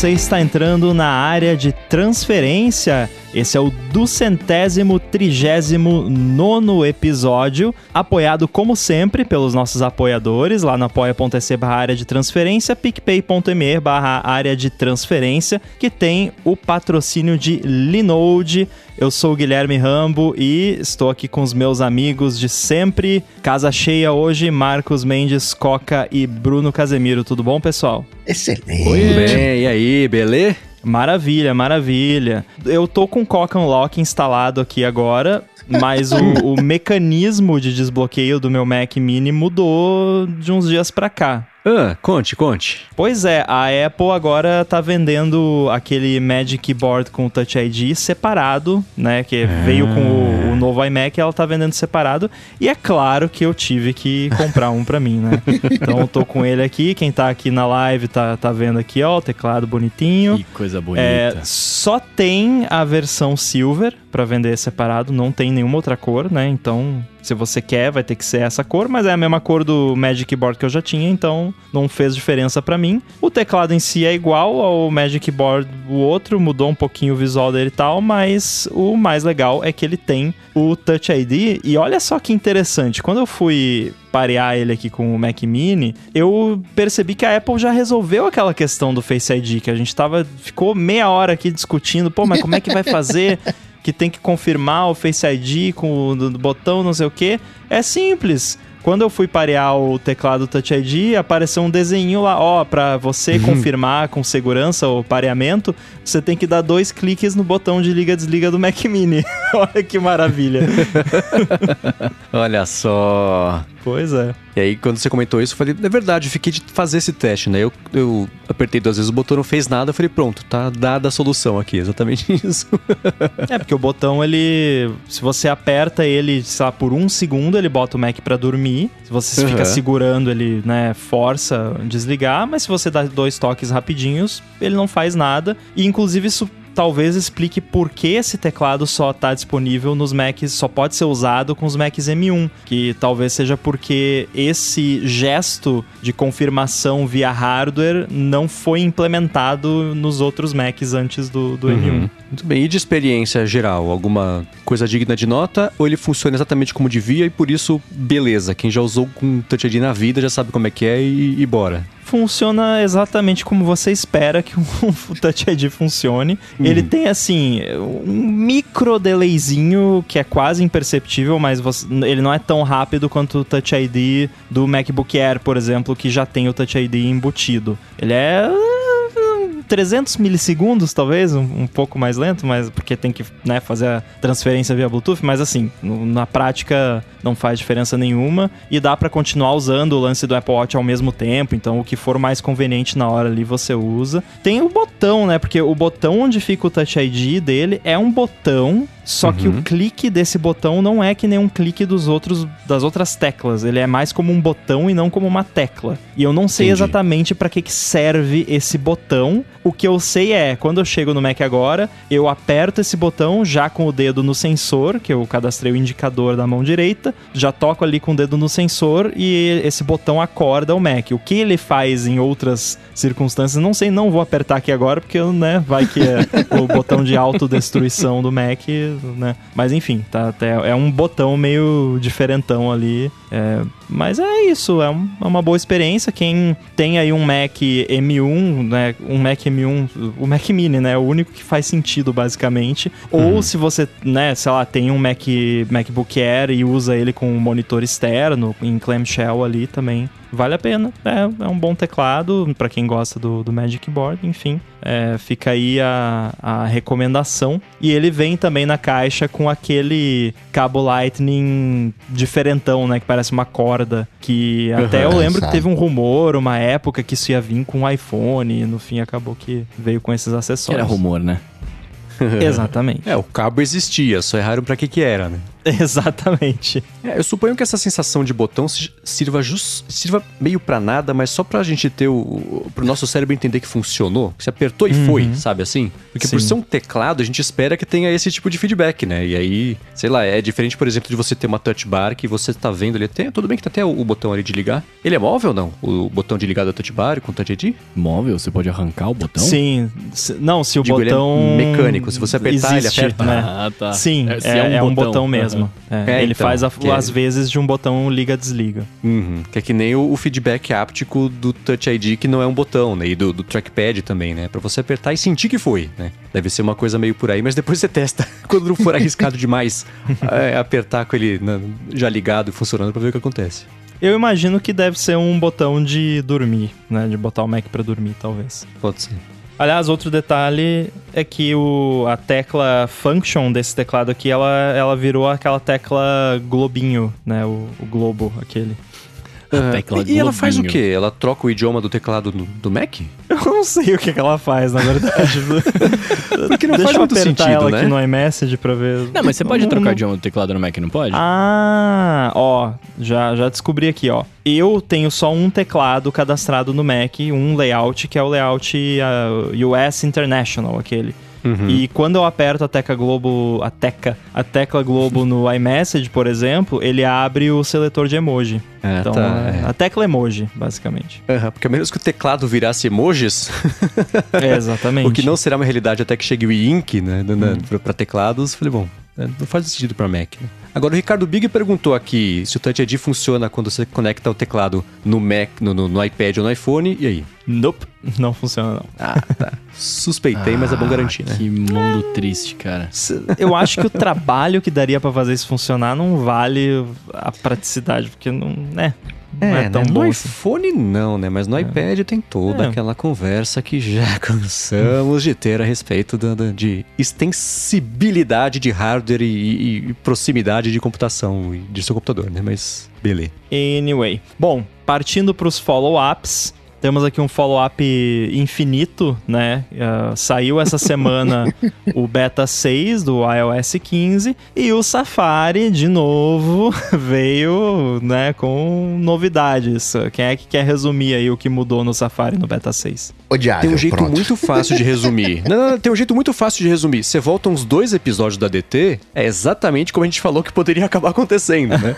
Você está entrando na área de transferência. Esse é o duzentésimo trigésimo nono episódio, apoiado como sempre pelos nossos apoiadores lá no apoia.se barra área de transferência, picpay.me barra área de transferência, que tem o patrocínio de Linode. Eu sou o Guilherme Rambo e estou aqui com os meus amigos de sempre. Casa cheia hoje, Marcos Mendes, Coca e Bruno Casemiro. Tudo bom, pessoal? Excelente. Oi, bem, e aí, beleza? Maravilha, maravilha. Eu tô com o Coca Unlock instalado aqui agora, mas o, o mecanismo de desbloqueio do meu Mac Mini mudou de uns dias pra cá. Ah, conte, conte. Pois é, a Apple agora tá vendendo aquele Magic Board com Touch ID separado, né? Que Ah. veio com o, o novo iMac, ela tá vendendo separado. E é claro que eu tive que comprar um pra mim, né? Então eu tô com ele aqui. Quem tá aqui na live tá, tá vendo aqui, ó, o teclado bonitinho. Que coisa bonita. É, só tem a versão Silver pra vender separado, não tem nenhuma outra cor, né? Então, se você quer, vai ter que ser essa cor, mas é a mesma cor do Magic Board que eu já tinha, então não fez diferença pra mim. O teclado em si é igual ao Magic Board, o outro mudou um pouquinho o visual dele e tal, mas o mais legal é que ele tem o Touch ID e olha só que interessante, quando eu fui parear ele aqui com o Mac Mini, eu percebi que a Apple já resolveu aquela questão do Face ID, que a gente tava, ficou meia hora aqui discutindo, pô, mas como é que vai fazer? que tem que confirmar o Face ID com o botão não sei o que. É simples. Quando eu fui parear o teclado Touch ID, apareceu um desenho lá, ó, pra você confirmar com segurança o pareamento, você tem que dar dois cliques no botão de liga-desliga do Mac Mini. Olha que maravilha. Olha só. pois é. E aí, quando você comentou isso, eu falei, é verdade, eu fiquei de fazer esse teste, né? Eu, eu apertei duas vezes o botão, não fez nada, eu falei, pronto, tá dada a solução aqui, exatamente isso. É, porque o botão, ele. Se você aperta ele, sei lá, por um segundo, ele bota o Mac pra dormir. Se você fica Uhum. segurando, ele, né, força desligar. Mas se você dá dois toques rapidinhos, ele não faz nada. E, inclusive, isso talvez explique por que esse teclado só tá disponível nos Macs, só pode ser usado com os Macs M1. Que talvez seja porque esse gesto de confirmação via hardware não foi implementado nos outros Macs antes do, do M1. Muito bem, e de experiência geral, alguma coisa digna de nota? Ou ele funciona exatamente como devia e por isso, beleza, quem já usou com Touch ID na vida já sabe como é que é e, e bora. funciona exatamente como você espera que um Touch ID funcione. Ele tem, assim, um micro delayzinho que é quase imperceptível, mas você- ele não é tão rápido quanto o Touch ID do MacBook Air, por exemplo, que já tem o Touch ID embutido. Ele é... uh, 300 milissegundos, talvez, um, um pouco mais lento, mas porque tem que né, fazer a transferência via Bluetooth, mas assim, no- na prática não faz diferença nenhuma e dá pra continuar usando o lance do Apple Watch ao mesmo tempo, então o que for mais conveniente na hora ali você usa. Tem o botão, né? Porque o botão onde fica o Touch ID dele é um botão só que o clique desse botão não é que nem um clique dos outros das outras teclas. Ele é mais como um botão e não como uma tecla. E eu não sei Entendi. exatamente para que, que serve esse botão. O que eu sei é, quando eu chego no Mac agora, eu aperto esse botão já com o dedo no sensor, que eu cadastrei o indicador da mão direita, já toco ali com o dedo no sensor e esse botão acorda o Mac. O que ele faz em outras circunstâncias, não sei, não vou apertar aqui agora porque, né, vai que é o botão de autodestruição do Mac, né? Mas enfim, tá, até é um botão meio diferentão ali. É, mas é isso, é, um- é uma boa experiência. Quem tem aí um Mac M1, né? Um Mac M1, o Mac Mini, né? O único que faz sentido, basicamente. Ou se você, né, sei lá, tem um Mac, MacBook Air e usa ele com um monitor externo, em clamshell ali também. Vale a pena. É, é um bom teclado pra quem gosta do, do Magic Board, enfim. É, fica aí a, a recomendação. E ele vem também na caixa com aquele cabo Lightning diferentão, né? Que parece uma corda. Que até eu lembro que sabe. teve um rumor, uma época que isso ia vir com um iPhone. E no fim acabou que veio com esses acessórios. Era rumor, né? Exatamente. É, o cabo existia, só erraram pra que que era, né? Exatamente. É, eu suponho que essa sensação de botão sirva, just, sirva meio para nada, mas só pra gente ter o. pro nosso cérebro entender que funcionou. Que você apertou e uhum. foi, sabe assim? Porque Sim. por ser um teclado, a gente espera que tenha esse tipo de feedback, né? E aí, sei lá, é diferente, por exemplo, de você ter uma touch bar que você tá vendo ali. Tem, tudo bem que tá até o, o botão ali de ligar. Ele é móvel ou não? O botão de ligar da touch bar com touch ID? Móvel? Você pode arrancar o botão? Sim. Não, se o Digo, botão. Ele é mecânico. Se você apertar, Existe, ele aperta. Né? Ah, tá. Sim, é, é, é, um, é um, botão, mesmo. Uhum. É, ele então, faz a, é... às vezes de um botão liga-desliga. Uhum. Que é que nem o, o, feedback áptico do Touch ID, que não é um botão, né? E do, do trackpad também, né? Pra você apertar e sentir que foi, né? Deve ser uma coisa meio por aí, mas depois você testa. Quando não for arriscado demais, é, apertar com ele né, já ligado e funcionando pra ver o que acontece. Eu imagino que deve ser um botão de dormir, né? De botar o Mac para dormir, talvez. Pode ser. Aliás, outro detalhe é que o, a tecla function desse teclado aqui, ela, ela virou aquela tecla globinho, né? O, o globo, aquele. E, e ela faz o quê? Ela troca o idioma do teclado do, do Mac? Eu não sei o que, que ela faz, na verdade. Porque não Deixa faz muito sentido, ela né? aqui no iMessage pra ver. Não, mas você pode não, trocar não... o idioma do teclado no Mac, não pode? Ah, ó, já, já descobri aqui, ó. Eu tenho só um teclado cadastrado no Mac, um layout, que é o layout uh, ah, US International, aquele. Uhum. E quando eu aperto a tecla Globo, a teca, a tecla Globo no iMessage, por exemplo, ele abre o seletor de emoji. É, então, tá, é. a tecla emoji, basicamente. Uhum, porque a menos que o teclado virasse emojis. é, exatamente. o que não será uma realidade até que chegue o Ink, né, hum. para teclados. Falei, bom, é, não faz sentido para Mac. Né? Agora, o Ricardo Big perguntou aqui se o Touch ID funciona quando você conecta o teclado no Mac, no, no, no iPad ou no iPhone, e aí? Nope, não funciona não. Ah, tá. Suspeitei, ah, mas é bom garantir, né? Que mundo triste, cara. Eu acho que o trabalho que daria para fazer isso funcionar não vale a praticidade, porque não, né? Não é, é tão né? bom. No assim. iPhone não, né? Mas no é. iPad tem toda é. aquela conversa que já cansamos de ter a respeito da, da de extensibilidade de hardware e, e, e, proximidade de computação de seu computador, né? Mas beleza. Anyway. Bom, partindo para os follow-ups, temos aqui um follow-up infinito, né? Uh, saiu essa semana o beta 6 do iOS 15 e o Safari, de novo, veio né, com novidades. Quem é que quer resumir aí o que mudou no Safari no beta 6? Odiável, tem um jeito pronto. muito fácil de resumir. não, não, não, tem um jeito muito fácil de resumir. Você volta uns dois episódios da DT, é exatamente como a gente falou que poderia acabar acontecendo, né?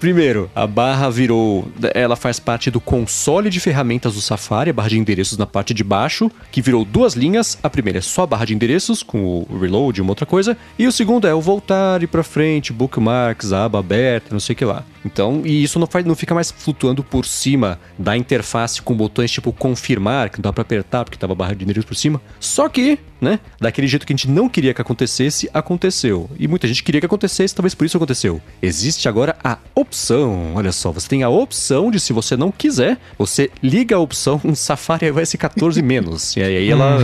Primeiro, a barra virou. Ela faz parte do console de ferramentas ferramentas do Safari, a barra de endereços na parte de baixo, que virou duas linhas. A primeira é só a barra de endereços, com o reload e uma outra coisa. E o segundo é o voltar e para frente, bookmarks, aba aberta, não sei o que lá. Então, e isso não, faz, não fica mais flutuando por cima da interface com botões tipo confirmar, que não dá pra apertar porque tava a barra de endereço por cima. Só que, né, daquele jeito que a gente não queria que acontecesse, aconteceu. E muita gente queria que acontecesse, talvez por isso aconteceu. Existe agora a opção, olha só, você tem a opção de se você não quiser, você liga a opção Safari iOS 14 menos. e aí ela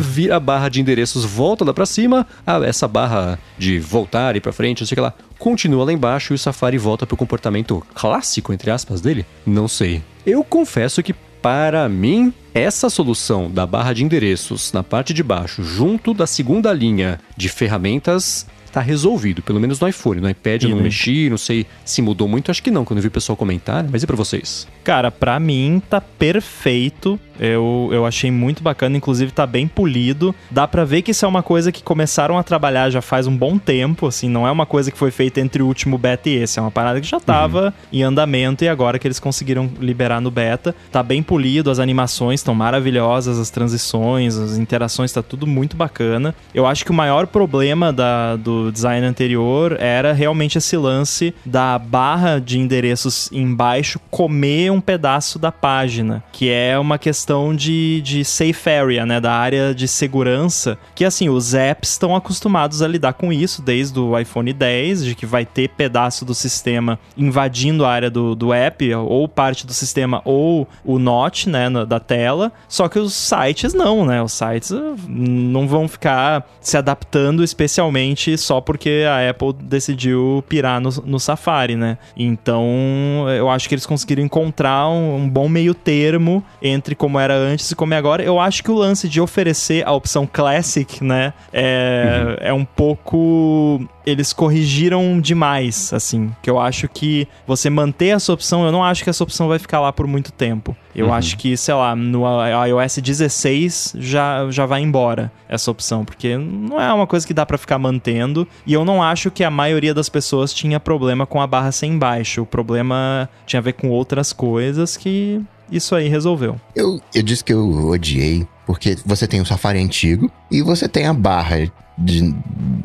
vira a barra de endereços, volta lá pra cima, ah, essa barra de voltar e para frente, não sei o que lá, continua lá embaixo e o Safari volta pro comportamento clássico, entre aspas, dele? Não sei. Eu confesso que para mim, essa solução da barra de endereços na parte de baixo, junto da segunda linha de ferramentas, tá resolvido, pelo menos no iPhone. No iPad eu não mexi, não sei se mudou muito, acho que não, quando eu vi o pessoal comentar, mas e para vocês? Cara, para mim tá perfeito. Eu, eu achei muito bacana, inclusive tá bem polido. Dá para ver que isso é uma coisa que começaram a trabalhar já faz um bom tempo, assim, não é uma coisa que foi feita entre o último beta e esse, é uma parada que já tava uhum. em andamento e agora que eles conseguiram liberar no beta, tá bem polido, as animações estão maravilhosas, as transições, as interações, tá tudo muito bacana. Eu acho que o maior problema da, do design anterior era realmente esse lance da barra de endereços embaixo comer um pedaço da página, que é uma questão de, de safe area, né, da área de segurança, que assim, os apps estão acostumados a lidar com isso desde o iPhone 10, de que vai ter pedaço do sistema invadindo a área do, do app, ou parte do sistema, ou o Note, né, da tela, só que os sites não, né, os sites não vão ficar se adaptando especialmente só porque a Apple decidiu pirar no, no Safari, né? Então, eu acho que eles conseguiram encontrar um, um, bom meio termo entre como era antes e como é agora. Eu acho que o lance de oferecer a opção Classic, né, é, uhum. é um pouco eles corrigiram demais, assim. Que eu acho que você manter essa opção, eu não acho que essa opção vai ficar lá por muito tempo. Eu Uhum. acho que, sei lá, no iOS 16 já, já vai embora essa opção, porque não é uma coisa que dá pra ficar mantendo. E eu não acho que a maioria das pessoas tinha problema com a barra sem baixo. O problema tinha a ver com outras coisas que isso aí resolveu. Eu, eu disse que eu odiei, porque você tem o Safari antigo e você tem a barra de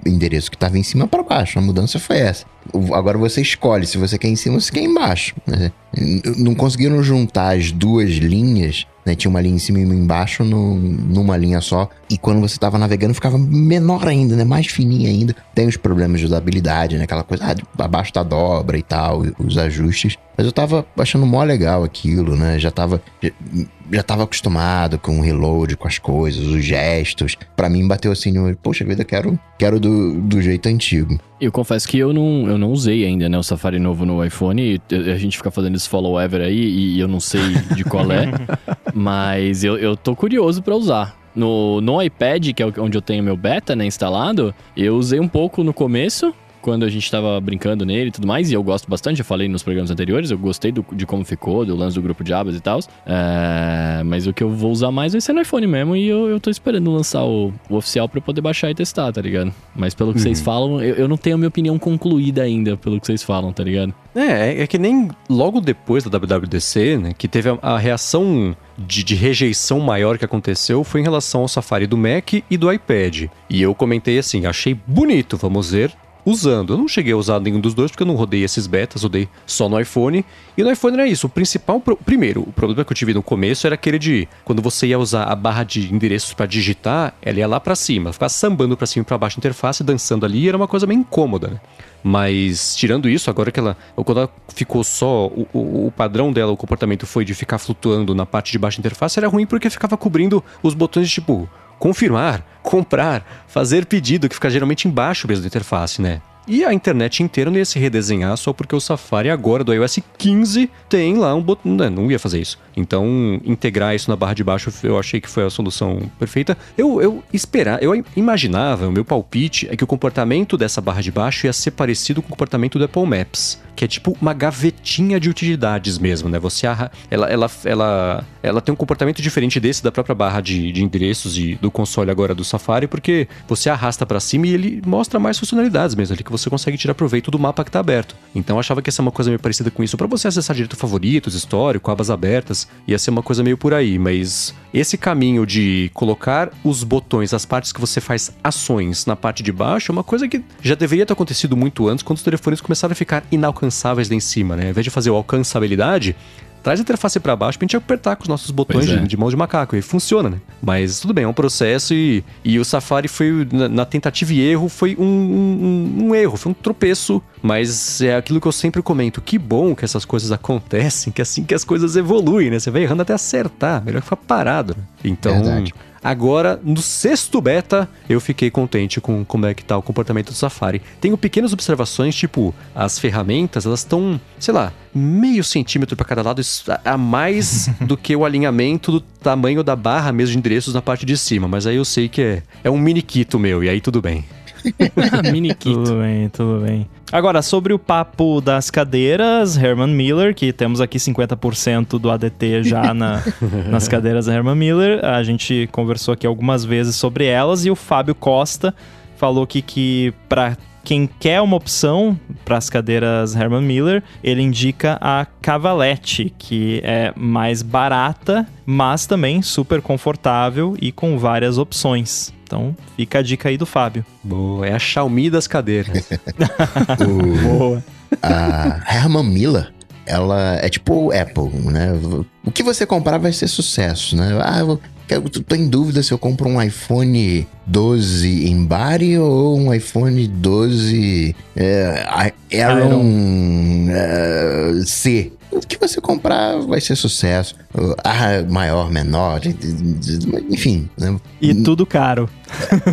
endereço que estava em cima para baixo. A mudança foi essa. Agora você escolhe se você quer em cima ou se quer embaixo. né? Não conseguiram juntar as duas linhas. Né? Tinha uma linha em cima e uma embaixo no- numa linha só. E quando você estava navegando ficava menor ainda, né? Mais fininha ainda. Tem os problemas de usabilidade, né? Aquela coisa, ah, abaixo da dobra e tal, os ajustes. Mas eu tava achando mó legal aquilo, né? Já tava, já, já tava acostumado com o reload, com as coisas, os gestos. Pra mim bateu assim, no, poxa vida, quero, quero do, do jeito antigo. Eu confesso que eu não, eu não usei ainda, né, o Safari novo no iPhone. E A gente fica fazendo esse follow ever aí e eu não sei de qual é. mas eu, eu tô curioso pra usar. No, no iPad, que é onde eu tenho meu beta, né, instalado, eu usei um pouco no começo, quando a gente tava brincando nele e tudo mais, e eu gosto bastante, eu falei nos programas anteriores, eu gostei do- de como ficou, do lance do grupo de abas e tal. É, mas o que eu vou usar mais vai ser no iPhone mesmo, e eu, eu tô esperando lançar o, o oficial pra eu poder baixar e testar, tá ligado? Mas pelo que vocês falam, eu, eu não tenho a minha opinião concluída ainda, pelo que vocês falam, tá ligado? É, é que nem logo depois da WWDC, né, que teve a, a reação de, de rejeição maior que aconteceu foi em relação ao Safari do Mac e do iPad. E eu comentei assim, achei bonito, vamos ver, usando. Eu não cheguei a usar nenhum dos dois porque eu não rodei esses betas, rodei só no iPhone. E no iPhone era isso, o principal, pro- primeiro, o problema que eu tive no começo era aquele de, quando você ia usar a barra de endereços pra digitar, ela ia lá pra cima, ficava sambando pra cima e pra baixo a interface, dançando ali, era uma coisa meio incômoda, né? Mas, tirando isso, agora que ela. Quando ela ficou só. O, o- o padrão dela, o comportamento foi de ficar flutuando na parte de baixo interface, era ruim porque ficava cobrindo os botões de tipo. Confirmar, comprar, fazer pedido, que fica geralmente embaixo mesmo da interface, né? E a internet inteira não ia se redesenhar só porque o Safari agora do iOS 15 tem lá um botão. Não, não ia fazer isso. Então, integrar isso na barra de baixo eu achei que foi a solução perfeita. Eu, eu esperar, eu imaginava, o meu palpite é que o comportamento dessa barra de baixo ia ser parecido com o comportamento do Apple Maps, que é tipo uma gavetinha de utilidades mesmo, né? Você arra, ela, ela, ela, ela tem um comportamento diferente desse da própria barra de, de endereços e do console agora do Safari, porque você arrasta pra cima e ele mostra mais funcionalidades mesmo, ali que você consegue tirar proveito do mapa que tá aberto. Então eu achava que ia ser uma coisa meio parecida com isso, pra você acessar direto favoritos, histórico, abas abertas, ia ser uma coisa meio por aí, mas esse caminho de colocar os botões, as partes que você faz ações na parte de baixo, é uma coisa que já deveria ter acontecido muito antes, quando os telefones começaram a ficar inalcançáveis lá em cima, né? Ao invés de fazer o alcançabilidade, traz a interface pra baixo pra gente apertar com os nossos botões é. de, de mão de macaco. E funciona, né? Mas tudo bem, é um processo e, e o Safari foi, na, na tentativa e erro, foi um, um- um erro, foi um tropeço. Mas é aquilo que eu sempre comento. Que bom que essas coisas acontecem, que é assim que as coisas evoluem, né? Você vai errando até acertar. Melhor ficar parado. né? Então, Verdade. Agora, no sexto beta, eu fiquei contente com como é que tá o comportamento do Safari. Tenho pequenas observações, tipo, as ferramentas, elas estão, sei lá, meio centímetro para cada lado a- mais do que o alinhamento do tamanho da barra mesmo de endereços na parte de cima. Mas aí eu sei que é, é um mini quito meu, e aí tudo bem. Mini kit. Tudo bem, tudo bem. Agora, sobre o papo das cadeiras, Herman Miller, que temos aqui 50% do ADT já na- nas cadeiras da Herman Miller. A gente conversou aqui algumas vezes sobre elas e o Fábio Costa falou que, que para quem quer uma opção para as cadeiras Herman Miller, ele indica a Cavalete, que é mais barata, mas também super confortável e com várias opções. Então, fica a dica aí do Fábio. Boa, é a Xiaomi das cadeiras. O- Boa. a Herman Miller, ela é tipo o Apple, né? O que você comprar vai ser sucesso, né? Ah, eu quero- tô em dúvida se eu compro um iPhone 12 em Bari ou um iPhone 12 é, Aeron é, C. O que você comprar vai ser sucesso. Ah, maior, menor, enfim, né? E tudo caro.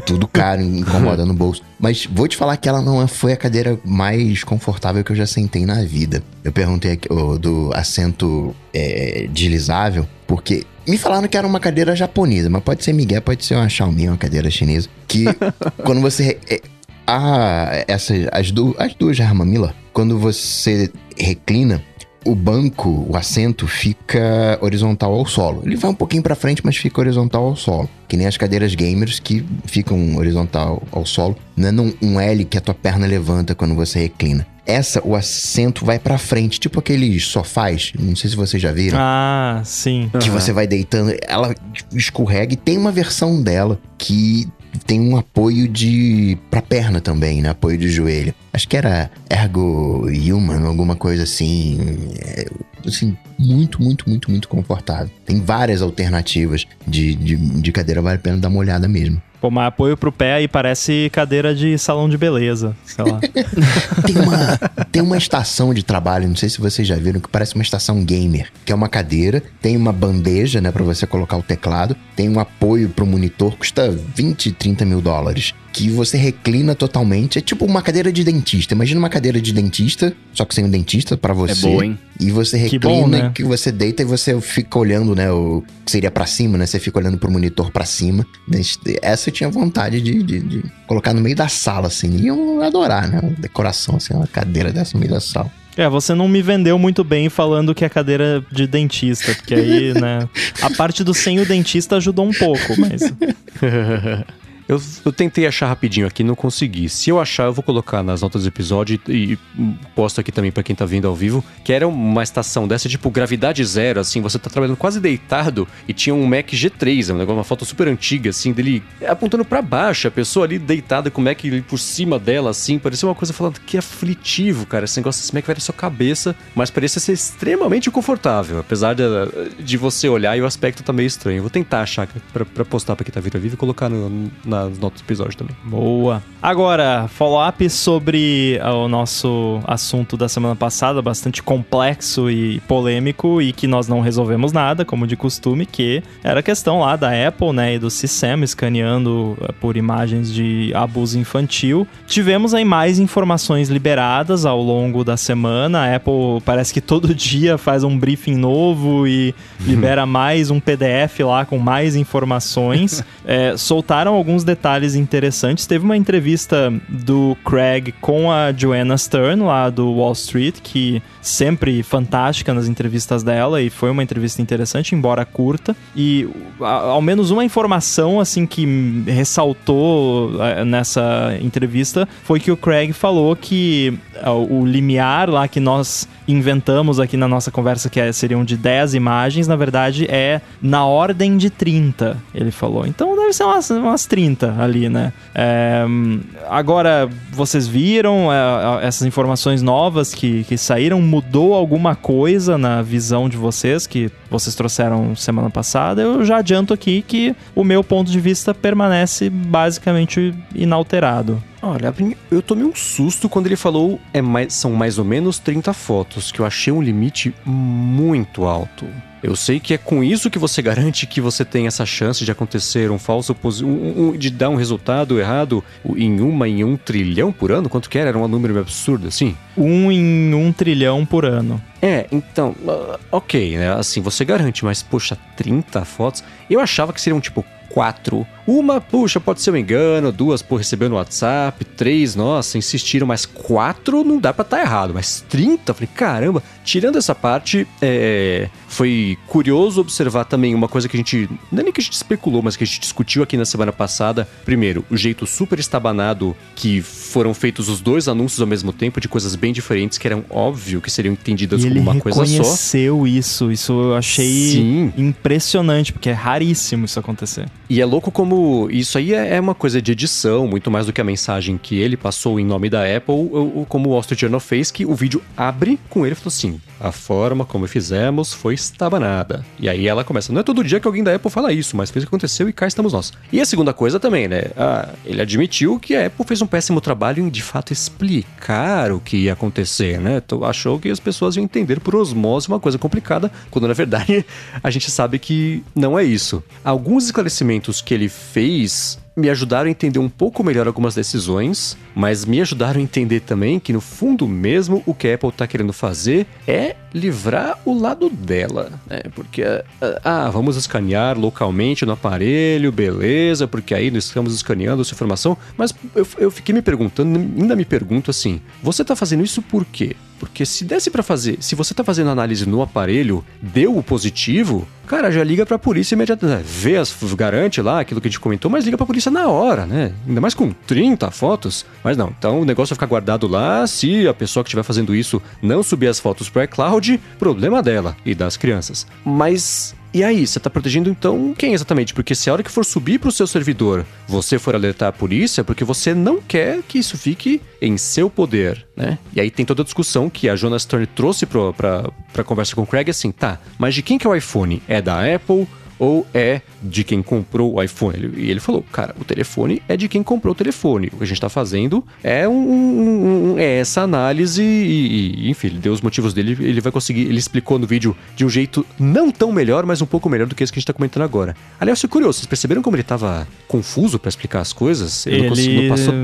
tudo caro, incomoda no bolso. Mas vou te falar que ela não foi a cadeira mais confortável que eu já sentei na vida. Eu perguntei aqui, ô, do assento é, deslizável, porque me falaram que era uma cadeira japonesa, mas pode ser Miguel, pode ser uma Xiaomi, uma cadeira chinesa. Que quando você. é, a, essa, as, du, as duas Miller, quando você reclina, o banco, o assento, fica horizontal ao solo. Ele vai um pouquinho para frente, mas fica horizontal ao solo. Que nem as cadeiras gamers que ficam horizontal ao solo. Não é num, um L que a tua perna levanta quando você reclina. Essa, o assento vai para frente, tipo aqueles sofás. Não sei se vocês já viram. Ah, sim. Que você vai deitando, ela escorrega e tem uma versão dela que tem um apoio de pra perna também, né? Apoio de joelho. Acho que era Ergo Human, alguma coisa assim. Assim, muito, muito, muito, muito confortável. Tem várias alternativas de, de, de cadeira, vale a pena dar uma olhada mesmo. Pô, mas apoio pro pé aí parece cadeira de salão de beleza, sei lá. tem, uma, tem uma estação de trabalho, não sei se vocês já viram, que parece uma estação gamer, que é uma cadeira, tem uma bandeja, né, para você colocar o teclado, tem um apoio pro monitor, custa 20, 30 mil dólares que você reclina totalmente. É tipo uma cadeira de dentista. Imagina uma cadeira de dentista, só que sem um dentista para você. É boa, hein? E você reclina, que, bom, né? que você deita e você fica olhando, né? O que seria para cima, né? Você fica olhando pro monitor para cima. Essa eu tinha vontade de, de, de, colocar no meio da sala, assim. E eu adorar, né? decoração, assim, uma cadeira dessa no meio da sala. É, você não me vendeu muito bem falando que é cadeira de dentista, porque aí, né? A parte do sem o dentista ajudou um pouco, mas. Eu, eu, tentei achar rapidinho aqui, não consegui. Se eu achar, eu vou colocar nas notas do episódio e, e posto aqui também para quem tá vendo ao vivo, que era uma estação dessa, tipo, gravidade zero, assim, você tá trabalhando quase deitado e tinha um Mac G3, é um uma foto super antiga, assim, dele apontando para baixo, a pessoa ali deitada com o Mac por cima dela, assim, parecia uma coisa falando que aflitivo, cara, esse negócio desse Mac vai na sua cabeça, mas parecia ser extremamente confortável, apesar de, de você olhar e o aspecto tá meio estranho. Vou tentar achar para postar pra quem tá vindo ao vivo e colocar no, na nas notas do episódio também. Boa. Agora, follow-up sobre ah, o nosso assunto da semana passada, bastante complexo e polêmico e que nós não resolvemos nada, como de costume, que era a questão lá da Apple, né, e do CSAM escaneando ah, por imagens de abuso infantil. Tivemos aí mais informações liberadas ao longo da semana. A Apple parece que todo dia faz um briefing novo e libera mais um PDF lá com mais informações. é, soltaram alguns detalhes interessantes. Teve uma entrevista do Craig com a Joanna Stern, lá do Wall Street, que sempre fantástica nas entrevistas dela e foi uma entrevista interessante, embora curta. E ao menos uma informação assim que ressaltou nessa entrevista foi que o Craig falou que o limiar lá que nós inventamos aqui na nossa conversa, que é, seriam de 10 imagens, na verdade é na ordem de 30, ele falou. Então deve ser umas, umas 30 ali, né? É, agora, vocês viram é, essas informações novas que, que saíram? Mudou alguma coisa na visão de vocês que vocês trouxeram semana passada? Eu já adianto aqui que o meu ponto de vista permanece basicamente inalterado. Olha, eu tomei um susto quando ele falou é mais, são mais ou menos 30 fotos, que eu achei um limite muito alto. Eu sei que é com isso que você garante que você tem essa chance de acontecer um falso um, um, de dar um resultado errado em uma em um trilhão por ano? Quanto que era? Era um número absurdo assim? Um em um trilhão por ano. É, então, uh, ok, né? Assim, você garante, mas poxa, 30 fotos? Eu achava que seriam tipo quatro. Uma, puxa, pode ser um engano, duas por receber no WhatsApp, três, nossa, insistiram, mas quatro não dá pra estar tá errado, mas 30, falei, caramba. Tirando essa parte, é, foi curioso observar também uma coisa que a gente, não é nem que a gente especulou, mas que a gente discutiu aqui na semana passada. Primeiro, o jeito super estabanado que foram feitos os dois anúncios ao mesmo tempo, de coisas bem diferentes, que eram óbvio que seriam entendidas como uma coisa só. Ele reconheceu isso, isso eu achei Sim. impressionante, porque é raríssimo isso acontecer. E é louco como isso aí é, é uma coisa de edição, muito mais do que a mensagem que ele passou em nome da Apple, ou, ou como o Wall Street Journal fez, que o vídeo abre com ele e falou assim: a forma como fizemos foi estabanada. E aí ela começa: não é todo dia que alguém da Apple fala isso, mas fez o que aconteceu e cá estamos nós. E a segunda coisa também, né? Ah, ele admitiu que a Apple fez um péssimo trabalho em de fato explicar o que ia acontecer, né? Então, achou que as pessoas iam entender por osmose uma coisa complicada, quando na verdade a gente sabe que não é isso. Alguns esclarecimentos que ele fez me ajudaram a entender um pouco melhor algumas decisões, mas me ajudaram a entender também que no fundo mesmo o que a Apple está querendo fazer é livrar o lado dela, né? Porque ah, ah, vamos escanear localmente no aparelho, beleza, porque aí nós estamos escaneando essa informação, mas eu, eu fiquei me perguntando, ainda me pergunto assim, você está fazendo isso por quê? Porque se desse para fazer, se você tá fazendo análise no aparelho, deu o positivo, cara, já liga pra polícia imediatamente. Vê, as, garante lá aquilo que a gente comentou, mas liga pra polícia na hora, né? Ainda mais com 30 fotos. Mas não, então o negócio vai ficar guardado lá. Se a pessoa que estiver fazendo isso não subir as fotos pro iCloud, problema dela e das crianças. Mas e aí, você está protegendo então quem exatamente? Porque se a hora que for subir para o seu servidor você for alertar a polícia, porque você não quer que isso fique em seu poder, né? E aí tem toda a discussão que a Jonas Stern trouxe para a conversa com o Craig, assim, tá, mas de quem que é o iPhone? É da Apple? ou é de quem comprou o iPhone? E ele falou, cara, o telefone é de quem comprou o telefone. O que a gente está fazendo é, um, um, é essa análise e, e, enfim, ele deu os motivos dele, ele vai conseguir, ele explicou no vídeo de um jeito não tão melhor, mas um pouco melhor do que esse que a gente está comentando agora. Aliás, eu curioso, vocês perceberam como ele estava confuso para explicar as coisas? Ele, ele não, conseguiu, passou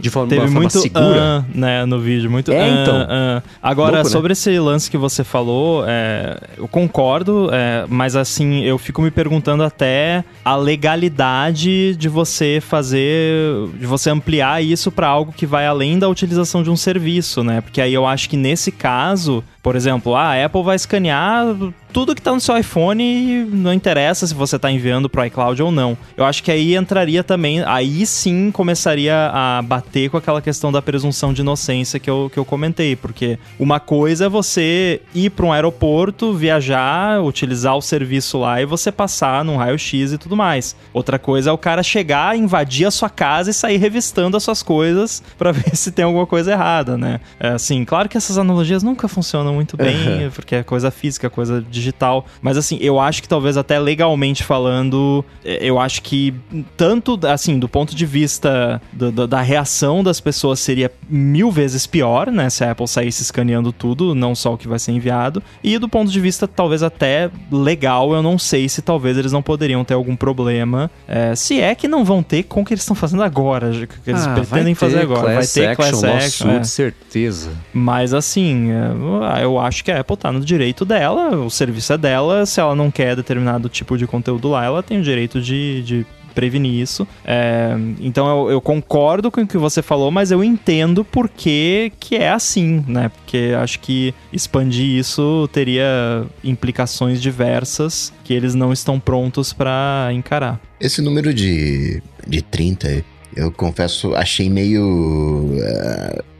de forma, teve forma muito segura. Uh, né, no vídeo, muito é, uh, então. Uh. Agora, Louco, né? sobre esse lance que você falou, é, eu concordo, é, mas assim, eu fico me perguntando perguntando até a legalidade de você fazer, de você ampliar isso para algo que vai além da utilização de um serviço, né? Porque aí eu acho que nesse caso, por exemplo, a Apple vai escanear tudo que tá no seu iPhone não interessa se você tá enviando pro iCloud ou não. Eu acho que aí entraria também, aí sim começaria a bater com aquela questão da presunção de inocência que eu, que eu comentei, porque uma coisa é você ir para um aeroporto, viajar, utilizar o serviço lá e você passar num raio-x e tudo mais. Outra coisa é o cara chegar, invadir a sua casa e sair revistando as suas coisas para ver se tem alguma coisa errada, né? É, assim, claro que essas analogias nunca funcionam muito bem, porque é coisa física, coisa digital. Mas assim, eu acho que talvez até legalmente falando, é, eu acho que tanto assim, do ponto de vista do, do, da reação das pessoas seria mil vezes pior, né? Se a Apple saísse escaneando tudo, não só o que vai ser enviado. E do ponto de vista, talvez até legal, eu não sei se talvez eles não poderiam ter algum problema. É, se é que não vão ter com o que eles estão fazendo agora, que eles ah, pretendem fazer agora. Vai ter action, class action, é. certeza. Mas assim, é, eu acho que a Apple tá no direito dela, o serviço é dela. Se ela não quer determinado tipo de conteúdo lá, ela tem o direito de, de prevenir isso. É, então eu, eu, concordo com o que você falou, mas eu entendo por que, que é assim, né? Porque acho que expandir isso teria implicações diversas que eles não estão prontos para encarar. Esse número de, de 30, eu confesso, achei meio. Uh,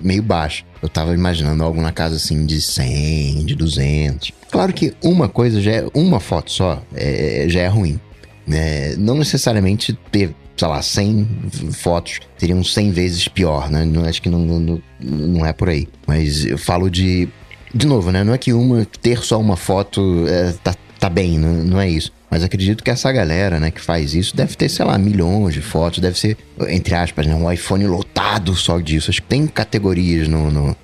meio baixo. Eu tava imaginando algo na casa assim de 100, de 200. Claro que uma coisa já é. Uma foto só é, já é ruim. Né? Não necessariamente ter, sei lá, 100 fotos seriam 100 vezes pior, né? Não, acho que não, não, não é por aí. Mas eu falo de. De novo, né? Não é que uma ter só uma foto é, tá, tá bem, não, não é isso. Mas acredito que essa galera, né, que faz isso, deve ter, sei lá, milhões de fotos, deve ser, entre aspas, né, um iPhone lotado só disso. Acho que tem categorias no, no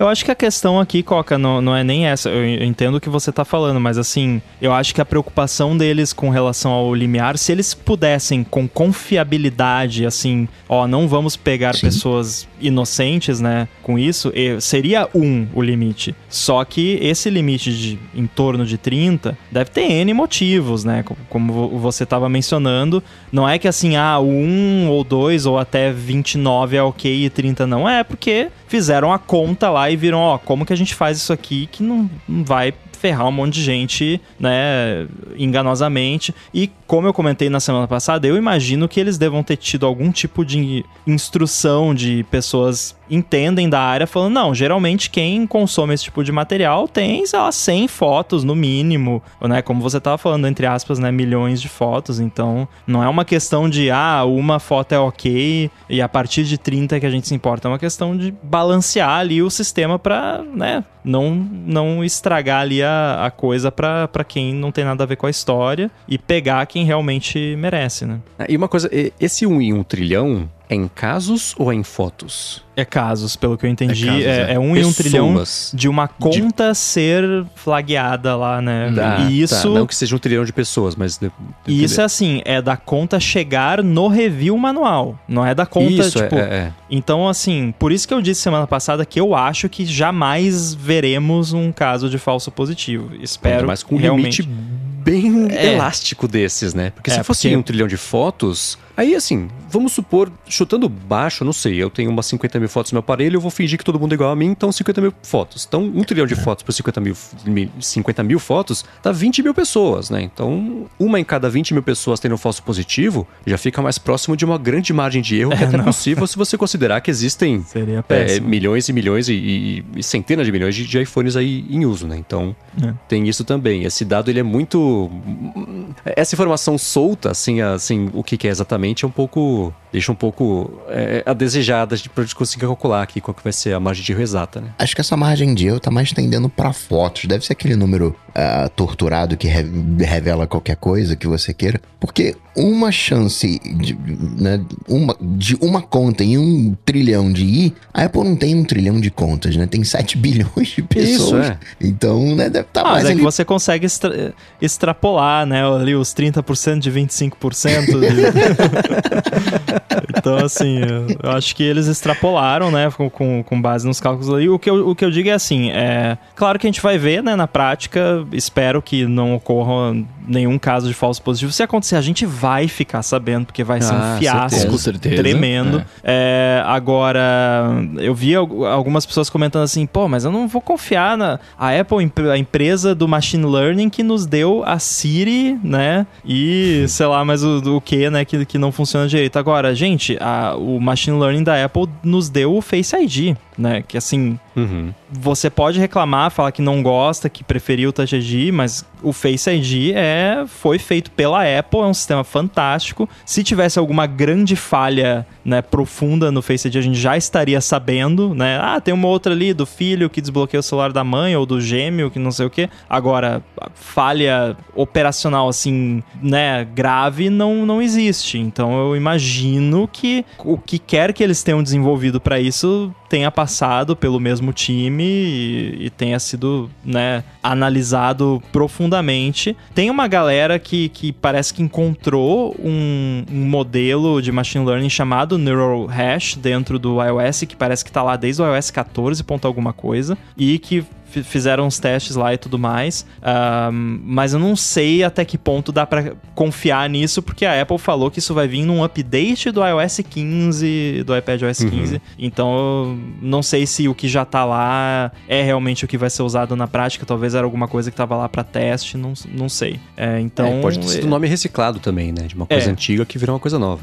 eu acho que a questão aqui, Coca, não, não é nem essa. Eu entendo o que você tá falando, mas assim, eu acho que a preocupação deles com relação ao limiar, se eles pudessem com confiabilidade, assim, ó, não vamos pegar Sim. pessoas inocentes, né, com isso, seria um o limite. Só que esse limite de em torno de 30 deve ter N motivos, né? Como você estava mencionando, não é que assim, ah, um ou dois ou até 29 é ok e 30 não. É porque fizeram a conta lá e viram, ó, como que a gente faz isso aqui que não, não vai ferrar um monte de gente, né, enganosamente. E como eu comentei na semana passada, eu imagino que eles devam ter tido algum tipo de instrução de pessoas entendem da área falando, não, geralmente quem consome esse tipo de material tem, sei lá, 100 fotos no mínimo, né, como você tava falando, entre aspas, né, milhões de fotos, então não é uma questão de, ah, uma foto é ok e a partir de 30 que a gente se importa, é uma questão de balancear ali o sistema para, né, não, não estragar ali a, a coisa para quem não tem nada a ver com a história e pegar quem realmente merece, né. E uma coisa, esse 1 em 1 trilhão É em casos ou é em fotos? É casos, pelo que eu entendi. É casos, É, é. é um em um trilhão de uma conta ser flagueada lá, né? Ah, e isso. tá, Não que seja um trilhão de pessoas, mas. de- E isso é assim, é da conta chegar no review manual. Não é da conta, Isso, é- tipo. é, é. Então, assim, por isso que eu disse semana passada que eu acho que jamais veremos um caso de falso positivo. Espero Mas com um realmente. limite bem É. elástico desses, né? Porque É, se fosse porque- um trilhão de fotos, aí assim, vamos supor, chutando baixo, não sei, eu tenho umas 50 mil fotos no meu aparelho, eu vou fingir que todo mundo é igual a mim, então 50 mil fotos. Então, um trilhão de fotos por 50 mil, mi- 50 mil fotos, dá 20 mil pessoas, né? Então, uma em cada 20 mil pessoas tendo um falso positivo, já fica mais próximo de uma grande margem de erro, que é até possível se você considerar que existem é, milhões e milhões e, e- e centenas de milhões de, de iPhones aí em uso, né? Então É. tem isso também. Esse dado ele é muito essa informação solta, assim, assim, o que, que é exatamente, é um pouco deixa um pouco é, a desejada de pra gente conseguir calcular aqui qual que vai ser a margem de erro exata, né? Acho que essa margem de erro tá mais tendendo pra fotos. Deve ser aquele número ah, torturado que re- revela qualquer coisa que você queira. Porque uma chance de, né, uma, de uma conta em um trilhão de ir, a Apple não tem um trilhão de contas, né? Tem 7 bilhões de pessoas. é. Então, né, deve estar Ah, mas mais é ali. que você consegue extra- extrapolar, né? Ali os 30% de 25%. De... então, assim, eu- acho que eles extrapolaram, né? Com, com, com base nos cálculos ali. O que, eu, o que eu digo é assim: é claro que a gente vai ver, né? Na prática, espero que não ocorra nenhum caso de falso positivo. Se acontecer, a gente vai ficar sabendo, porque vai ser Ah, um fiasco Com certeza. tremendo. É. É, agora, eu vi al- algumas pessoas comentando assim, pô, mas eu não vou confiar na a Apple, a empresa do machine learning que nos deu a Siri, né? E sei lá, mas o, o que, né? Que, que não funciona direito. Agora, gente, a- o machine learning da Apple nos deu o Face ID, né? Que assim, Uhum. você pode reclamar, falar que não gosta, que preferiu o Touch ID, mas o Face ID é, foi feito pela Apple, é um sistema fantástico. Se tivesse alguma grande falha né, profunda no Face ID, a gente já estaria sabendo, né? Ah, tem uma outra ali do filho que desbloqueia o celular da mãe, ou do gêmeo, que não sei o quê. Agora, falha operacional, assim, né, grave, não, não existe. Então eu imagino que o que quer que eles tenham desenvolvido para isso tenha passado pelo mesmo time e, e tenha sido, né, analisado profundamente. Tem uma galera que, que parece que encontrou um, um modelo de machine learning chamado Neural Hash dentro do iOS, que parece que tá lá desde o iOS 14 ponto alguma coisa, e que fi- fizeram uns testes lá e tudo mais, Ahm, mas eu não sei até que ponto dá pra confiar nisso, porque a Apple falou que isso vai vir num update do iOS 15, do iPadOS 15, então eu não sei se o que já tá lá é realmente o que vai ser usado na prática, talvez era alguma coisa que tava lá pra teste, não, não sei. É, então, É, pode ter sido um nome reciclado também, né? De uma coisa É. antiga que virou uma coisa nova.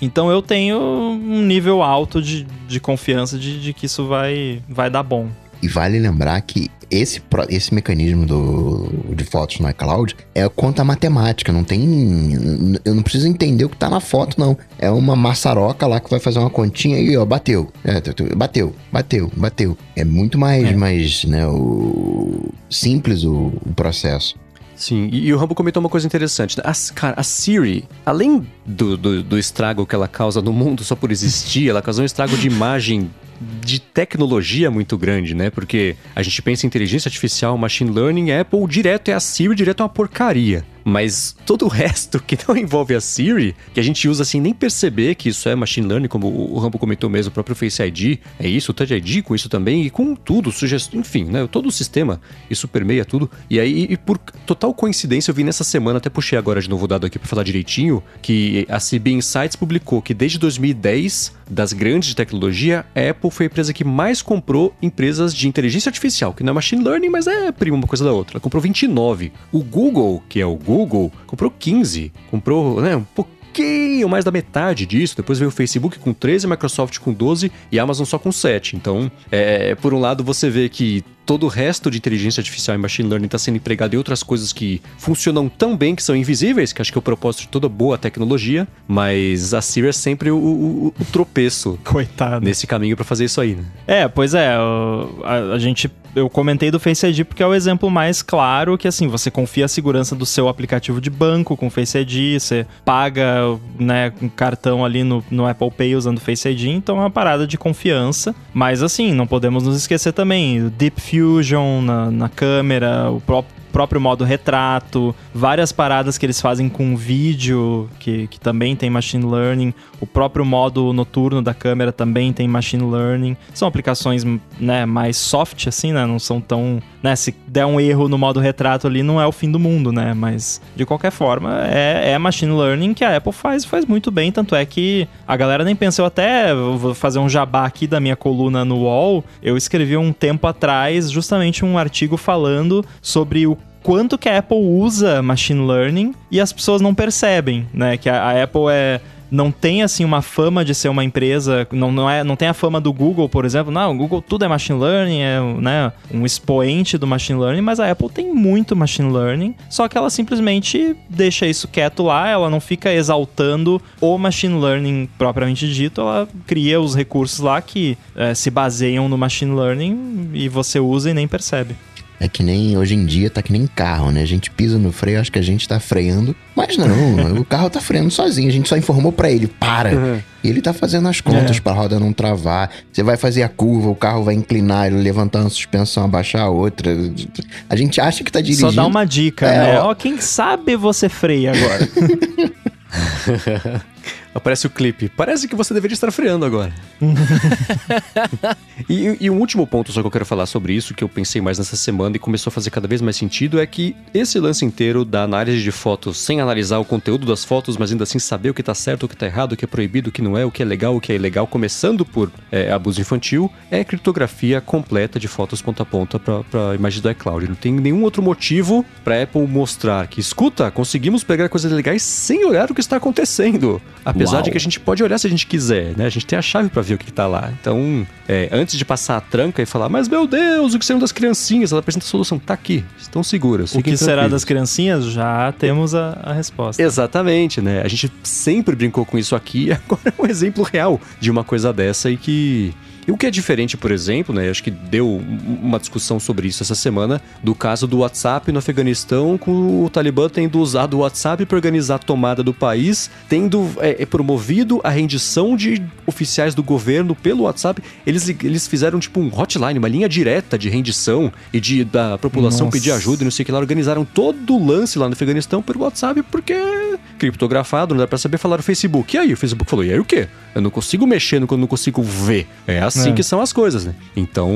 Então eu tenho um nível alto de, de confiança de, de que isso vai, vai dar bom. E vale lembrar que esse, esse mecanismo do, de fotos no iCloud é conta matemática, não tem. Eu não preciso entender o que tá na foto, não. É uma maçaroca lá que vai fazer uma continha e, ó, bateu. É, bateu, bateu, bateu. É muito mais, mais né, o, simples o, o processo. Sim, e, e o Rambo comentou uma coisa interessante. né? A, cara, a Siri, além do, do, do estrago que ela causa no mundo só por existir, ela causa um estrago de imagem de tecnologia muito grande, né? Porque a gente pensa em inteligência artificial, machine learning, Apple direto é a Siri, direto é uma porcaria. Mas todo o resto que não envolve a Siri, que a gente usa sem nem perceber que isso é machine learning, como o Rambo comentou mesmo, o próprio Face ID, é isso, o Touch ID com isso também, e com tudo, sugestão, enfim, né? Todo o sistema, isso permeia tudo. E aí, e por total coincidência, eu vi nessa semana, até puxei agora de novo o dado aqui pra falar direitinho, que a CB Insights publicou que desde 2010, das grandes de tecnologia, Apple foi a empresa que mais comprou empresas de inteligência artificial, que não é machine learning, mas é prima uma coisa da outra. Ela comprou 29. O Google, que é o Google, comprou 15. Comprou, né, um pouquinho mais da metade disso. Depois veio o Facebook com 13, Microsoft com 12 e Amazon só com 7. Então, é, por um lado, você vê que todo o resto de inteligência artificial e machine learning está sendo empregado em outras coisas que funcionam tão bem que são invisíveis, que acho que é o propósito de toda boa tecnologia, mas a Siri é sempre o, o- o tropeço Coitado. nesse caminho para fazer isso aí, né? É, pois é, o- a, a gente eu comentei do Face ID porque é o exemplo mais claro que, assim, você confia a segurança do seu aplicativo de banco com Face ID, você paga, né, com cartão ali no, no Apple Pay usando Face ID, então é uma parada de confiança. Mas, assim, não podemos nos esquecer também, Deep Fusion na, na câmera, o próprio próprio modo retrato, várias paradas que eles fazem com vídeo, que, que também tem machine learning, o próprio modo noturno da câmera também tem machine learning. São aplicações né, mais soft, assim, né? Não são tão. Né, se der um erro no modo retrato ali, não é o fim do mundo, né? Mas, de qualquer forma, é, é machine learning que a Apple faz faz muito bem. Tanto é que a galera nem pensou até. Vou fazer um jabá aqui da minha coluna no UOL. Eu escrevi um tempo atrás justamente um artigo falando sobre o quanto que a Apple usa machine learning e as pessoas não percebem, né? Que a, a Apple é não tem assim uma fama de ser uma empresa, não, não, é, não tem a fama do Google, por exemplo. Não, o Google tudo é machine learning, é né, um expoente do machine learning, mas a Apple tem muito machine learning, só que ela simplesmente deixa isso quieto lá, ela não fica exaltando o machine learning propriamente dito, ela cria os recursos lá que é, se baseiam no machine learning e você usa e nem percebe. É que nem hoje em dia tá que nem carro, né? A gente pisa no freio, acho que a gente tá freando. Mas não, o carro tá freando sozinho. A gente só informou para ele, para. Uhum. E ele tá fazendo as contas é. pra roda não travar. Você vai fazer a curva, o carro vai inclinar, ele levantar uma suspensão, abaixar a outra. A gente acha que tá dirigindo. Só dá uma dica, é, né? Ó, quem sabe você freia agora. Aparece o clipe. Parece que você deveria estar freando agora. e, e um último ponto só que eu quero falar sobre isso, que eu pensei mais nessa semana e começou a fazer cada vez mais sentido, é que esse lance inteiro da análise de fotos sem analisar o conteúdo das fotos, mas ainda assim saber o que está certo, o que está errado, o que é proibido, o que não é, o que é legal, o que é ilegal, começando por é, abuso infantil, é criptografia completa de fotos ponta a ponta para imagem do iCloud. Não tem nenhum outro motivo para Apple mostrar que, escuta, conseguimos pegar coisas legais sem olhar o que está acontecendo. Apesar Apesar Uau. de que a gente pode olhar se a gente quiser, né? A gente tem a chave para ver o que, que tá lá. Então, é, antes de passar a tranca e falar, mas meu Deus, o que serão das criancinhas? Ela apresenta a solução. Tá aqui, estão seguras. O que será das criancinhas? Já temos a, a resposta. Exatamente, né? A gente sempre brincou com isso aqui, agora é um exemplo real de uma coisa dessa e que e o que é diferente, por exemplo, né? Acho que deu uma discussão sobre isso essa semana, do caso do WhatsApp no Afeganistão, com o Talibã tendo usado o WhatsApp para organizar a tomada do país, tendo é, é, promovido a rendição de oficiais do governo pelo WhatsApp. Eles, eles fizeram tipo um hotline, uma linha direta de rendição e de da população Nossa. pedir ajuda e não sei o que lá. Organizaram todo o lance lá no Afeganistão pelo WhatsApp, porque criptografado, não dá pra saber falar o Facebook. E aí, o Facebook falou, e aí o quê? Eu não consigo mexer no que eu não consigo ver. É assim é. que são as coisas, né? Então,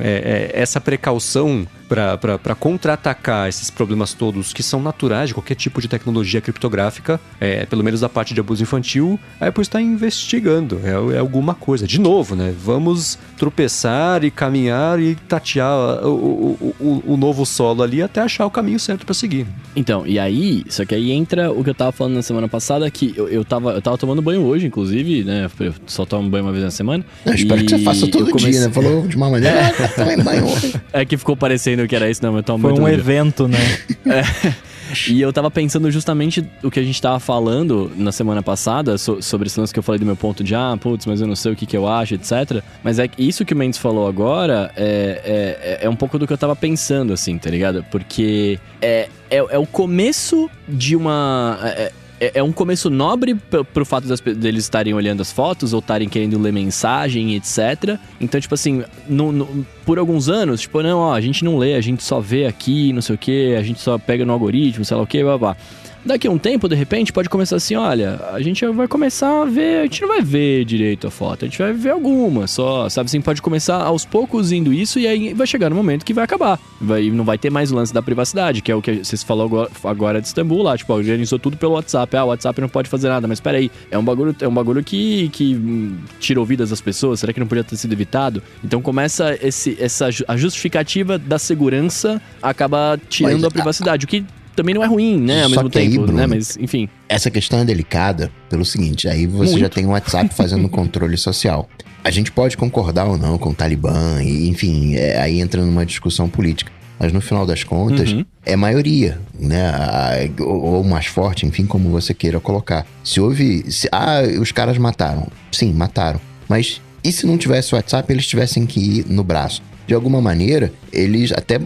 é, é essa precaução para contra-atacar esses problemas todos que são naturais de qualquer tipo de tecnologia criptográfica, é, pelo menos da parte de abuso infantil, a Apple está investigando. É, é alguma coisa. De novo, né? Vamos tropeçar e caminhar e tatear o, o, o, o novo solo ali até achar o caminho certo para seguir. Então, e aí, só que aí entra o que eu tava falando na semana passada, que eu, eu, tava, eu tava tomando banho hoje, inclusive, né? Eu só tomo banho uma vez na semana. Eu espero que você faça todo comecei... dia, né? Falou de uma maneira, ah, banho hoje. É que ficou parecendo que era isso, não, eu tomo Foi um evento, né? é. E eu tava pensando justamente o que a gente tava falando na semana passada, so, sobre esse lance que eu falei do meu ponto de, ah, putz, mas eu não sei o que, que eu acho, etc. Mas é que isso que o Mendes falou agora é, é, é um pouco do que eu tava pensando, assim, tá ligado? Porque é, é, é o começo de uma. É, é, é um começo nobre pro fato das, deles estarem olhando as fotos ou estarem querendo ler mensagem, etc. Então, tipo assim, no, no, por alguns anos, tipo, não, ó, a gente não lê, a gente só vê aqui, não sei o que, a gente só pega no algoritmo, sei lá o que, blá blá. Daqui a um tempo, de repente, pode começar assim: olha, a gente vai começar a ver, a gente não vai ver direito a foto, a gente vai ver alguma só, sabe assim? Pode começar aos poucos indo isso e aí vai chegar no momento que vai acabar. Vai, não vai ter mais o lance da privacidade, que é o que vocês falou agora, agora de Istambul lá, tipo, organizou tudo pelo WhatsApp. Ah, o WhatsApp não pode fazer nada, mas peraí, é um bagulho, é um bagulho que, que hum, tirou vidas das pessoas, será que não podia ter sido evitado? Então começa esse, essa a justificativa da segurança acaba tirando mas, a privacidade, a... o que também não é ruim, né? Ao Só mesmo tempo, aí, Bruno, né? Mas, enfim. Essa questão é delicada pelo seguinte: aí você Muito. já tem o WhatsApp fazendo controle social. A gente pode concordar ou não com o Talibã, e, enfim, é, aí entra numa discussão política. Mas no final das contas, uhum. é maioria, né? Ou, ou, mais forte, enfim, como você queira colocar. Se houve. Se, ah, os caras mataram. Sim, mataram. Mas e se não tivesse o WhatsApp, eles tivessem que ir no braço? de alguma maneira, eles até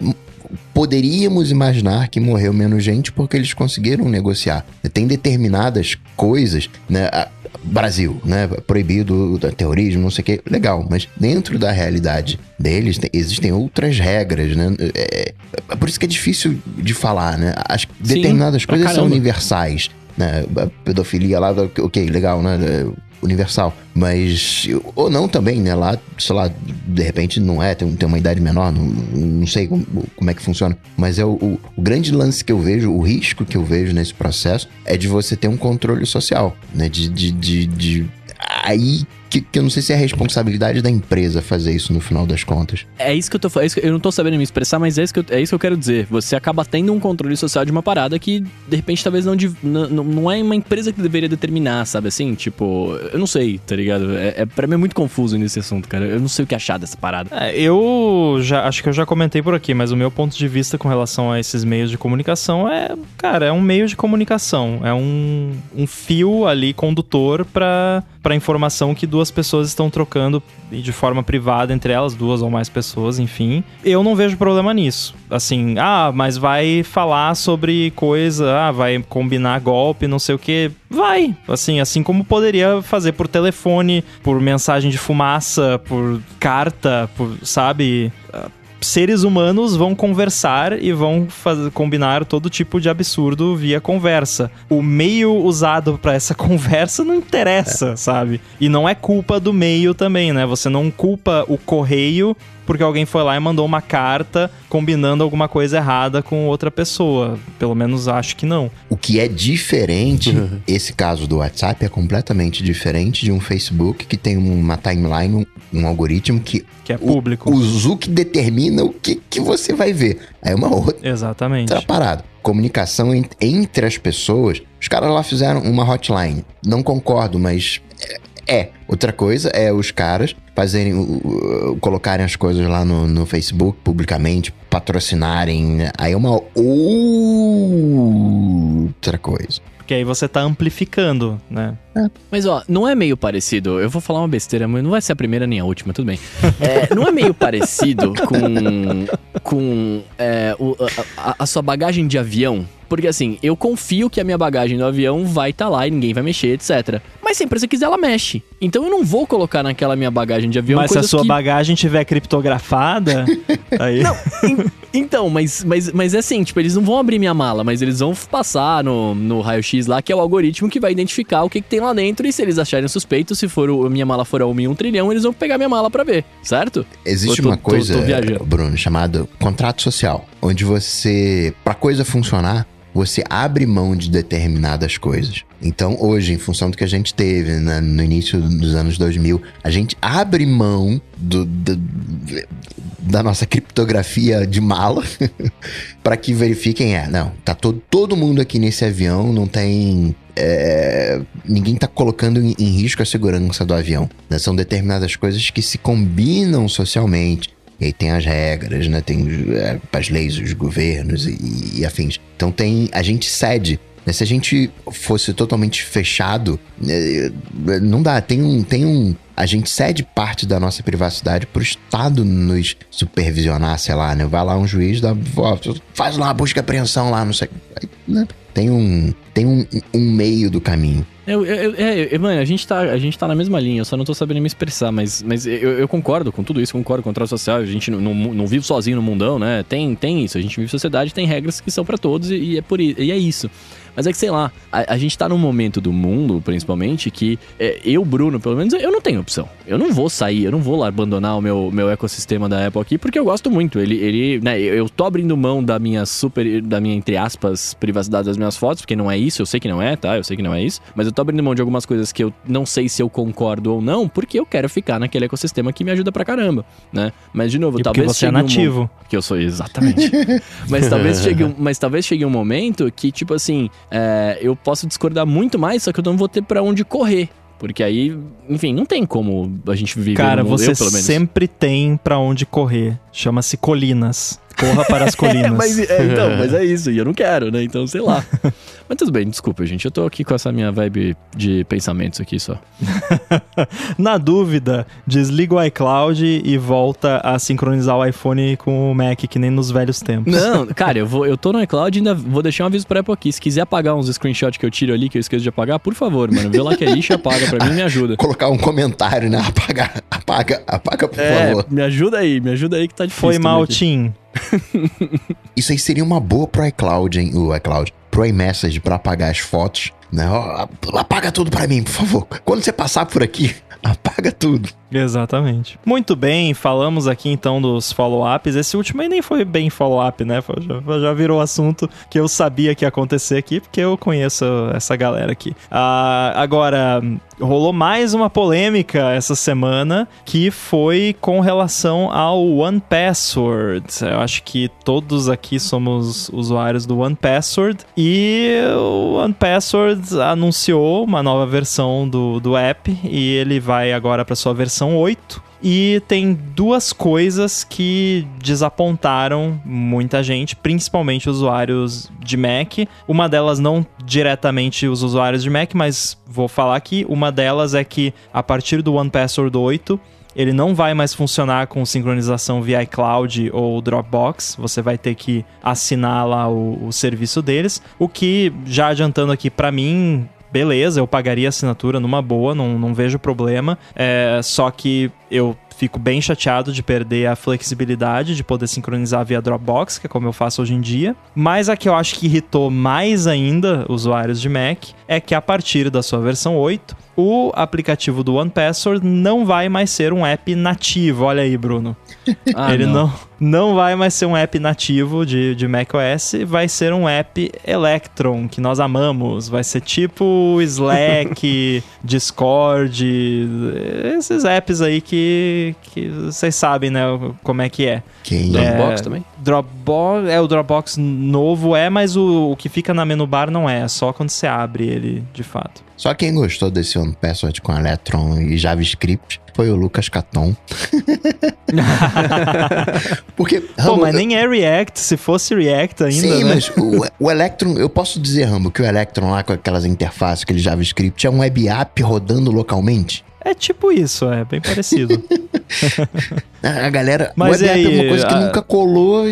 poderíamos imaginar que morreu menos gente porque eles conseguiram negociar. Tem determinadas coisas, né? Brasil, né? Proibido o terrorismo, não sei o que. Legal, mas dentro da realidade deles tem- existem outras regras, né? É, é por isso que é difícil de falar, né? As Sim, determinadas pra coisas são universais, né? A pedofilia lá, ok, legal, né? É Universal. Mas, ou não também, né? Lá, sei lá, de repente não é, tem, tem uma idade menor, não, não sei como, como é que funciona. Mas é o, o, o grande lance que eu vejo, o risco que eu vejo nesse processo é de você ter um controle social, né? De. de, de, de- aí que, que eu não sei se é a responsabilidade da empresa fazer isso no final das contas. É isso que eu tô falando. Eu não tô sabendo me expressar, mas é isso, que eu, é isso que eu quero dizer. Você acaba tendo um controle social de uma parada que, de repente, talvez não, não, não- é uma empresa que deveria determinar, sabe assim? Tipo, eu não sei, tá ligado? É, é, pra mim é muito confuso nesse assunto, cara. Eu não sei o que achar dessa parada. É, eu já acho que eu já comentei por aqui, mas o meu ponto de vista com relação a esses meios de comunicação é, cara, é um meio de comunicação, é um, um fio ali condutor para para informação que duas pessoas estão trocando de forma privada entre elas, duas ou mais pessoas, enfim. Eu não vejo problema nisso. Assim, ah, mas vai falar sobre coisa, ah, vai combinar golpe, não sei o que. Vai. Assim, assim como poderia fazer por telefone, por mensagem de fumaça, por carta, por, sabe? Seres humanos vão conversar e vão faz- combinar todo tipo de absurdo via conversa. O meio usado pra essa conversa não interessa, sabe? E não é culpa do meio também, né? Você não culpa o correio porque alguém foi lá e mandou uma carta combinando alguma coisa errada com outra pessoa. Pelo menos acho que não. O que é diferente, esse caso do WhatsApp é completamente diferente de um Facebook que tem uma timeline, um, um algoritmo que Que é o- público. o Zuck determina o que, que você vai ver. Aí é uma outra Exatamente. Porque aí você tá amplificando, né? Mas ó, não é meio parecido. Eu vou falar uma besteira, mas não vai ser a primeira nem a última, tudo bem. É, não é meio parecido com com é, o- a, a- a sua bagagem de avião? Porque assim, eu confio que a minha bagagem do avião vai estar lá e ninguém vai mexer, etc. Mas se a empresa quiser, ela mexe. Então eu não vou colocar naquela minha bagagem de avião Mas se a sua que... bagagem tiver criptografada, aí. En- Então, mas, mas, mas é assim, tipo, eles não vão abrir minha mala, mas eles vão passar no, no raio-x lá, que é o algoritmo que vai identificar o que, que tem lá dentro, e se eles acharem suspeito, se for o, minha mala for a 1 em 1 trilhão, eles vão pegar minha mala pra ver, certo? Existe tô- uma tô- coisa, tô viajando. Bruno, chamada contrato social, onde você, pra coisa funcionar, você abre mão de determinadas coisas. Então, hoje, em função do que a gente teve né, no início dos anos 2000, a gente abre mão do- do- da nossa criptografia de mala para que verifiquem, é, não, tá todo, todo mundo aqui nesse avião, não tem é, ninguém tá colocando em, em risco a segurança do avião. né? São determinadas coisas que se combinam socialmente. E aí tem as regras, né? Tem é, as leis, os governos e, e afins. Então tem. A gente cede. né? Se a gente fosse totalmente fechado, é, não dá. Tem um. Tem um a gente cede parte da nossa privacidade pro Estado nos supervisionar, sei lá, né? Vai lá um juiz, dá, faz lá busca apreensão lá, não sei. Né? Tem um. Tem um, um meio do caminho. Eu, eu, eu- é, eu- mano, a gente, tá, a gente tá na mesma linha, eu só não tô sabendo me expressar, mas, mas eu, concordo com tudo isso, concordo com o contrato social, a gente não, não, não vive sozinho no mundão, né? Tem, tem isso, a gente vive sociedade, tem regras que são pra todos e, e é por e é isso. Mas é que, sei lá, a, a gente tá num momento do mundo, principalmente, que é, eu, Bruno, pelo menos, eu não tenho opção. Eu não vou sair, eu não vou lá abandonar o meu, meu ecossistema da Apple aqui, porque eu gosto muito. Ele, ele né, eu eu tô abrindo mão da minha super, da minha, entre aspas, privacidade das minhas fotos, porque não é isso, eu sei que não é, tá? Eu sei que não é isso. Mas eu tô abrindo mão de algumas coisas que eu não sei se eu concordo ou não, porque eu quero ficar naquele ecossistema que me ajuda pra caramba, né? Mas, de novo, E talvez você é chegue um nativo. que eu sou, exatamente. mas, talvez chegue um, mas talvez chegue um momento que, tipo assim, é, eu posso discordar muito mais, só que eu não vou ter pra onde correr. Porque aí, enfim, não tem como a gente viver Cara, no mundo, você eu, pelo menos. sempre tem pra onde correr. Chama-se colinas. Corra para as colinas. mas, é, então, mas é isso, e eu não quero, né? Então, sei lá. mas tudo bem, desculpa, gente. Eu tô aqui com essa minha vibe de pensamentos aqui só. Na dúvida, desliga o iCloud e volta a sincronizar o iPhone com o Mac, que nem nos velhos tempos. Não, cara, eu, vou, eu tô no iCloud e ainda vou deixar um aviso pra Apple aqui. Se quiser apagar uns screenshots que eu tiro ali, que eu esqueço de apagar, por favor, mano. Vê lá que é lixo e apaga. Pra mim, me ajuda. Colocar um comentário, né? Apaga, apaga, apaga, por É, favor. me ajuda aí, me ajuda aí que tá difícil. Foi mal. Tim. Isso aí seria uma boa pro iCloud, hein? O iCloud. Pro iMessage pra apagar as fotos. Né? Apaga tudo pra mim, por favor. Quando você passar por aqui, apaga tudo. Exatamente. Muito bem, falamos aqui então dos follow-ups. Esse último aí nem foi bem follow-up, né? Já, já virou assunto que eu sabia que ia acontecer aqui, porque eu conheço essa galera aqui. Ah, agora, rolou mais uma polêmica essa semana, que foi com relação ao One Password. Eu acho que todos aqui somos usuários do One Password, e o One Password anunciou uma nova versão do, do app, e ele vai agora para sua versão 8. E tem duas coisas que desapontaram muita gente, principalmente usuários de Mac. Uma delas não diretamente os usuários de Mac, mas vou falar aqui. Uma delas é que a partir do One Password 8, ele não vai mais funcionar com sincronização via iCloud ou Dropbox. Você vai ter que assinar lá o, o serviço deles. O que, já adiantando aqui pra mim, beleza, eu pagaria a assinatura numa boa, não, não vejo problema. É, só que eu fico bem chateado de perder a flexibilidade de poder sincronizar via Dropbox, que é como eu faço hoje em dia. Mas a que eu acho que irritou mais ainda usuários de Mac é que a partir da sua versão 8, o aplicativo do One Password não vai mais ser um app nativo. Olha aí, Bruno. Ah, Ele não. não vai mais ser um app nativo de, de macOS, vai ser um app Electron, que nós amamos. Vai ser tipo Slack, Discord, esses apps aí que, que vocês sabem, né, como é que é. Quem Dropbox É, também? Dropbox, é o Dropbox novo é, mas o, o que fica na menu bar não é, é só quando você abre ele, de fato. Só quem gostou desse One Password com Electron e JavaScript foi o Lucas Caton. Porque. Pô, Rambo, mas nem é React, se fosse React ainda, Sim, né? mas o, o Electron, eu posso dizer, Rambo, que o Electron lá com aquelas interfaces, aquele JavaScript, é um web app rodando localmente. É tipo isso, é bem parecido. A galera. Mas web e app é aí, uma coisa que a- nunca colou,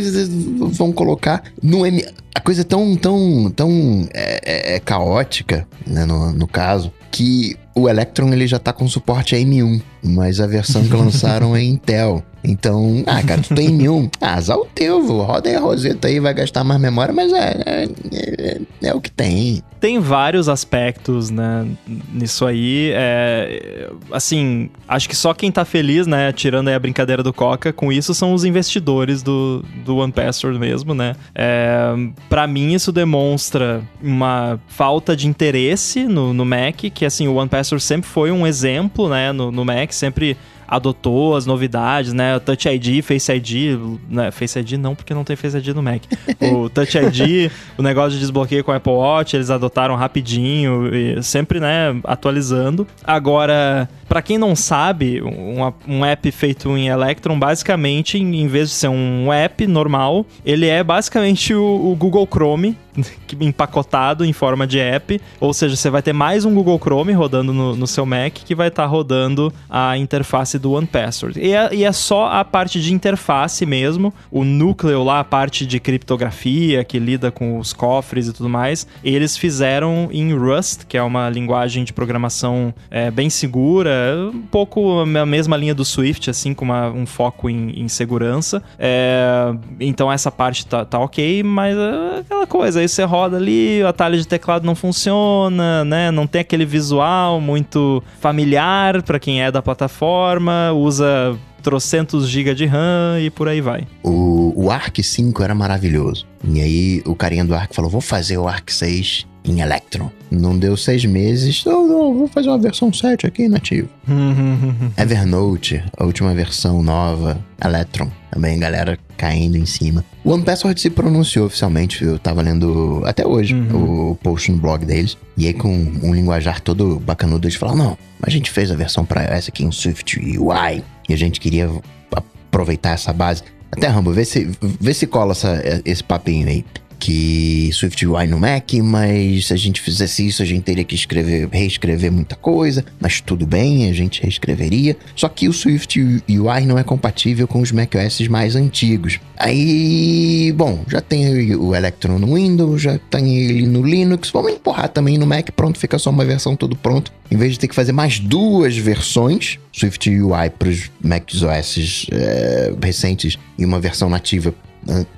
vão colocar. No M... A coisa é tão, tão, tão é, é- é caótica, né, no, no caso, que o Electron ele já tá com suporte a M1, mas a versão que lançaram é Intel. Então, ah, cara, tu tem M1, ah, azar o teu, vô, roda aí a Rosetta aí, vai gastar mais memória, mas é, é, é- é o que tem. Tem vários aspectos, né, nisso aí. É, assim, acho que só quem tá feliz, né, tirando aí a brincadeira do Coca, com isso são os investidores do, do One Password mesmo, né. É, para mim isso demonstra uma falta de interesse no, no Mac, que assim, o One Password sempre foi um exemplo, né, no, no Mac, sempre adotou as novidades, né? O Touch ID, Face ID, né? Face ID não, porque não tem Face ID no Mac. O Touch ID, o negócio de desbloqueio com o Apple Watch, eles adotaram rapidinho, e sempre, né, atualizando. Agora, pra quem não sabe, um, um app feito em Electron, basicamente, em vez de ser um app normal, ele é basicamente o, o Google Chrome que- empacotado em forma de app, ou seja, você vai ter mais um Google Chrome rodando no, no seu Mac que vai estar rodando a interface do One Password. E é, e é só a parte de interface mesmo, o núcleo lá, a parte de criptografia que lida com os cofres e tudo mais, eles fizeram em Rust, que é uma linguagem de programação é, bem segura, um pouco a mesma linha do Swift, assim, com uma- um foco em, em segurança. É, então essa parte tá, tá ok, mas é aquela coisa, aí você roda ali, o atalho de teclado não funciona, né? Não tem aquele visual muito familiar para quem é da plataforma, usa trocentos GB de RAM e por aí vai. O, o Arc 5 era maravilhoso. E aí o carinha do Arc falou: vou fazer o Arc 6 em Electron. Não deu seis meses. Não, não, vou fazer uma versão 7 aqui nativo. Evernote, a última versão nova, Electron. Também galera caindo em cima. O One Password se pronunciou oficialmente, eu tava lendo até hoje Uhum. o post no blog deles. E aí com um linguajar todo bacanudo, eles falaram, não, a gente fez a versão para iOS aqui em Swift UI. E a gente queria aproveitar essa base. Até, Rambo, vê se, vê se cola essa, esse papinho aí. Que SwiftUI no Mac, mas se a gente fizesse isso, a gente teria que escrever, reescrever muita coisa, mas tudo bem, a gente reescreveria. Só que o SwiftUI não é compatível com os macOS mais antigos. Aí, bom, já tem o Electron no Windows, já tem ele no Linux, vamos empurrar também no Mac, pronto, fica só uma versão tudo pronto. Em vez de ter que fazer mais duas versões, SwiftUI para os macOS é, recentes e uma versão nativa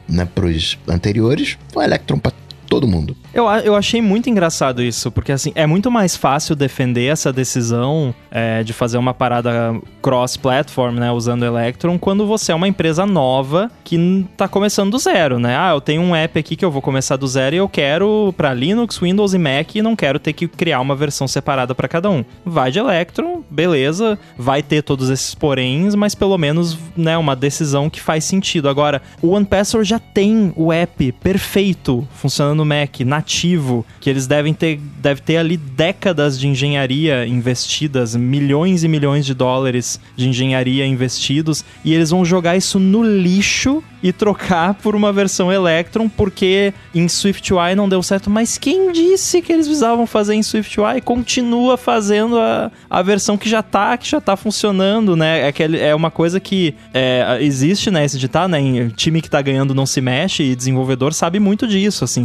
né, para os anteriores, o Electron todo mundo. Eu, eu achei muito engraçado isso, porque assim, é muito mais fácil defender essa decisão é, de fazer uma parada cross-platform, né, usando Electron, quando você é uma empresa nova que tá começando do zero, né? Ah, eu tenho um app aqui que eu vou começar do zero e eu quero para Linux, Windows e Mac e não quero ter que criar uma versão separada para cada um. Vai de Electron, beleza, vai ter todos esses poréns, mas pelo menos, né, uma decisão que faz sentido. Agora, o OnePassword já tem o app perfeito funcionando no Mac, nativo, que eles devem ter, deve ter ali décadas de engenharia investidas, milhões e milhões de dólares de engenharia investidos, e eles vão jogar isso no lixo e trocar por uma versão Electron, porque em SwiftUI não deu certo. Mas quem disse que eles precisavam fazer em SwiftUI? Continua fazendo a, a versão que já tá, que já tá funcionando, né? É, que é uma coisa que é, existe, né? Esse ditado, né? Em time que tá ganhando não se mexe e desenvolvedor sabe muito disso, assim.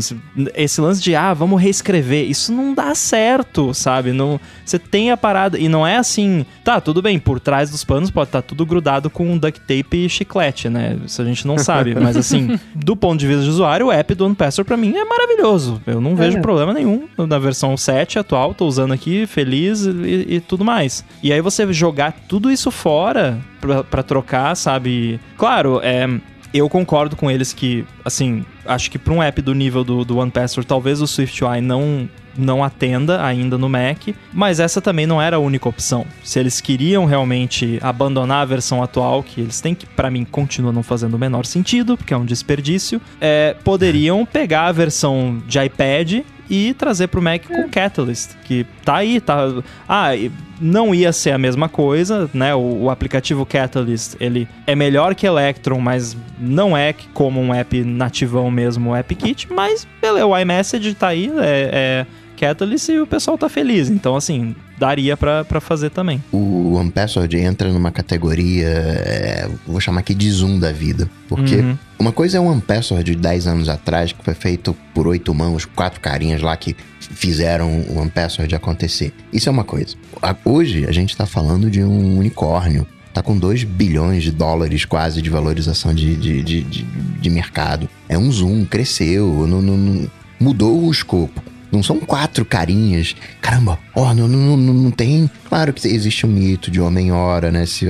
Esse lance de, ah, vamos reescrever, isso não dá certo, sabe? Não, você tem a parada, e não é assim, tá, tudo bem, por trás dos panos pode estar tá tudo grudado com duct tape e chiclete, né? Isso a gente não sabe. Mas assim, do ponto de vista de usuário, o app do OnePassword pra mim é maravilhoso. Eu não vejo é. problema nenhum na versão 7 atual, tô usando aqui, feliz e, e tudo mais. E aí você jogar tudo isso fora pra, pra trocar, sabe? Claro, é eu concordo com eles que, assim, acho que para um app do nível do, do OnePassword, talvez o SwiftUI não não atenda ainda no Mac, mas essa também não era a única opção. Se eles queriam realmente abandonar a versão atual, que eles têm que, para mim, continua não fazendo o menor sentido, porque é um desperdício, é, poderiam pegar a versão de iPad e trazer pro Mac com Catalyst, que tá aí, tá. Ah, não ia ser a mesma coisa, né? O, o, aplicativo Catalyst, ele é melhor que Electron, mas não é como um app nativão mesmo, o AppKit, mas beleza, o iMessage tá aí, é, é Catalyst e o pessoal tá feliz. Então, assim, daria para fazer também. O OnePassword entra numa categoria, é, vou chamar aqui de Zoom da vida. Porque uhum. uma coisa é o OnePassword de 10 anos atrás, que foi feito por oito mãos, quatro carinhas lá que fizeram o OnePassword acontecer. Isso é uma coisa. Hoje a gente tá falando de um unicórnio tá com 2 bilhões de dólares quase de valorização de, de, de, de, de mercado. É um zoom, cresceu, não, não, mudou o escopo. Não são quatro carinhas. Caramba, ó, não, não, não, não tem. Claro que existe um mito de homem-hora, né? Se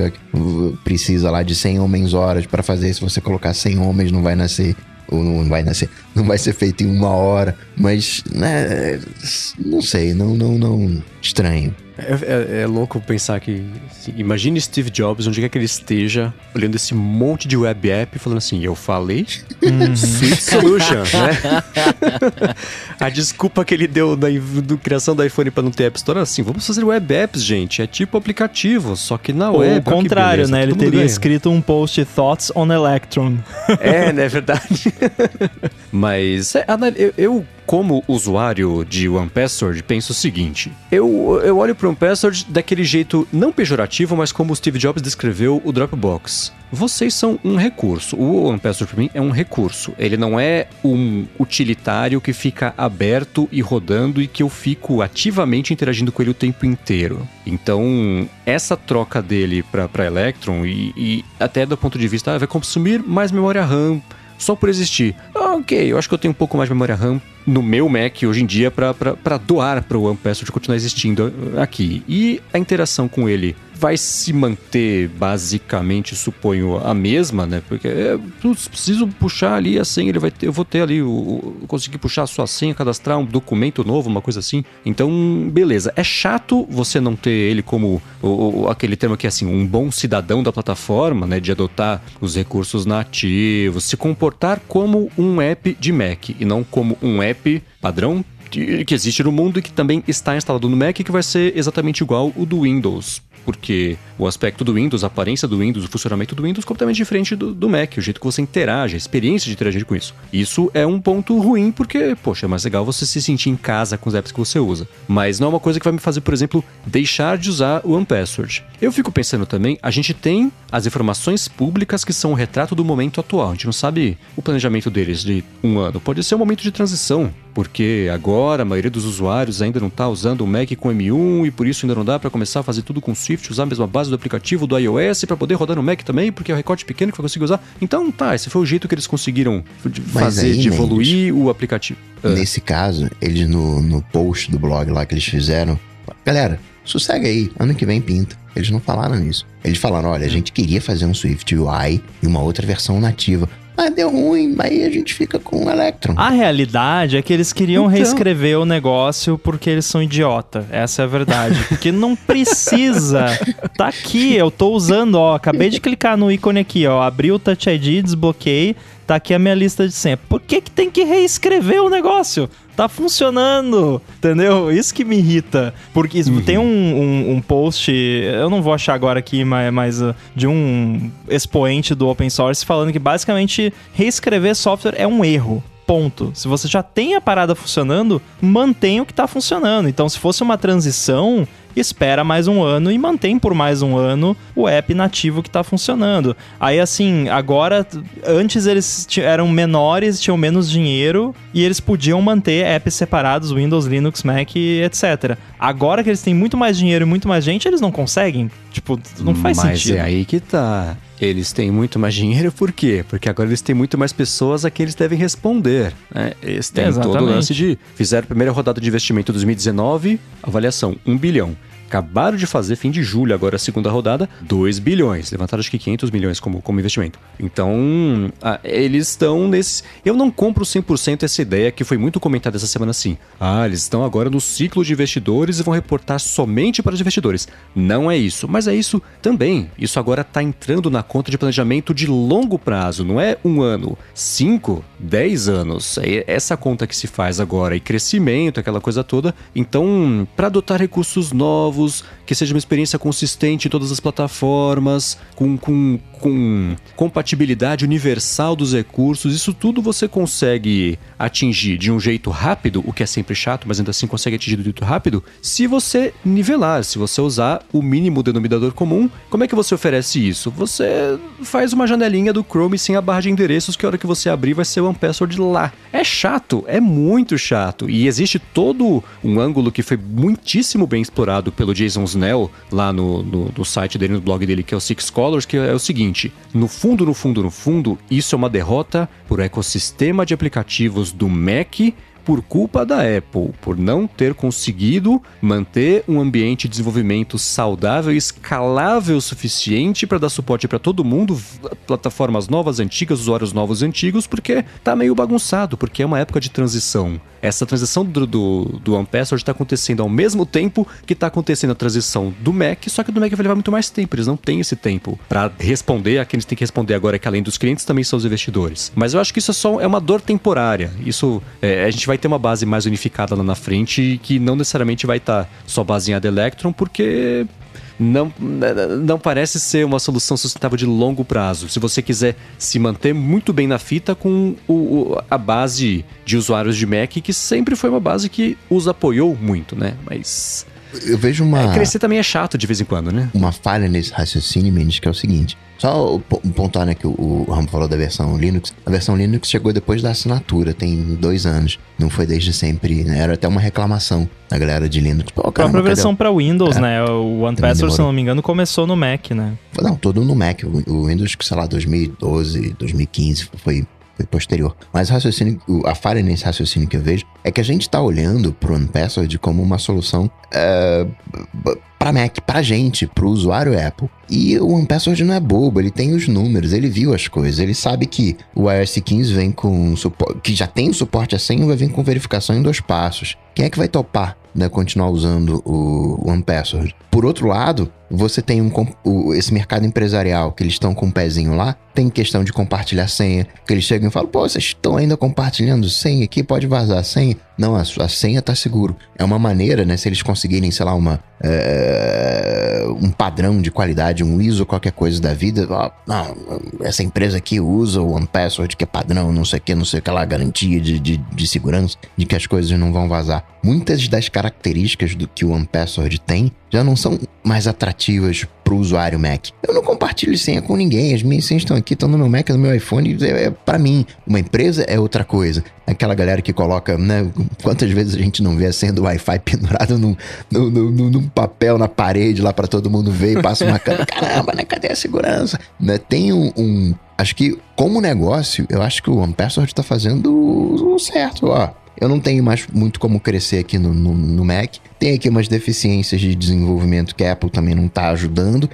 precisa lá de 100 homens-horas para fazer, se você colocar 100 homens, não vai nascer ou não vai nascer, não vai ser feito em uma hora, mas né, não sei, não, não, não estranho. É, é, é, louco pensar que. Assim, imagine Steve Jobs, onde quer que ele esteja, olhando esse monte de web app, falando assim: Eu falei uhum. Sweet Solution, né? a desculpa que ele deu na, na criação do iPhone para não ter App Store assim: Vamos fazer web apps, gente. É tipo aplicativo, só que na Ou web. o contrário, né? Ele teria ganha. escrito um post Thoughts on Electron. é, né? É verdade. Mas é, eu, eu como usuário de OnePassword, penso o seguinte: eu, eu olho para o OnePassword daquele jeito não pejorativo, mas como o Steve Jobs descreveu o Dropbox. Vocês são um recurso. O OnePassword para mim é um recurso. Ele não é um utilitário que fica aberto e rodando e que eu fico ativamente interagindo com ele o tempo inteiro. Então, essa troca dele para Electron e, e, até do ponto de vista, ah, vai consumir mais memória RAM só por existir. Ah, ok, eu acho que eu tenho um pouco mais de memória RAM no meu Mac hoje em dia para doar para o OnePassword continuar existindo aqui. E a interação com ele vai se manter basicamente, suponho, a mesma, né? Porque é, preciso puxar ali a senha, ele vai ter, eu vou ter ali o, conseguir puxar a sua senha, cadastrar um documento novo, uma coisa assim. Então, beleza. É chato você não ter ele como o, o, aquele termo que é assim, um bom cidadão da plataforma, né? De adotar os recursos nativos, se comportar como um app de Mac e não como um app padrão que existe no mundo e que também está instalado no Mac que vai ser exatamente igual o do Windows. Porque o aspecto do Windows, a aparência do Windows, o funcionamento do Windows é completamente diferente do, do Mac, o jeito que você interage, a experiência de interagir com isso. Isso é um ponto ruim porque, poxa, é mais legal você se sentir em casa com os apps que você usa. Mas não é uma coisa que vai me fazer, por exemplo, deixar de usar o OnePassword. Eu fico pensando também, a gente tem as informações públicas que são o retrato do momento atual. A gente não sabe o planejamento deles de um ano. Pode ser um momento de transição, porque agora a maioria dos usuários ainda não está usando o Mac com M1 e por isso ainda não dá para começar a fazer tudo com Swift, usar a mesma base do aplicativo do iOS para poder rodar no Mac também, porque é um recorte pequeno que vai conseguir usar. Então tá, esse foi o jeito que eles conseguiram fazer aí, de Mendes, evoluir o aplicativo. Ah. Nesse caso, eles no, no post do blog lá que eles fizeram, galera, sossega aí, ano que vem pinta. Eles não falaram nisso. Eles falaram: olha, a gente queria fazer um Swift UI e uma outra versão nativa. Mas deu ruim, aí a gente fica com o Electron. A realidade é que eles queriam Então. reescrever o negócio porque eles são idiota. Essa é a verdade. Porque não precisa. Tá aqui, eu tô usando, ó. Acabei de clicar no ícone aqui, ó. Abri o Touch ID, desbloqueei. Tá aqui a minha lista de senha. Por que, que tem que reescrever o negócio? Tá funcionando, entendeu? Isso que me irrita. Porque isso- tem um, um- um post, eu não vou achar agora aqui, mas, mas, uh, de um expoente do open source falando que basicamente reescrever software é um erro. Ponto. Se você já tem a parada funcionando, mantenha o que tá funcionando. Então, se fosse uma transição, espera mais um ano e mantém por mais um ano o app nativo que tá funcionando. Aí, assim, agora, antes eles eram menores, tinham menos dinheiro e eles podiam manter apps separados, Windows, Linux, Mac, etc. Agora que eles têm muito mais dinheiro e muito mais gente, eles não conseguem. Tipo, não faz Mas sentido. é aí que tá. Eles têm muito mais dinheiro, por quê? Porque agora eles têm muito mais pessoas a quem eles devem responder. Né? Eles têm todo o Exatamente. lance de. Fizeram a primeira rodada de investimento em 2019, avaliação 1 bilhão. Acabaram de fazer, fim de julho, agora a segunda rodada, 2 bilhões. Levantaram acho que 500 milhões como, como investimento. Então, eles estão nesse. Eu não compro 100% essa ideia que foi muito comentada essa semana assim. Ah, eles estão agora no ciclo de investidores e vão reportar somente para os investidores. Não é isso, mas é isso também. Isso agora está entrando na conta de planejamento de longo prazo, não é um ano, cinco, dez anos. É essa conta que se faz agora e crescimento, aquela coisa toda. Então, para adotar recursos novos, que seja uma experiência consistente em todas as plataformas, com, com, com compatibilidade universal dos recursos, isso tudo você consegue atingir de um jeito rápido, o que é sempre chato, mas ainda assim consegue atingir um jeito rápido, se você nivelar, se você usar o mínimo denominador comum. Como é que você oferece isso? Você faz uma janelinha do Chrome sem a barra de endereços que a hora que você abrir vai ser o OnePassword lá. É chato, é muito chato. E existe todo um ângulo que foi muitíssimo bem explorado pelo Jason Snell lá no, no, no site dele, no blog dele, que é o Six Colors, que é o seguinte: no fundo, no fundo, no fundo, isso é uma derrota por ecossistema de aplicativos do Mac por culpa da Apple, por não ter conseguido manter um ambiente de desenvolvimento saudável e escalável o suficiente para dar suporte para todo mundo, plataformas novas, antigas, usuários novos antigos, porque tá meio bagunçado, porque é uma época de transição. Essa transição do, do, do OnePassword está acontecendo ao mesmo tempo que está acontecendo a transição do Mac, só que do Mac vai levar muito mais tempo, eles não têm esse tempo para responder a quem eles têm que responder agora, que além dos clientes também são os investidores. Mas eu acho que isso é só é uma dor temporária. Isso é, a gente vai ter uma base mais unificada lá na frente que não necessariamente vai estar só baseada em Electron, porque não, não parece ser uma solução sustentável de longo prazo. Se você quiser se manter muito bem na fita com o- o- a base de usuários de Mac, que sempre foi uma base que os apoiou muito, né? Mas Eu vejo uma, é, crescer também é chato de vez em quando, né? uma falha nesse raciocínio, Mendes, que é o seguinte. Só um pontuar, né, que o, o Ramo falou da versão Linux. A versão Linux chegou depois da assinatura, tem dois anos. Não foi desde sempre, né? Era até uma reclamação da galera de Linux. Pô, A caramba, própria cadê versão para Windows, É. né? O OnePassword, se não me engano, começou no Mac, né? Não, todo no Mac. O, Windows, sei lá, 2012, 2015 foi, foi posterior. Mas o raciocínio, o- a falha nesse raciocínio que eu vejo é que a gente tá olhando pro OnePassword como uma solução é, b- pra Mac, pra gente, pro usuário Apple. E o OnePassword não é bobo, ele tem os números, ele viu as coisas, ele sabe que o iOS 15 vem com suporte, que já tem o suporte a senha, vai vir com verificação em dois passos. Quem é que vai topar, né, continuar usando o OnePassword? Por outro lado, você tem um, esse mercado empresarial que eles estão com um pezinho lá, tem questão de compartilhar senha, que eles chegam e falam, pô, vocês estão ainda compartilhando senha aqui, pode vazar a senha. Não, a, sua- senha tá seguro. É uma maneira, né, se eles conseguirem, sei lá, uma, é, um padrão de qualidade, um ISO, qualquer coisa da vida, ó, não, essa empresa aqui usa o OnePassword, que é padrão, não sei o que, não sei o que lá, garantia de, de, de segurança, de que as coisas não vão vazar. Muitas das características do que o OnePassword tem já não são mais atrativas pro usuário Mac. Eu não compartilho senha com ninguém, as minhas senhas estão aqui, estão no meu Mac, no meu iPhone, é, é para mim. Uma empresa é outra coisa. Aquela galera que coloca, né, quantas vezes a gente não vê a senha do Wi-Fi pendurado num, num, num, num papel na parede lá para todo mundo ver e passa uma câmera, caramba, né, cadê a segurança? Né, tem um, um Acho que, como negócio, eu acho que o OnePassword está fazendo o certo, ó. Eu não tenho mais muito como crescer aqui no, no, no Mac. Tem aqui umas deficiências de desenvolvimento que a Apple também não tá ajudando.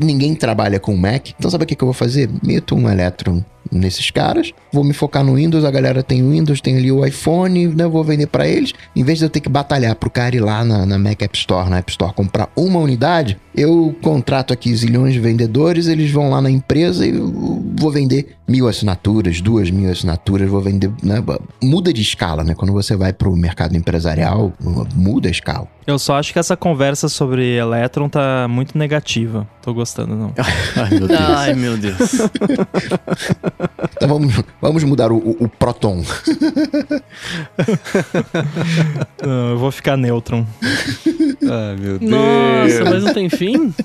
Ninguém trabalha com Mac. Então sabe o que, que eu vou fazer? Meto um Electron nesses caras, vou me focar no Windows, a galera tem Windows, tem ali o iPhone, né? Vou vender para eles. Em vez de eu ter que batalhar pro cara ir lá na, na Mac App Store, na App Store, comprar uma unidade, eu contrato aqui zilhões de vendedores, eles vão lá na empresa e vou vender mil assinaturas, duas mil assinaturas, vou vender, né? Muda de escala, né? Quando você vai pro mercado empresarial, muda a escala. Eu só acho que essa conversa sobre Electron tá muito negativa. Tô gostando, não. Ai, meu Deus. Ai, meu Deus. Então vamos, vamos mudar o, o, o Proton. Não, eu vou ficar Neutron. Ai, meu Deus. Nossa, mas não tem fim?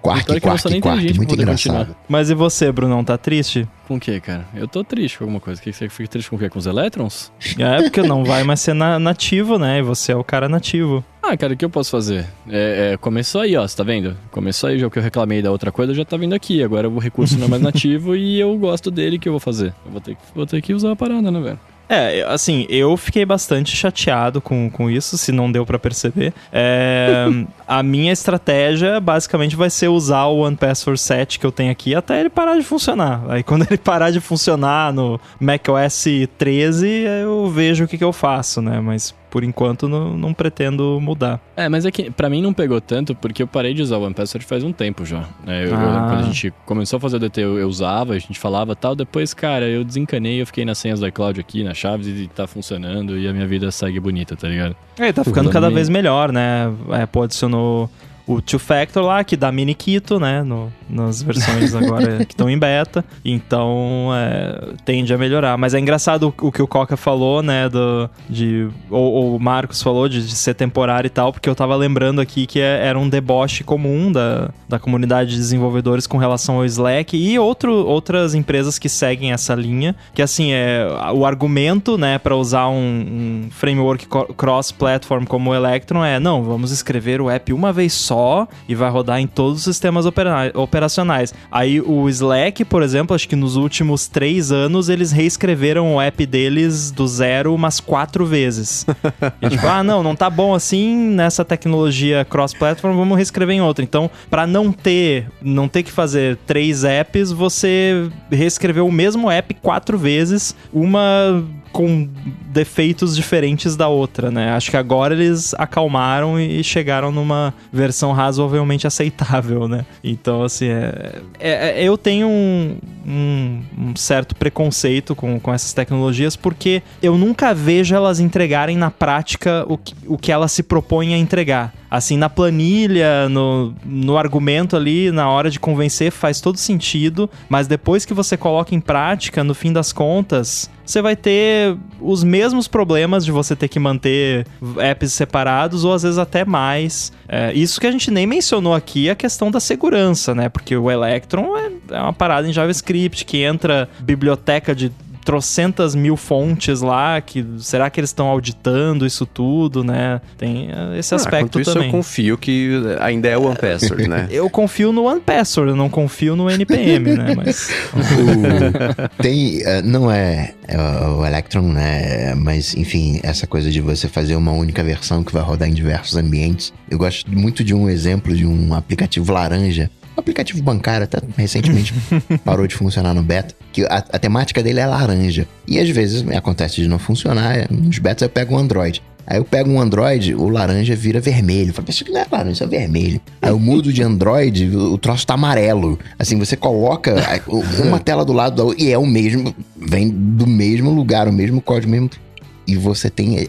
Quark, quark, nem quark, inteligente muito engraçado. continuar. Mas e você, Brunão, tá triste? Com o que, cara? Eu tô triste com alguma coisa. O que que você fica triste com o quê? Com os elétrons? É, porque não vai mais ser na- nativo, né? E você é o cara nativo. Ah, cara, o que eu posso fazer? É, é, começou aí, ó, você tá vendo? Começou aí, já o que eu reclamei da outra coisa já tá vindo aqui. Agora o recurso não é mais nativo e eu gosto dele, que eu vou fazer? Eu vou ter, que- vou ter que usar a parada, né, velho? É, assim, eu fiquei bastante chateado com, com isso, se não deu pra perceber. É, a minha estratégia basicamente vai ser usar o One Password 7 que eu tenho aqui até ele parar de funcionar. Aí quando ele parar de funcionar no macOS 13, eu vejo o que, que eu faço, né? Mas por enquanto não, não pretendo mudar. É, mas é que pra mim não pegou tanto porque eu parei de usar o OnePassword faz um tempo já. né? Eu- eu- Ah. quando a gente começou a fazer o DT, eu, eu usava, a gente falava tal. Depois, cara, eu desencanei, eu fiquei nas senhas do iCloud aqui, nas chaves e tá funcionando e a minha vida segue bonita, tá ligado? É, tá ficando cada meio- vez melhor, né? A Apple adicionou o Two Factor lá, que dá mini Quito, né? No, nas versões agora que estão em beta. Então, é, tende a melhorar. Mas é engraçado o, o que o Coca falou, né? Do, de, ou, ou o Marcos falou de, de ser temporário e tal, porque eu tava lembrando aqui que é- era um deboche comum da, da comunidade de desenvolvedores com relação ao Slack e outro, outras empresas que seguem essa linha. Que assim, é o argumento, né, para usar um, um framework cross-platform como o Electron é: não, vamos escrever o app uma vez só e vai rodar em todos os sistemas opera- operacionais. Aí o Slack, por exemplo, acho que nos últimos três anos eles reescreveram o app deles do zero umas quatro vezes. E tipo, ah, não, não tá bom assim nessa tecnologia cross-platform, vamos reescrever em outra. Então, para não ter, não ter que fazer três apps, você reescreveu o mesmo app quatro vezes, uma com defeitos diferentes da outra, né? Acho que agora eles acalmaram e chegaram numa versão razoavelmente aceitável, né? Então, assim, é, é- é- eu tenho um, um- um certo preconceito com, com essas tecnologias porque eu nunca vejo elas entregarem na prática o que, o que elas se propõem a entregar. Assim, na planilha, no, no argumento ali, na hora de convencer, faz todo sentido, mas depois que você coloca em prática, no fim das contas, você vai ter os mesmos problemas de você ter que manter apps separados ou às vezes até mais. É, isso que a gente nem mencionou aqui a questão da segurança, né? Porque o Electron é, é uma parada em JavaScript que entra biblioteca de trocentas mil fontes lá, que será que eles estão auditando isso tudo, né? Tem eh, esse Ah, aspecto quanto isso, também. eu confio que ainda é o OnePassword, né? Eu confio no OnePassword, eu não confio no NPM, né? Mas O- tem, eh, não é, é o Electron, né? Mas, enfim, essa coisa de você fazer uma única versão que vai rodar em diversos ambientes. Eu gosto muito de um exemplo de um aplicativo laranja. Um aplicativo bancário, até recentemente parou de funcionar no beta. Que a, a temática dele é laranja. E às vezes acontece de não funcionar. Nos betas eu pego o Android. Aí eu pego um Android, o laranja vira vermelho. Eu falo, isso não é laranja, isso é vermelho. Aí eu mudo de Android, o o troço tá amarelo. Assim, você coloca o- uma tela do lado da outra e é o mesmo, vem do mesmo lugar, o mesmo código, mesmo. E você tem.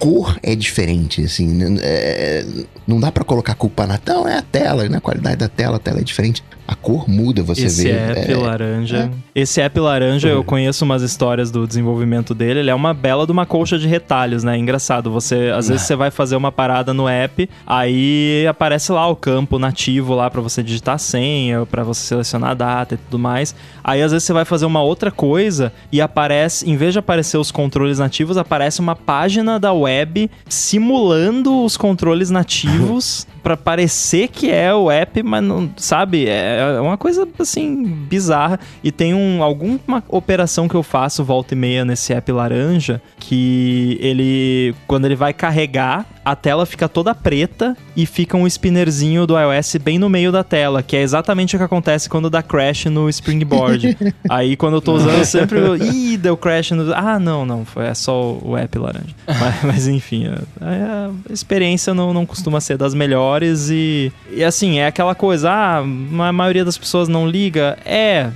Cor é diferente, assim. é- não dá pra colocar culpa na. Não, é a tela, né? A qualidade da tela, a tela é diferente. A cor muda, você Esse vê. app é- laranja. Esse app laranja, eu conheço umas histórias do desenvolvimento dele. Ele é uma bela de uma colcha de retalhos, né? Engraçado. Você, às vezes, você vai fazer uma parada no app, aí aparece lá o campo nativo lá pra você digitar a senha, pra você selecionar a data e tudo mais. Aí, às vezes, você vai fazer uma outra coisa e aparece, em vez de aparecer os controles nativos, aparece uma página da web simulando os controles nativos pra parecer que é o app, mas não, sabe? É uma coisa assim bizarra e tem um alguma operação que eu faço volta e meia nesse app laranja que ele quando ele vai carregar, a tela fica toda preta e fica um spinnerzinho do iOS bem no meio da tela, que é exatamente o que acontece quando dá crash no Springboard. Aí quando eu tô usando eu sempre, eu, ih, deu crash no Ah, não, não, foi é só o app laranja. mas, mas, enfim, a, a experiência não, não costuma ser das melhores e, e assim, é aquela coisa, ah, a maioria das pessoas não liga. É,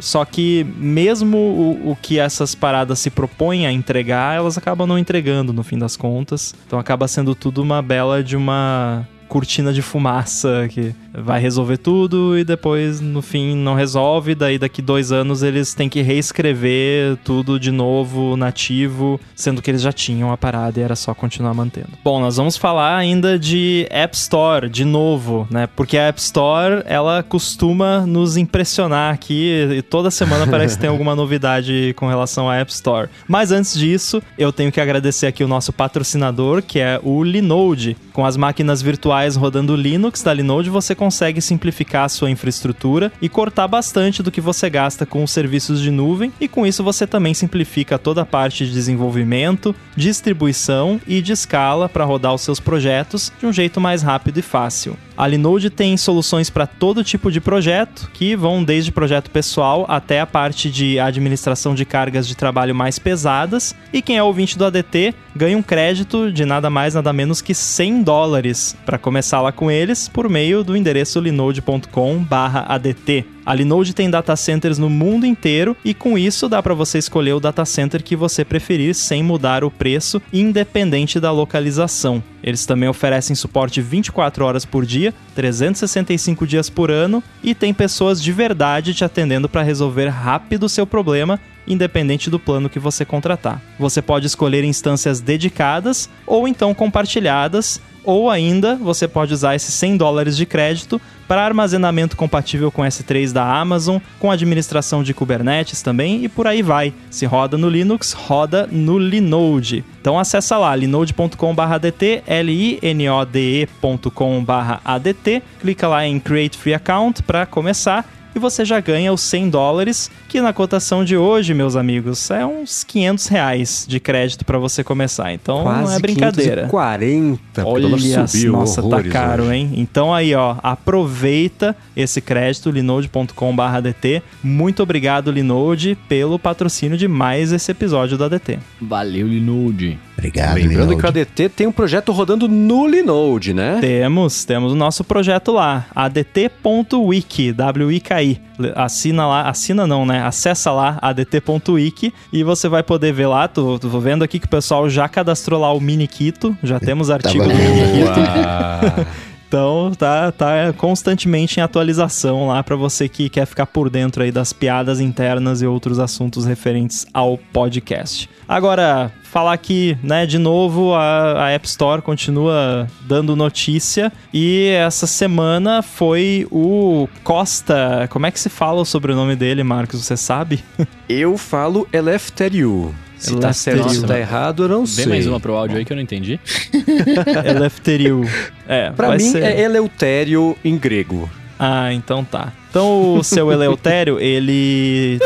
só que mesmo o, o que essas paradas se propõem a entregar, elas acabam não entregando no fim das contas. Então acaba sendo tudo uma bela de uma cortina de fumaça que vai resolver tudo e depois no fim não resolve. Daí daqui dois anos eles têm que reescrever tudo de novo nativo, sendo que eles já tinham a parada e era só continuar mantendo. Bom, nós vamos falar ainda de App Store de novo, né? Porque a App Store ela costuma nos impressionar aqui e toda semana parece que tem alguma novidade com relação à App Store. Mas antes disso, eu tenho que agradecer aqui o nosso patrocinador, que é o Linode. Com as máquinas virtuais rodando Linux da Linode, você consegue simplificar a sua infraestrutura e cortar bastante do que você gasta com os serviços de nuvem, e com isso você também simplifica toda a parte de desenvolvimento, distribuição e de escala para rodar os seus projetos de um jeito mais rápido e fácil. A Linode tem soluções para todo tipo de projeto, que vão desde projeto pessoal até a parte de administração de cargas de trabalho mais pesadas. E quem é ouvinte do ADT ganha um crédito de nada mais nada menos que 100 dólares para começar lá com eles por meio do endereço linode.com/adt. A Linode tem data centers no mundo inteiro e com isso dá para você escolher o data center que você preferir sem mudar o preço, independente da localização. Eles também oferecem suporte 24 horas por dia, 365 dias por ano e tem pessoas de verdade te atendendo para resolver rápido o seu problema, independente do plano que você contratar. Você pode escolher instâncias dedicadas ou então compartilhadas, ou ainda você pode usar esses 100 dólares de crédito para armazenamento compatível com S3 da Amazon, com administração de Kubernetes também e por aí vai. Se roda no Linux, roda no Linode. Então acessa lá linode.com/adt, l i n o d e.com/adt, clica lá em Create Free Account para começar e você já ganha os 100 dólares, que na cotação de hoje, meus amigos, é uns 500 reais de crédito para você começar. Então não é brincadeira. 40, Olha, subiu, nossa, tá horrores caro, hoje. hein? Então aí, ó, aproveita esse crédito, linode.com/adt. Muito obrigado, Linode, pelo patrocínio de mais esse episódio do ADT. Valeu, Linode. Obrigado, Lembrando que o Linode. ADT tem um projeto rodando no Linode, né? Temos, temos o nosso projeto lá, adt.wiki, W-I-K-I. Assina lá, assina não, né? Acessa lá, adt.wiki, e você vai poder ver lá, tô, tô vendo aqui que o pessoal já cadastrou lá o Miniquito, já temos artigo do. Miniquito. Então tá, tá constantemente em atualização lá pra você que quer ficar por dentro aí das piadas internas e outros assuntos referentes ao podcast. Agora, falar aqui, né, de novo, a, a App Store continua dando notícia e essa semana foi o Costa. Como é que se fala o sobrenome dele, Marcos? Você sabe? Eu falo Eleftheriou. Se tá certo ou tá errado, eu não Vem sei. mais uma pro áudio aí que eu não entendi. Eleftheriou. É, Pra mim, ser- é Eleutério em grego. Ah, então tá. Então o seu Eleutério, ele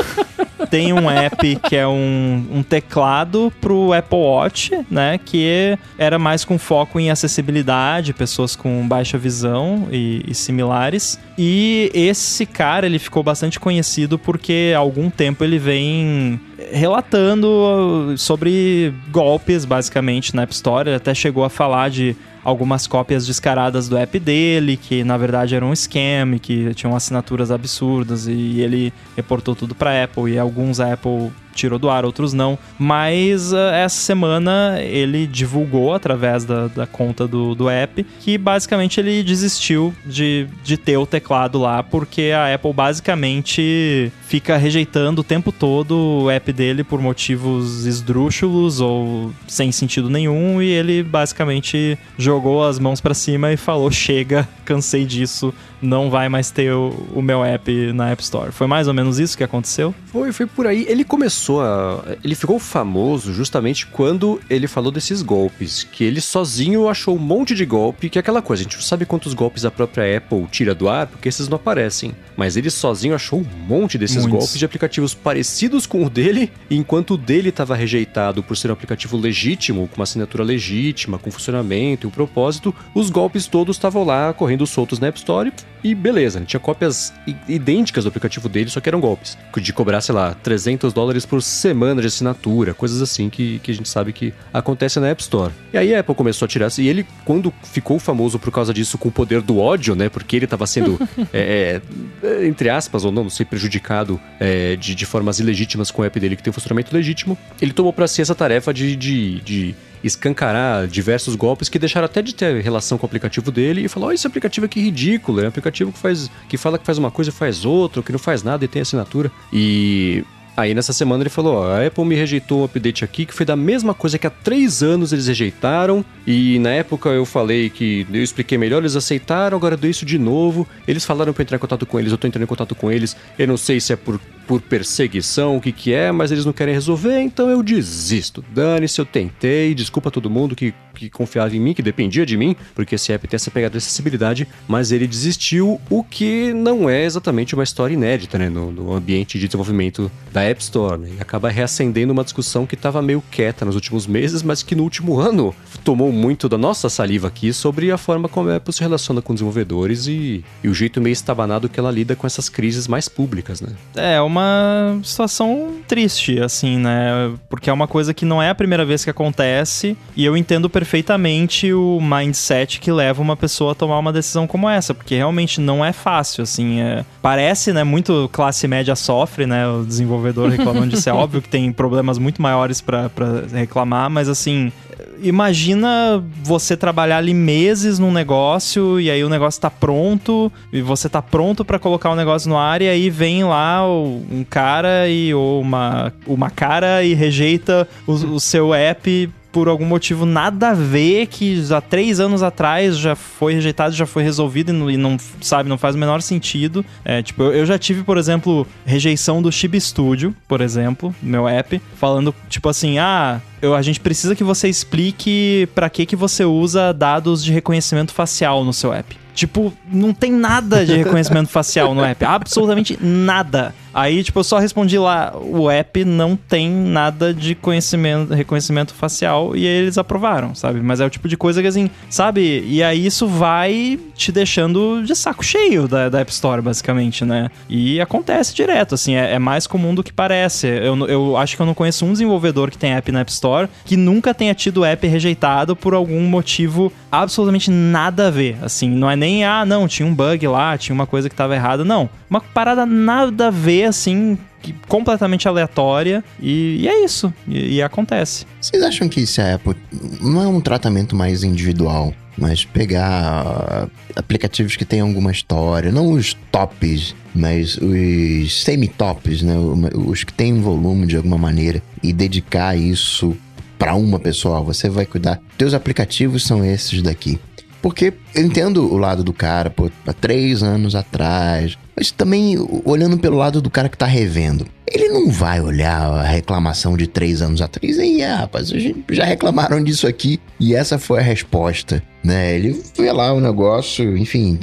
tem um app que é um, um teclado pro Apple Watch, né? Que era mais com foco em acessibilidade, pessoas com baixa visão e, e similares. E esse cara, ele ficou bastante conhecido porque há algum tempo ele vem relatando sobre golpes, basicamente, na App Store. Ele até chegou a falar de algumas cópias descaradas do app dele, que na verdade era um scam, que tinham assinaturas absurdas e ele reportou tudo para Apple e alguns Apple tirou do ar, outros não. Mas uh, essa semana ele divulgou através da, da conta do, do app que basicamente ele desistiu de, de ter o teclado lá, porque a Apple basicamente fica rejeitando o tempo todo o app dele por motivos esdrúxulos ou sem sentido nenhum, e ele basicamente jogou as mãos para cima e falou: chega, cansei disso, não vai mais ter o, o, meu app na App Store. Foi mais ou menos isso que aconteceu? Foi, foi por aí. Ele começou a. Ele ficou famoso justamente quando ele falou desses golpes. Que ele sozinho achou um monte de golpe, que é aquela coisa, a gente não sabe quantos golpes a própria Apple tira do ar, porque esses não aparecem. Mas ele sozinho achou um monte desses Muitos. golpes de aplicativos parecidos com o dele, enquanto o dele estava rejeitado por ser um aplicativo legítimo, com uma assinatura legítima, com funcionamento e um propósito, os golpes todos estavam lá correndo soltos na App Store e beleza, tinha cópias idênticas do aplicativo dele, só que eram golpes. De cobrar, sei lá, 300 dólares por semana de assinatura, coisas assim que, que a gente sabe que acontece na App Store. E aí a Apple começou a tirar, e ele, quando ficou famoso por causa disso, com o poder do ódio, né, porque ele estava sendo, é, é, entre aspas, ou não, não sei, prejudicado é, de, de formas ilegítimas com o app dele, que tem um funcionamento legítimo, ele tomou para si essa tarefa de, de, de escancarar diversos golpes que deixaram até de ter relação com o aplicativo dele e falou: oh, esse aplicativo aqui é ridículo, é um aplicativo que faz que fala que faz uma coisa e faz outra, que não faz nada e tem assinatura. E Aí nessa semana ele falou: ó, a Apple me rejeitou um update aqui que foi da mesma coisa que há três anos eles rejeitaram. E na época eu falei que eu expliquei melhor, eles aceitaram, agora eu isso de novo. Eles falaram para entrar em contato com eles, eu tô entrando em contato com eles. Eu não sei se é por, por perseguição, o que que é, mas eles não querem resolver, então eu desisto. Dane-se, eu tentei, desculpa todo mundo que, que confiava em mim, que dependia de mim, porque esse app tem essa pegada de acessibilidade, mas ele desistiu, o que não é exatamente uma história inédita, né, no, no ambiente de desenvolvimento da App Store, né, e acaba reacendendo uma discussão que estava meio quieta nos últimos meses, mas que no último ano tomou muito da nossa saliva aqui sobre a forma como a Apple se relaciona com desenvolvedores e, e o jeito meio estabanado que ela lida com essas crises mais públicas, né. É, uma situação triste, assim, né, porque é uma coisa que não é a primeira vez que acontece e eu entendo perfeitamente o mindset que leva uma pessoa a tomar uma decisão como essa, porque realmente não é fácil, assim, é... parece, né, muito classe média sofre, né, o desenvolvedor reclamando disso, é óbvio que tem problemas muito maiores para reclamar, mas assim, imagina você trabalhar ali meses num negócio e aí o negócio tá pronto e você tá pronto para colocar o negócio no ar e aí vem lá um cara e ou uma, uma cara e rejeita o, o seu app por algum motivo nada a ver, que há três anos atrás já foi rejeitado, já foi resolvido e não, e não sabe, não faz o menor sentido. É, tipo, eu, eu, já tive, por exemplo, rejeição do Chib Studio, por exemplo, meu app, falando, tipo assim, ah, eu, a gente precisa que você explique para que, que você usa dados de reconhecimento facial no seu app. Tipo, não tem nada de reconhecimento facial no app. Absolutamente nada. Aí, tipo, eu só respondi lá, o app não tem nada de conhecimento, reconhecimento facial e eles aprovaram, sabe? Mas é o tipo de coisa que, assim, sabe? E aí isso vai te deixando de saco cheio da, da App Store, basicamente, né? E acontece direto, assim, é, é mais comum do que parece. Eu, eu acho que eu não conheço um desenvolvedor que tem app na App Store que nunca tenha tido app rejeitado por algum motivo absolutamente nada a ver. Assim, não é nem, ah, não, tinha um bug lá, tinha uma coisa que tava errada. Não. Uma parada nada a ver, assim, completamente aleatória e, e é isso. E, e, acontece. Vocês acham que a Apple não é um tratamento mais individual, mas pegar aplicativos que têm alguma história, não os tops, mas os semi-tops, né? Os que têm um volume de alguma maneira e dedicar isso para uma pessoa, você vai cuidar. Teus aplicativos são esses daqui. Porque eu entendo o lado do cara, pô, há três anos atrás. Mas também olhando pelo lado do cara que tá revendo. Ele não vai olhar a reclamação de três anos atrás. E aí, rapaz, já reclamaram disso aqui. E essa foi a resposta, né? Ele vê lá o negócio, enfim.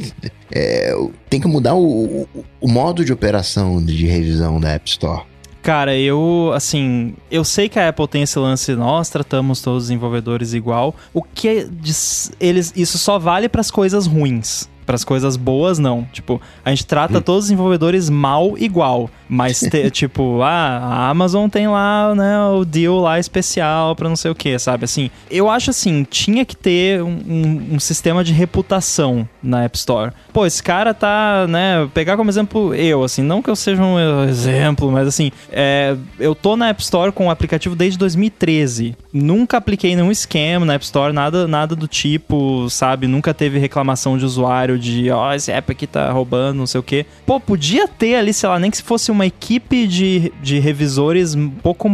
É, tem que mudar o, o, o modo de operação de revisão da App Store. Cara, eu, assim, eu sei que a Apple tem esse lance, nós tratamos todos os desenvolvedores igual. O que é eles, isso só vale para as coisas ruins Pras coisas boas, não. Tipo, a gente trata todos os desenvolvedores mal igual. Mas, te- tipo, ah, a Amazon tem lá, né, o deal lá especial pra não sei o que, sabe? Assim, eu acho assim, tinha que ter um, um- um sistema de reputação na App Store. Pô, esse cara tá, né, pegar como exemplo eu, assim, não que eu seja um exemplo, mas assim, é, eu tô na App Store com o aplicativo desde 2013. Nunca apliquei nenhum esquema na App Store, nada, nada do tipo, sabe? Nunca teve reclamação de usuário de, ó, esse app aqui tá roubando, não sei o quê. Pô, podia ter ali, sei lá, nem que se fosse uma equipe de, de revisores um pouco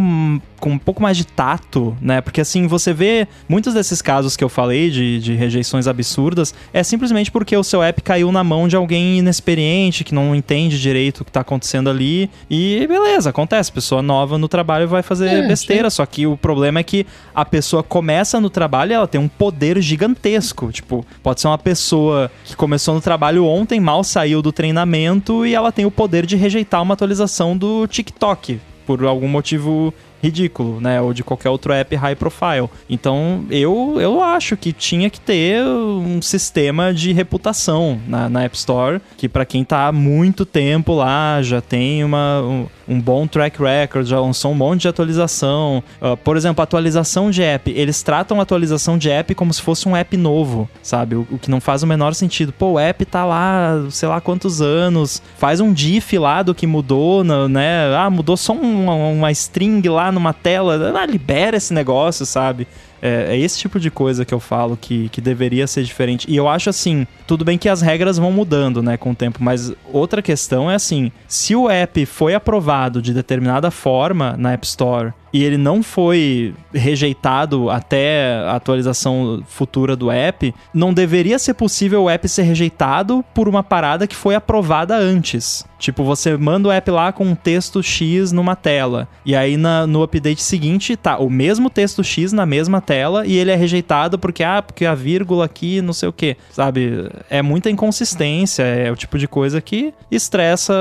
com um pouco mais de tato, né? Porque assim, você vê muitos desses casos que eu falei de, de rejeições absurdas, é simplesmente porque o seu app caiu na mão de alguém inexperiente, que não entende direito o que tá acontecendo ali. E beleza, acontece. Pessoa nova no trabalho vai fazer É, besteira. Só que o problema é que a pessoa começa no trabalho e ela tem um poder gigantesco. Tipo, pode ser uma pessoa que começou no trabalho ontem, mal saiu do treinamento e ela tem o poder de rejeitar uma atualização do TikTok por algum motivo ridículo, né? Ou de qualquer outro app high profile. Então, eu, eu acho que tinha que ter um sistema de reputação na, na App Store, que para quem tá há muito tempo lá, já tem uma, um, bom track record, já lançou um monte de atualização. Uh, por exemplo, atualização de app. Eles tratam a atualização de app como se fosse um app novo, sabe? O, o que não faz o menor sentido. Pô, o app tá lá, sei lá quantos anos, faz um diff lá do que mudou, né? Ah, mudou só um- uma string lá numa tela. Ah, libera esse negócio, sabe? É, é esse tipo de coisa que eu falo que, que deveria ser diferente. E eu acho assim, tudo bem que as regras vão mudando, né, com o tempo, mas outra questão é assim, se o app foi aprovado de determinada forma na App Store e ele não foi rejeitado até a atualização futura do app, não deveria ser possível o app ser rejeitado por uma parada que foi aprovada antes. Tipo, você manda o app lá com um texto X numa tela. E aí na- no update seguinte tá o mesmo texto X na mesma tela e ele é rejeitado porque, ah, porque a vírgula aqui, não sei o que. Sabe? É muita inconsistência. É o tipo de coisa que estressa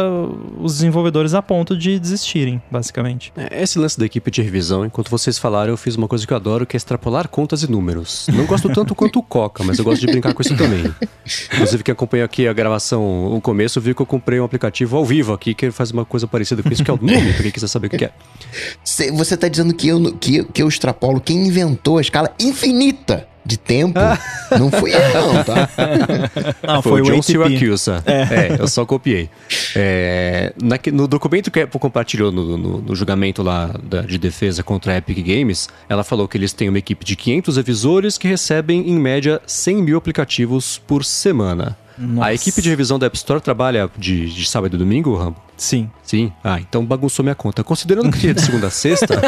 os desenvolvedores a ponto de desistirem, basicamente. É, Esse lance da equipe de revisão, enquanto vocês falaram, eu fiz uma coisa que eu adoro, que é extrapolar contas e números. Não gosto tanto quanto o Coca, mas eu gosto de brincar com isso também. Inclusive, quem acompanhou aqui a gravação, o começo, viu que eu comprei um aplicativo ao vivo aqui, que faz uma coisa parecida com isso, que é o nome, pra quem quiser saber o que é. Cê- Você tá dizendo que eu, que, que eu extrapolo quem inventou a escala infinita de tempo? não fui eu, não, tá? Não, Foi, o John ATP. Siracusa. É. eu só copiei. É, naque- no documento que a Apple compartilhou no, no- no julgamento lá da- de defesa contra a Epic Games, ela falou que eles têm uma equipe de 500 revisores que recebem, em média, 100 mil aplicativos por semana. Nossa. A equipe de revisão da App Store trabalha de, de sábado e domingo, Rambo? Sim. Sim. Ah, então bagunçou minha conta. Considerando que é de segunda a sexta,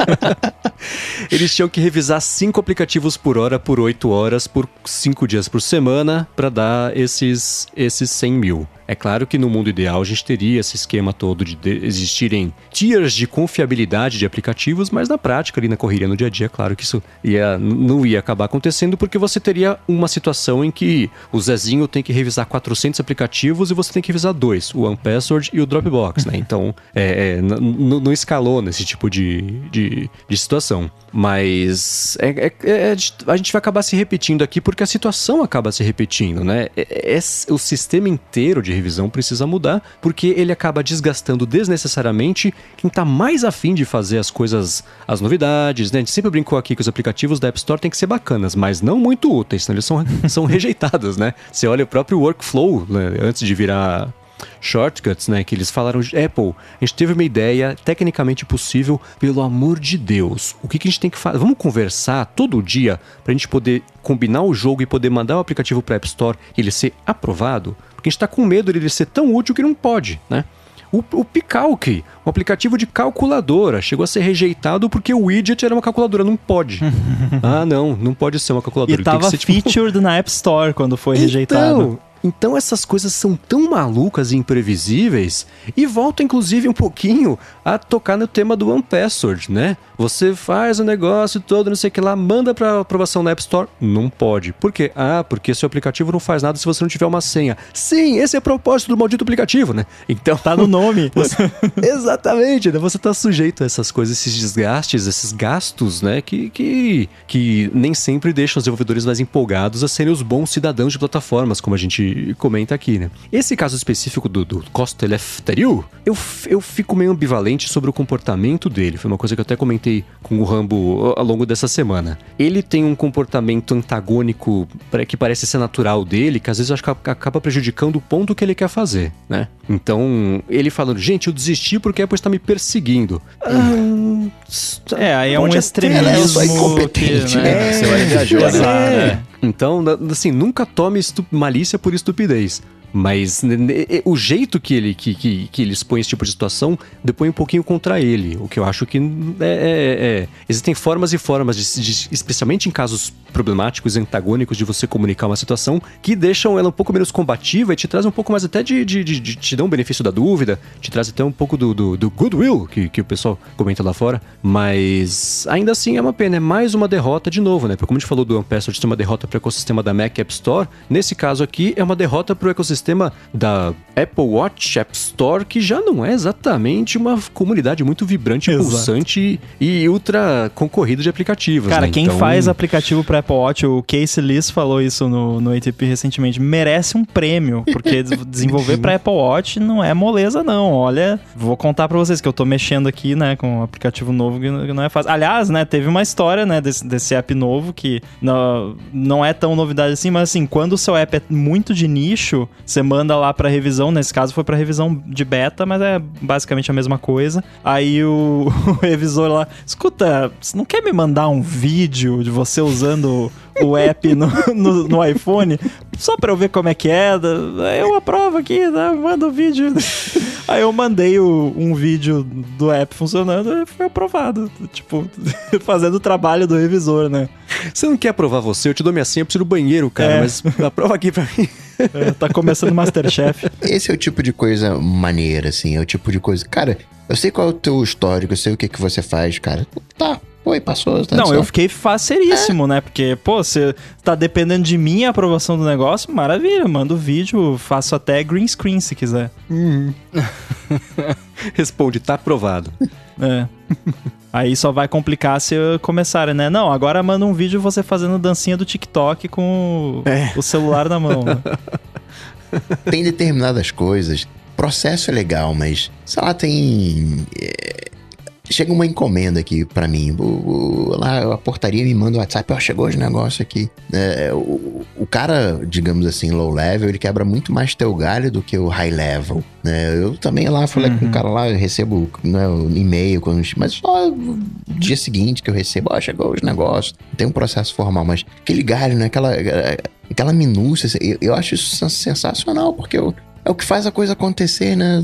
eles tinham que revisar cinco aplicativos por hora por oito horas por cinco dias por semana para dar esses, esses 100 mil. É claro que no mundo ideal a gente teria esse esquema todo de, de existirem tiers de confiabilidade de aplicativos, mas na prática, ali na correria no dia a dia, é claro que isso ia, não ia acabar acontecendo porque você teria uma situação em que o Zezinho tem que revisar 400 aplicativos e você tem que revisar dois, o OnePassword e o Dropbox, né? Então, é, é, não escalou nesse tipo de, de, de situação. Mas é- é- é- a gente vai acabar se repetindo aqui porque a situação acaba se repetindo, né? É- é- o sistema inteiro de revisão precisa mudar porque ele acaba desgastando desnecessariamente quem tá mais afim de fazer as coisas, as novidades, né? A gente sempre brincou aqui que os aplicativos da App Store têm que ser bacanas, mas não muito úteis, senão eles são, são rejeitados, né? Você olha o próprio workflow, né? antes de virar shortcuts, né? Que eles falaram, Apple, a gente teve uma ideia tecnicamente possível, pelo amor de Deus. O que, que a gente tem que fazer? Vamos conversar todo dia pra gente poder combinar o jogo e poder mandar o aplicativo pra App Store e ele ser aprovado? Porque a gente tá com medo dele ser tão útil que não pode, né? O, o Picalc, um aplicativo de calculadora, chegou a ser rejeitado porque o widget era uma calculadora. Não pode. ah, não, não pode ser uma calculadora. E tava ser, tipo, featured na App Store quando foi rejeitado. Então, essas coisas são tão malucas e imprevisíveis e volta inclusive um pouquinho a tocar no tema do One Password, né? Você faz o negócio todo, não sei o que lá, manda para aprovação na App Store, não pode. Por quê? Ah, porque seu aplicativo não faz nada se você não tiver uma senha. Sim, esse é o propósito do maldito aplicativo, né? Então Tá no nome. você- Exatamente, né? Você tá sujeito a essas coisas, esses desgastes, esses gastos, né? Que, que, que nem sempre deixam os desenvolvedores mais empolgados a serem os bons cidadãos de plataformas, como a gente comenta aqui, né? Esse caso específico do, do Costa Eleftheriou, eu, eu fico meio ambivalente sobre o comportamento dele. Foi uma coisa que eu até comentei com o Rambo ao longo dessa semana. Ele tem um comportamento antagônico que parece ser natural dele, que às vezes eu acho que ac- acaba prejudicando o ponto que ele quer fazer, né? Então, ele falando, gente, eu desisti porque a Apple está me perseguindo. Ah, É, aí é um até- extremismo. Ela é só incompetente, que, né? Você vai Exato, né? é. Então, assim, nunca tome malícia por estupidez. Mas ne- ne- o jeito que ele, que, que, que ele expõe esse tipo de situação depõe um pouquinho contra ele. O que eu acho que é. é- é- Existem formas e formas, de, de- especialmente em casos problemáticos e antagônicos, de você comunicar uma situação que deixam ela um pouco menos combativa e te traz um pouco mais até de. de, de- de- te dão um benefício da dúvida, te traz até um pouco do, do, do goodwill que, que o pessoal comenta lá fora. Mas ainda assim é uma pena, é mais uma derrota de novo, né? Porque como a gente falou do OnePassword ser uma derrota para o ecossistema da Mac App Store, nesse caso aqui é uma derrota para o ecossistema da Apple Watch App Store, que já não é exatamente uma comunidade muito vibrante, Exato. pulsante e ultra concorrida de aplicativos. Cara, né? quem Então- faz aplicativo para Apple Watch, o Casey Liss falou isso no, no ATP recentemente, merece um prêmio, porque des- desenvolver para Apple Watch não é moleza não. Olha, vou contar para vocês que eu tô mexendo aqui, né, com um aplicativo novo que não que não é fácil. Aliás, né, teve uma história, né, desse, desse app novo que não, não é tão novidade assim, mas assim, quando o seu app é muito de nicho, você manda lá para revisão, nesse caso foi para revisão de beta, mas é basicamente a mesma coisa. Aí o, o revisor lá, escuta, você não quer me mandar um vídeo de você usando o app no, no, no iPhone? Só pra eu ver como é que é. Eu aprovo aqui, né? manda o vídeo. Aí eu mandei o- um vídeo do app funcionando e foi aprovado. Tipo, fazendo o trabalho do revisor, né? Você não quer aprovar você? Eu te dou minha senha, eu preciso do banheiro, cara, É. mas aprova aqui pra mim. É, tá começando o Masterchef. Esse é o tipo de coisa maneira, assim. É o tipo de coisa. Cara, eu sei qual é o teu histórico, eu sei o que, que você faz, cara. Tá, foi, passou. Tá Não, eu fiquei faceríssimo, né? Porque, pô, você tá dependendo de mim a aprovação do negócio, maravilha, manda o vídeo, faço até green screen se quiser. Responde, tá aprovado. É. Aí só vai complicar se começarem, né? Não, agora manda um vídeo você fazendo dancinha do TikTok com o- o celular na mão. né? Tem determinadas coisas. Processo é legal, mas, sei lá, tem. é, Chega uma encomenda aqui pra mim. O, o- lá a portaria me manda o WhatsApp, ó, chegou os negócios aqui. É, o, o cara, digamos assim, low level, ele quebra muito mais teu galho do que o high level. né? eu também lá falei com o cara lá, eu recebo né, o e-mail, mas só no dia seguinte que eu recebo, ó, chegou os negócios. Tem um processo formal, mas aquele galho, né? Aquela, aquela minúcia, eu, eu acho isso sens- sensacional, porque eu, é o que faz a coisa acontecer, né?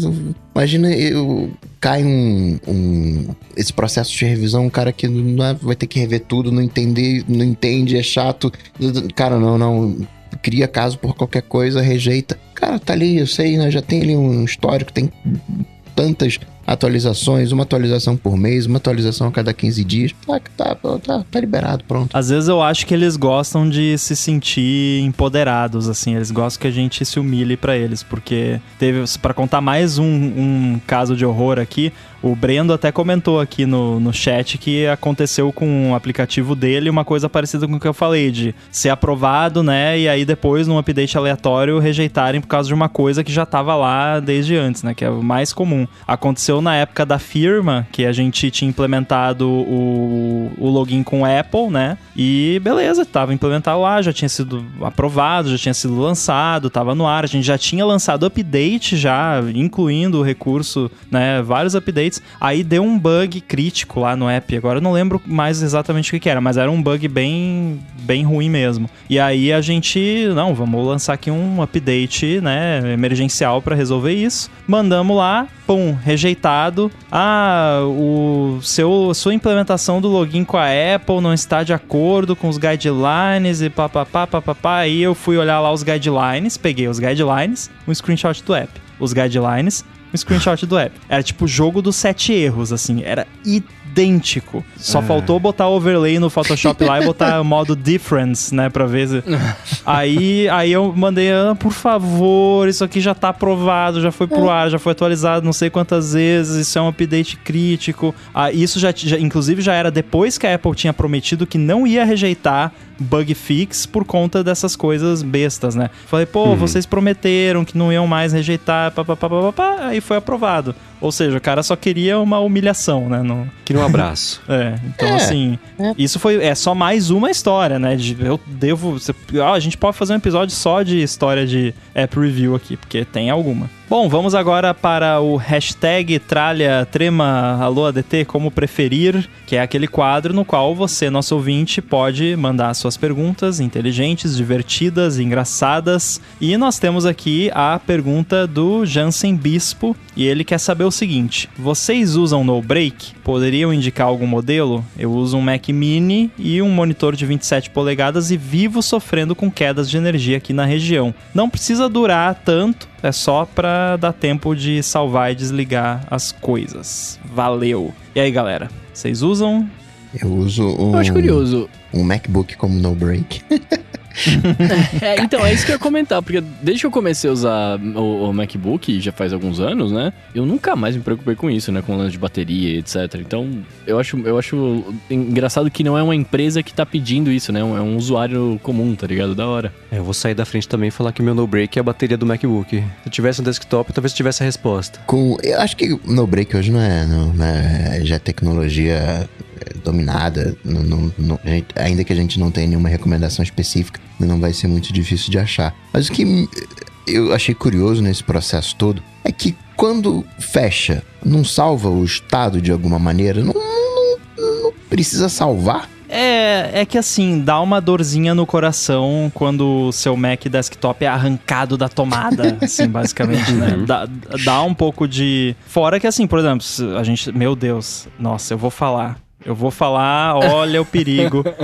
Imagina, eu cai um, um- esse processo de revisão, um cara que não é- vai ter que rever tudo, não entender, não entende, é chato. Cara, não, não. Cria caso por qualquer coisa, rejeita. Cara, tá ali, eu sei, né? Já tem ali um histórico, tem tantas atualizações, uma atualização por mês, uma atualização a cada 15 dias. Tá, tá, tá, tá liberado, pronto. Às vezes eu acho que eles gostam de se sentir empoderados, assim. Eles gostam que a gente se humilhe pra eles, porque teve, Pra contar mais um, um caso de horror aqui, o Brendo até comentou aqui no, no chat que aconteceu com o aplicativo dele uma coisa parecida com o que eu falei, de ser aprovado, né? E aí depois, num update aleatório, rejeitarem por causa de uma coisa que já tava lá desde antes, né? Que é o mais comum. Aconteceu na época da firma, que a gente tinha implementado o, o login com Apple, né? E beleza, tava implementado lá, já tinha sido aprovado, já tinha sido lançado, tava no ar. A gente já tinha lançado update já, incluindo o recurso, né? Vários updates Aí deu um bug crítico lá no app. Agora eu não lembro mais exatamente o que, que era, mas era um bug bem, bem ruim mesmo. E aí a gente, não, vamos lançar aqui um update, né, emergencial para resolver isso. Mandamos lá, pum, rejeitado. Ah, o seu sua implementação do login com a Apple não está de acordo com os guidelines e papapá, papapá. Aí eu fui olhar lá os guidelines, peguei os guidelines, um screenshot do app. Os guidelines, um screenshot do app. Era tipo jogo dos sete erros, assim. Era idêntico. Só faltou botar overlay no Photoshop lá e botar modo difference, né, pra ver. se- aí, aí eu mandei, ah, por favor, isso aqui já tá aprovado, já foi pro ar, já foi atualizado não sei quantas vezes, isso é um update crítico. Ah, isso já, já, inclusive, já era depois que a Apple tinha prometido que não ia rejeitar bug fix por conta dessas coisas bestas, né? Falei, pô, vocês prometeram que não iam mais rejeitar, papapá, papapá, aí foi aprovado. Ou seja, o cara só queria uma humilhação, né? Não, Queria um abraço. é, então É, assim, isso foi é só mais uma história, né? De, eu devo, você- ah, a gente pode fazer um episódio só de história de app review aqui, porque tem alguma. Bom, vamos agora para o hashtag tralha trema alô ADT como preferir, que é aquele quadro no qual você, nosso ouvinte, pode mandar suas perguntas inteligentes, divertidas, engraçadas. E nós temos aqui a pergunta do Jansen Bispo, e ele quer saber o seguinte: vocês usam no break? Poderiam indicar algum modelo? Eu uso um Mac Mini e um monitor de 27 polegadas e vivo sofrendo com quedas de energia aqui na região. Não precisa durar tanto, é só pra dar tempo de salvar e desligar as coisas. Valeu! E aí, galera? Vocês usam? Eu uso um, Eu acho curioso. um MacBook como no break. É, então, é isso que eu ia comentar, porque desde que eu comecei a usar o, o MacBook, já faz alguns anos, né? Eu nunca mais me preocupei com isso, né? Com lance de bateria e etc. Então, eu acho, eu acho engraçado que não é uma empresa que tá pedindo isso, né? É um usuário comum, tá ligado? Da hora. É, eu vou sair da frente também e falar que meu no break é a bateria do MacBook. Se eu tivesse um desktop, talvez eu tivesse a resposta. Com, eu acho que no break hoje não é, não, né, já é tecnologia é, dominada. não- não- não- gente- ainda que a gente não tenha nenhuma recomendação específica, não vai ser muito difícil de achar. Mas o que eu achei curioso nesse processo todo é que quando fecha, não salva o estado de alguma maneira, não, não- não precisa salvar. É, é que assim, dá uma dorzinha no coração quando o seu Mac desktop é arrancado da tomada, assim, basicamente, né? Dá, dá um pouco de. Fora que assim, por exemplo, a gente. Meu Deus, nossa, eu vou falar. Eu vou falar, olha o perigo.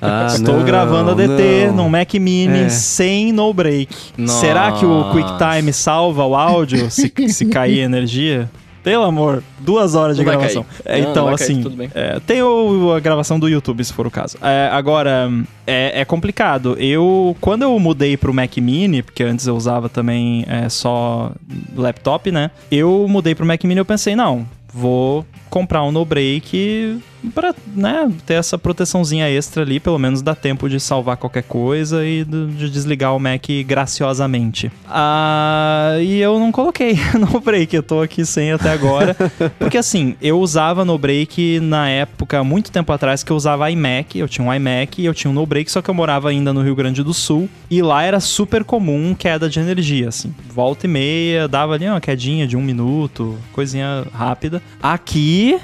Ah, Estou não, gravando a DT não. num Mac Mini É. sem no break. Nossa. Será que o QuickTime salva o áudio se, se cair energia? Pelo amor, duas horas de Não gravação. É, Não, então, não cair, assim, é, tem o- a gravação do YouTube, se for o caso. É, agora, é, é complicado. Eu, quando eu mudei pro Mac Mini, porque antes eu usava também é, só laptop, né? Eu mudei pro Mac Mini e eu pensei, não, vou comprar um no break pra, né, ter essa proteçãozinha extra ali, pelo menos dá tempo de salvar qualquer coisa e de desligar o Mac graciosamente. Ah, e eu não coloquei no break, eu tô aqui sem até agora. Porque assim, eu usava no break na época, muito tempo atrás, que eu usava iMac, eu tinha um iMac e eu tinha um no break, só que eu morava ainda no Rio Grande do Sul, e lá era super comum queda de energia, assim. Volta e meia, dava ali uma quedinha de um minuto, coisinha rápida. Aqui,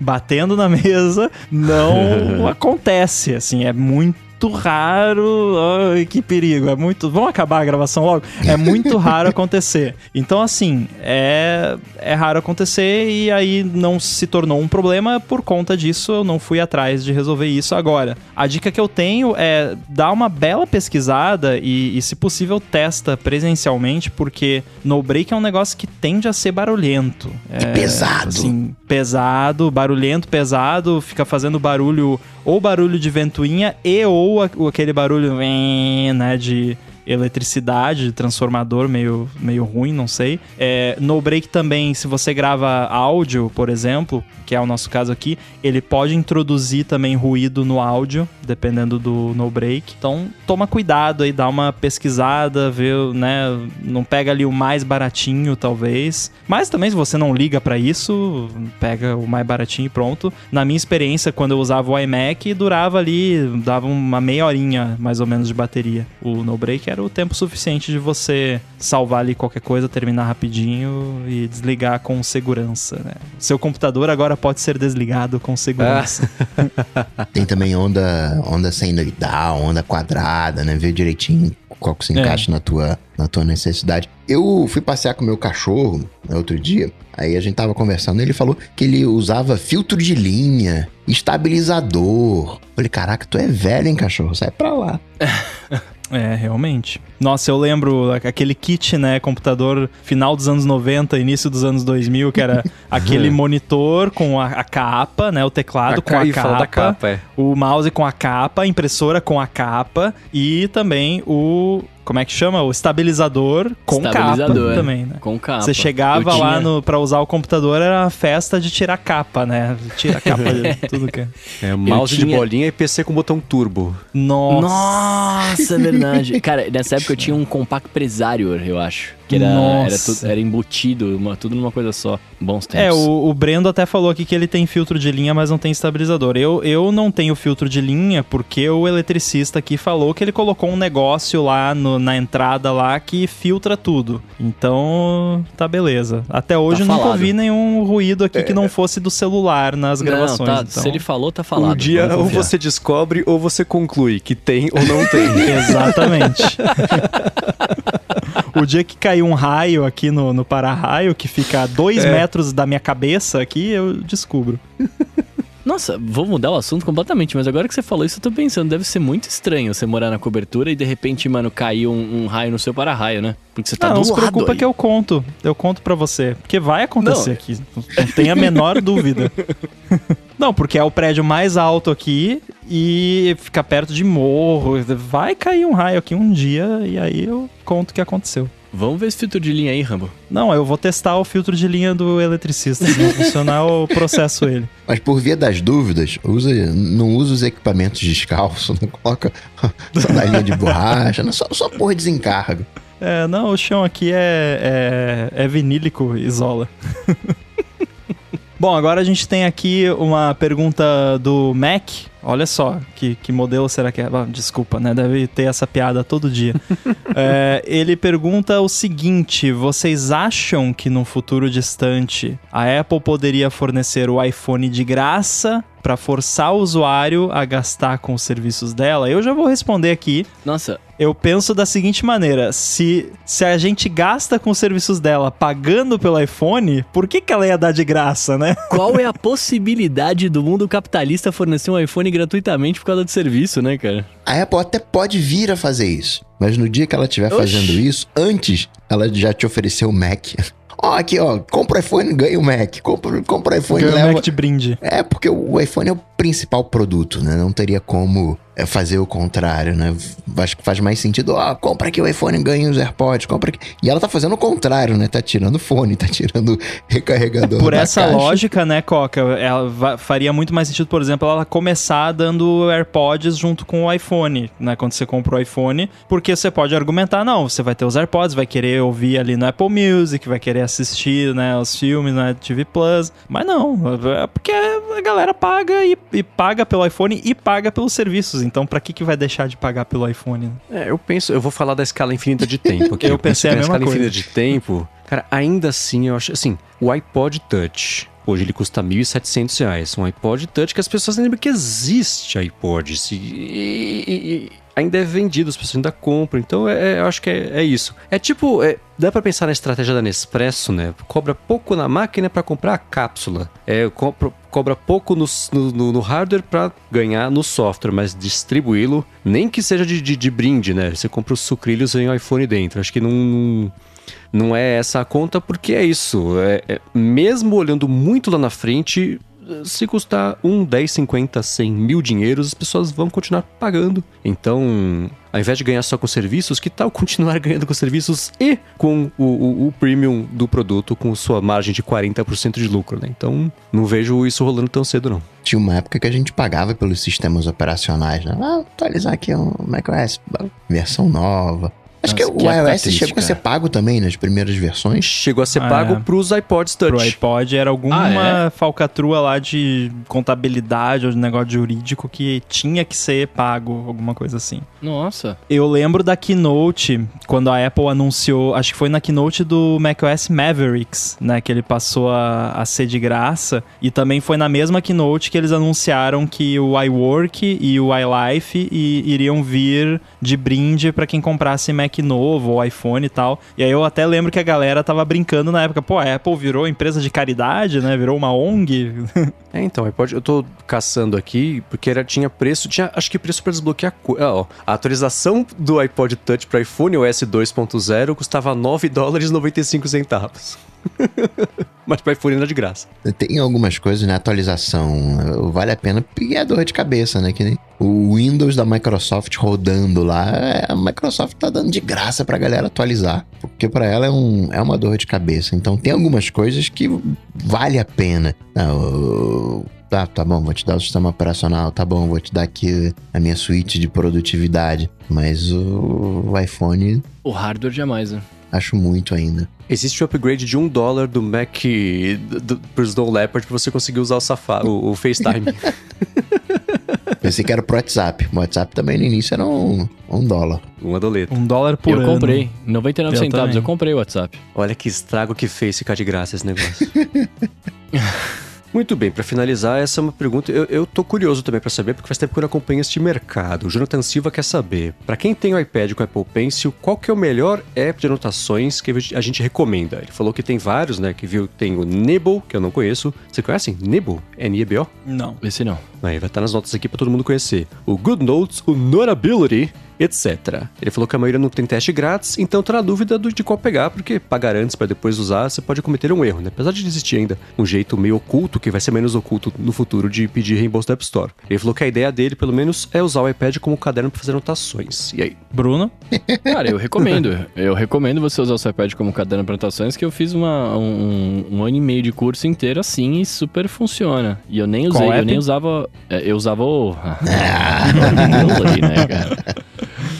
batendo na mesa, não acontece, assim, é muito raro. Ai, que perigo, é muito. Vamos acabar a gravação logo? É muito raro acontecer. Então, assim, é, é raro acontecer e aí não se tornou um problema por conta disso. Eu não fui atrás de resolver isso agora. A dica que eu tenho é dar uma bela pesquisada e, e, se possível, testa presencialmente, porque no break é um negócio que tende a ser barulhento. E pesado. Assim, pesado, barulhento, pesado, fica fazendo barulho, ou barulho de ventoinha e ou a- o- aquele barulho, né, de eletricidade, de transformador meio, meio ruim, não sei. É, no break também, se você grava áudio, por exemplo, que é o nosso caso aqui, ele pode introduzir também ruído no áudio, dependendo do no break. Então, toma cuidado aí, dá uma pesquisada, vê, né, não pega ali o mais baratinho, talvez. Mas também se você não liga pra isso, pega o mais baratinho e pronto. Na minha experiência, quando eu usava o iMac, durava ali, dava uma meia horinha mais ou menos de bateria. O no break era era o tempo suficiente de você salvar ali qualquer coisa, terminar rapidinho e desligar com segurança, né? Seu computador agora pode ser desligado com segurança. Tem também onda, onda senoidal, onda quadrada, né? Ver direitinho qual que se É. encaixa na, tua, na tua necessidade. Eu fui passear com o meu cachorro no outro dia, aí a gente tava conversando, ele falou que ele usava filtro de linha, estabilizador. Falei, caraca, tu é velho, hein, cachorro? Sai pra lá. É, realmente. Nossa, eu lembro aquele kit, né, computador final dos anos 90, início dos anos 2000, que era aquele monitor com a, a capa, né, o teclado com a e fala capa, capa, é. o mouse com a capa, a impressora com a capa e também o como é que chama? O estabilizador com Estabilizador, capa também, né? Com capa. Você chegava Eu lá tinha- no, pra usar o computador, era a festa de tirar capa, né? Tira a capa de tudo que é. É mouse de tinha- bolinha e PC com botão turbo. Nossa. Nossa, é verdade. Cara, nessa época eu tinha um Compact Presario, eu acho. Que era, era, Nossa. tu- era embutido, uma- tudo numa coisa só. Bons tempos. É, o, o Brendo até falou aqui que ele tem filtro de linha, mas não tem estabilizador. Eu, eu não tenho filtro de linha porque o eletricista aqui falou que ele colocou um negócio lá no- na entrada lá que filtra tudo. Então, tá beleza. Até hoje Tá eu nunca ouvi nenhum ruído aqui que não fosse do celular nas Não, gravações. tá, então... Se ele falou, tá falado. um dia vamos ou confiar. você descobre ou você conclui que tem ou não tem. Exatamente. o dia que caiu um raio aqui no, no para-raio, que fica a dois É. metros da minha cabeça aqui, eu descubro. Nossa, vou mudar o assunto completamente, mas agora que você falou isso, eu tô pensando, deve ser muito estranho você morar na cobertura e de repente, mano, cair um, um raio no seu para-raio, né? Porque você tá não, do não se preocupa aí. que eu conto. Eu conto pra você. Porque vai acontecer Não. aqui. Não tem a menor dúvida. Não, porque é o prédio mais alto aqui e fica perto de morro. Vai cair um raio aqui um dia e aí eu conto o que aconteceu. Vamos ver esse filtro de linha aí, Rambo. Não, eu vou testar o filtro de linha do eletricista. Se não funcionar, eu processo ele. Mas por via das dúvidas, usa, não usa os equipamentos descalços, não coloca sandalinha de borracha, não, só, só porra desencarga. É, não, o chão aqui é, é, é vinílico, isola. Bom, agora a gente tem aqui uma pergunta do Mac. Olha só, que, que modelo será que é? Ah, desculpa, né? Deve ter essa piada todo dia. É, ele pergunta o seguinte: vocês acham que num futuro distante a Apple poderia fornecer o iPhone de graça para forçar o usuário a gastar com os serviços dela? Eu já vou responder aqui. Nossa, Eu penso da seguinte maneira: se, se a gente gasta com os serviços dela pagando pelo iPhone, por que, que ela ia dar de graça, né? qual é a possibilidade do mundo capitalista fornecer um iPhone gratuitamente por causa do serviço, né, cara? A Apple até pode vir a fazer isso, mas no dia que ela estiver fazendo isso, antes ela já te ofereceu o Mac. Ó, aqui, ó, compra o iPhone, ganha o Mac. Compra, compra o iPhone, Ganha o leva. Mac de brinde. É, porque o iPhone é o principal produto, né? Não teria como é, fazer o contrário, né? Acho que faz mais sentido, ó, compra aqui o iPhone, ganha os AirPods, compra aqui. E ela tá fazendo o contrário, né? Tá tirando fone, tá tirando recarregador Por essa caixa. lógica, né, Coca, ela faria muito mais sentido, por exemplo, ela começar dando AirPods junto com o iPhone, né, quando você compra o iPhone, porque você pode argumentar, não, você vai ter os AirPods, vai querer ouvir ali no Apple Music, vai querer assistir, né, os filmes na TV Plus, mas não, é porque a galera paga e, e paga pelo iPhone e paga pelos serviços, então pra que que vai deixar de pagar pelo iPhone? né? É, eu penso, eu vou falar da escala infinita de tempo aqui. Eu penso pensei a mesma escala coisa. infinita de tempo, cara, ainda assim, eu acho assim, o iPod Touch, hoje ele custa 1.700 reais. Um iPod Touch que as pessoas nem lembram que existe iPod. E, e- e ainda é vendido, as pessoas ainda compram. Então, é, é- eu acho que é, é isso. É tipo, é, dá pra pensar na estratégia da Nespresso, né? Cobra pouco na máquina pra comprar a cápsula. É, compra- cobra pouco no, no- no- hardware pra ganhar no software, mas distribuí-lo, nem que seja de, de- de brinde, né? Você compra os sucrilhos e o iPhone dentro. Acho que não, não é essa a conta, porque é isso. É, é- mesmo olhando muito lá na frente, se custar um, 10, 50, 100 mil dinheiros, as pessoas vão continuar pagando. Então, ao invés de ganhar só com serviços, que tal continuar ganhando com serviços e com o, o- o premium do produto, com sua margem de 40% de lucro, né? Então, não vejo isso rolando tão cedo, não. Tinha uma época que a gente pagava pelos sistemas operacionais, né? Ah, atualizar aqui o macOS, versão nova. Acho Nossa, que que o iOS chegou a ser pago também nas primeiras versões. Chegou a ser Ah, pago é. pros iPods Touch. Pro iPod era alguma Ah, é? falcatrua lá de contabilidade ou de negócio jurídico que tinha que ser pago, alguma coisa assim. Nossa. Eu lembro da keynote, quando a Apple anunciou, acho que foi na keynote do macOS Mavericks, né, que ele passou a, a ser de graça, e também foi na mesma keynote que eles anunciaram que o iWork e o iLife iriam vir de brinde pra quem comprasse Mac novo ou iPhone e tal. E aí eu até lembro que a galera tava brincando na época, pô, a Apple virou empresa de caridade, né, virou uma ONG. É, então, iPod, eu tô caçando aqui, porque era, tinha preço, tinha acho que preço pra desbloquear. Ah, ó, a atualização do iPod Touch para iPhone OS 2.0 custava 9 dólares e 95 centavos. Mas pra iPhone era de graça. Tem algumas coisas, né? Atualização vale a pena e é dor de cabeça, né? Que nem o Windows da Microsoft rodando lá, é, a Microsoft tá dando de graça pra galera atualizar. Porque pra ela é, um, é uma dor de cabeça. Então tem algumas coisas que vale a pena. Ah, o- Tá, tá bom, vou te dar o sistema operacional, tá bom, vou te dar aqui a minha suíte de produtividade. Mas o, o iPhone, O hardware jamais, né? Acho muito ainda. Existe o upgrade de 1 dólar do Mac do, pro Snow Leopard pra você conseguir usar o, Safari, o, o FaceTime. Pensei que era pro WhatsApp. O WhatsApp também no início era um, um dólar. Uma doleta. Um dólar por eu ano. comprei. 99 Eu centavos, também. eu comprei o WhatsApp. Olha que estrago que fez ficar de graça esse negócio. Muito bem, pra finalizar, essa é uma pergunta. Eu, eu tô curioso também pra saber, porque faz tempo que eu não acompanho este mercado. O Jonathan Silva quer saber: pra quem tem o iPad com Apple Pencil, qual que é o melhor app de anotações que a gente recomenda? Ele falou que tem vários, né? Que viu tem o Nibble, que eu não conheço. Você conhece? Nibble? N-I-B-O? Não. Esse não. Aí vai estar nas notas aqui pra todo mundo conhecer. O Good Notes, o Notability, etc. Ele falou que a maioria não tem teste grátis, então tá na dúvida do- de qual pegar, porque pagar antes pra depois usar, você pode cometer um erro, né? Apesar de existir ainda um jeito meio oculto, que vai ser menos oculto no futuro, de pedir reembolso da App Store. Ele falou que a ideia dele, pelo menos, é usar o iPad como caderno pra fazer anotações. E aí? Bruno? Cara, eu recomendo. eu recomendo você usar o seu iPad como caderno de anotações, que eu fiz uma, um, um ano e meio de curso inteiro assim e super funciona. E eu nem usei, eu nem usava. É, Eu usava o. Notability, né, cara?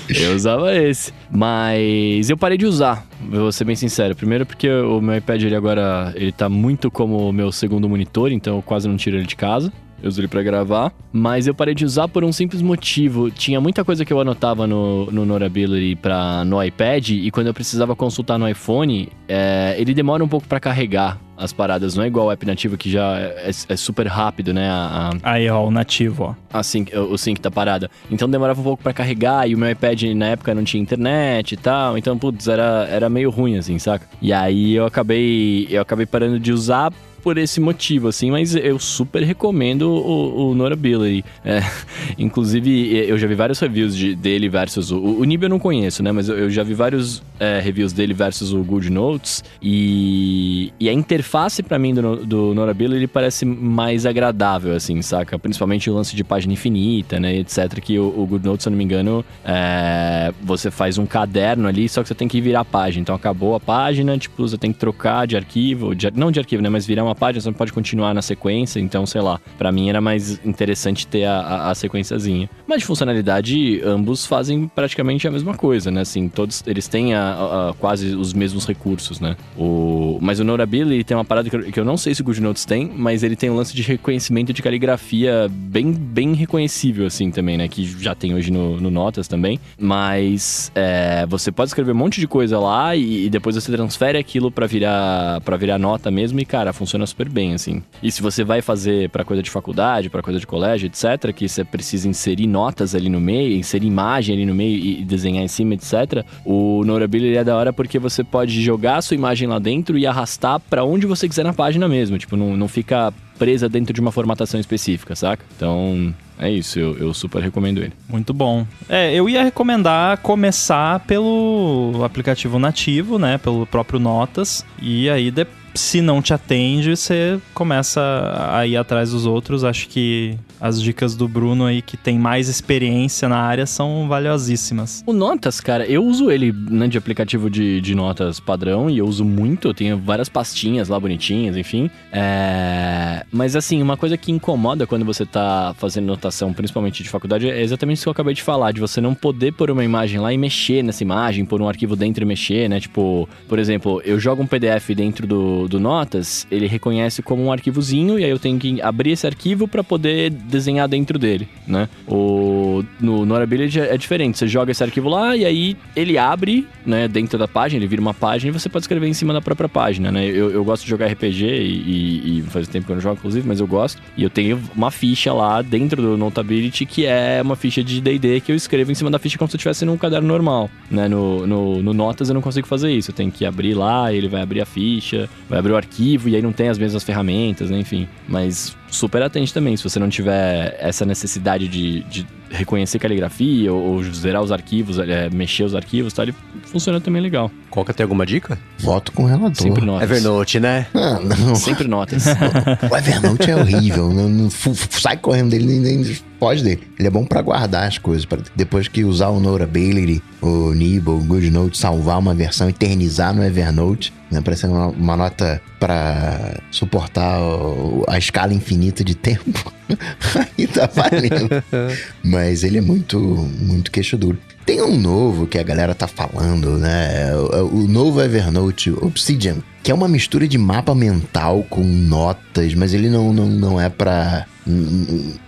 Eu usava esse. Mas eu parei de usar, vou ser bem sincero. Primeiro porque o meu iPad ele agora ele tá muito como o meu segundo monitor, então eu quase não tiro ele de casa. Eu uso ele pra gravar, mas eu parei de usar por um simples motivo. Tinha muita coisa que eu anotava no, no Notability pra, no iPad, e quando eu precisava consultar no iPhone, é, ele demora um pouco pra carregar as paradas. Não é igual o app nativo que já é, é super rápido, né? A, a- Aí, ó, o nativo, ó. a sync- o sync da parada. Então demorava um pouco pra carregar e o meu iPad na época não tinha internet e tal. Então, putz, era, era meio ruim, assim, saca? E aí eu acabei, eu acabei parando de usar por esse motivo, assim, mas eu super recomendo o, o Notability. É, inclusive, eu já vi vários reviews de- dele versus o, o Nib eu não conheço, né? Mas eu, eu já vi vários é, reviews dele versus o Good Notes e, e a interface pra mim do, do Notability parece mais agradável, assim, saca? Principalmente o lance de página infinita, né? Etc. Que o, o Good Notes, se eu não me engano, é, você faz um caderno ali, só que você tem que virar a página. Então acabou a página, tipo, você tem que trocar de arquivo, de não de arquivo, né? Mas virar uma página, você não pode continuar na sequência. Então, sei lá, pra mim era mais interessante ter a, a, a sequenciazinha. Mas de funcionalidade, ambos fazem praticamente a mesma coisa, né? Assim, todos eles têm a- a- quase os mesmos recursos, né? O, mas o Notability tem uma parada que eu, que eu não sei se o GoodNotes tem, mas ele tem um lance de reconhecimento de caligrafia bem, bem reconhecível, assim, também, né? Que já tem hoje no, no Notas também. Mas é, você pode escrever um monte de coisa lá e, e depois você transfere aquilo pra virar para virar nota mesmo e, cara, funciona super bem, assim. E se você vai fazer pra coisa de faculdade, pra coisa de colégio, etc., que você precisa inserir notas ali no meio, inserir imagem ali no meio e, desenhar em cima, etc., o Notability é da hora porque você pode jogar a sua imagem lá dentro e arrastar pra onde você quiser na página mesmo. Tipo, não, não fica presa dentro de uma formatação específica, saca? Então, é isso, eu, eu super recomendo ele. Muito bom. É, eu ia recomendar começar pelo aplicativo nativo, né? Pelo próprio Notas. E aí, de- se não te atende, você começa a ir atrás dos outros. Acho que as dicas do Bruno aí, que tem mais experiência na área, são valiosíssimas. O Notas, cara, eu uso ele né, de aplicativo de, de notas padrão e eu uso muito. Eu tenho várias pastinhas lá bonitinhas, enfim. É... Mas assim, uma coisa que incomoda quando você tá fazendo notação, principalmente de faculdade, é exatamente isso que eu acabei de falar, de você não poder pôr uma imagem lá e mexer nessa imagem, pôr um arquivo dentro e mexer, né? Tipo, por exemplo, eu jogo um PDF dentro do, do Notas, ele reconhece como um arquivozinho e aí eu tenho que abrir esse arquivo para poder desenhar dentro dele, né? O, no Norability é diferente, você joga esse arquivo lá e aí ele abre, né, dentro da página, ele vira uma página e você pode escrever em cima da própria página, né? Eu, eu gosto de jogar RPG e, e, e faz tempo que eu não jogo, inclusive, mas eu gosto. E eu tenho uma ficha lá dentro do Notability que é uma ficha de D&D que eu escrevo em cima da ficha como se eu estivesse num caderno normal, né? No, no, no Notas eu não consigo fazer isso, eu tenho que abrir lá, ele vai abrir a ficha, vai abrir o arquivo e aí não tem as mesmas ferramentas, né? Enfim, mas super atente também. Se você não tiver essa necessidade de, de reconhecer caligrafia ou, ou, zerar os arquivos, é, mexer os arquivos, tá? Ele funciona também legal. Coca tem alguma dica? Voto com o relator. Sempre notas. Evernote, né? Ah, não. Sempre notas. o Evernote é horrível. não, não, sai correndo dele, nem, nem pode dele. Ele é bom para guardar as coisas. Pra depois que usar o Notability, o Nibble, o GoodNote, salvar uma versão, eternizar no Evernote, né? Pra ser uma, uma nota para suportar o, a escala infinita de tempo. Aí tá valendo. Mas ele é muito, muito queixo duro. Tem um novo que a galera tá falando, né? O, o novo Evernote Obsidian, que é uma mistura de mapa mental com notas, mas ele não, não, não é pra.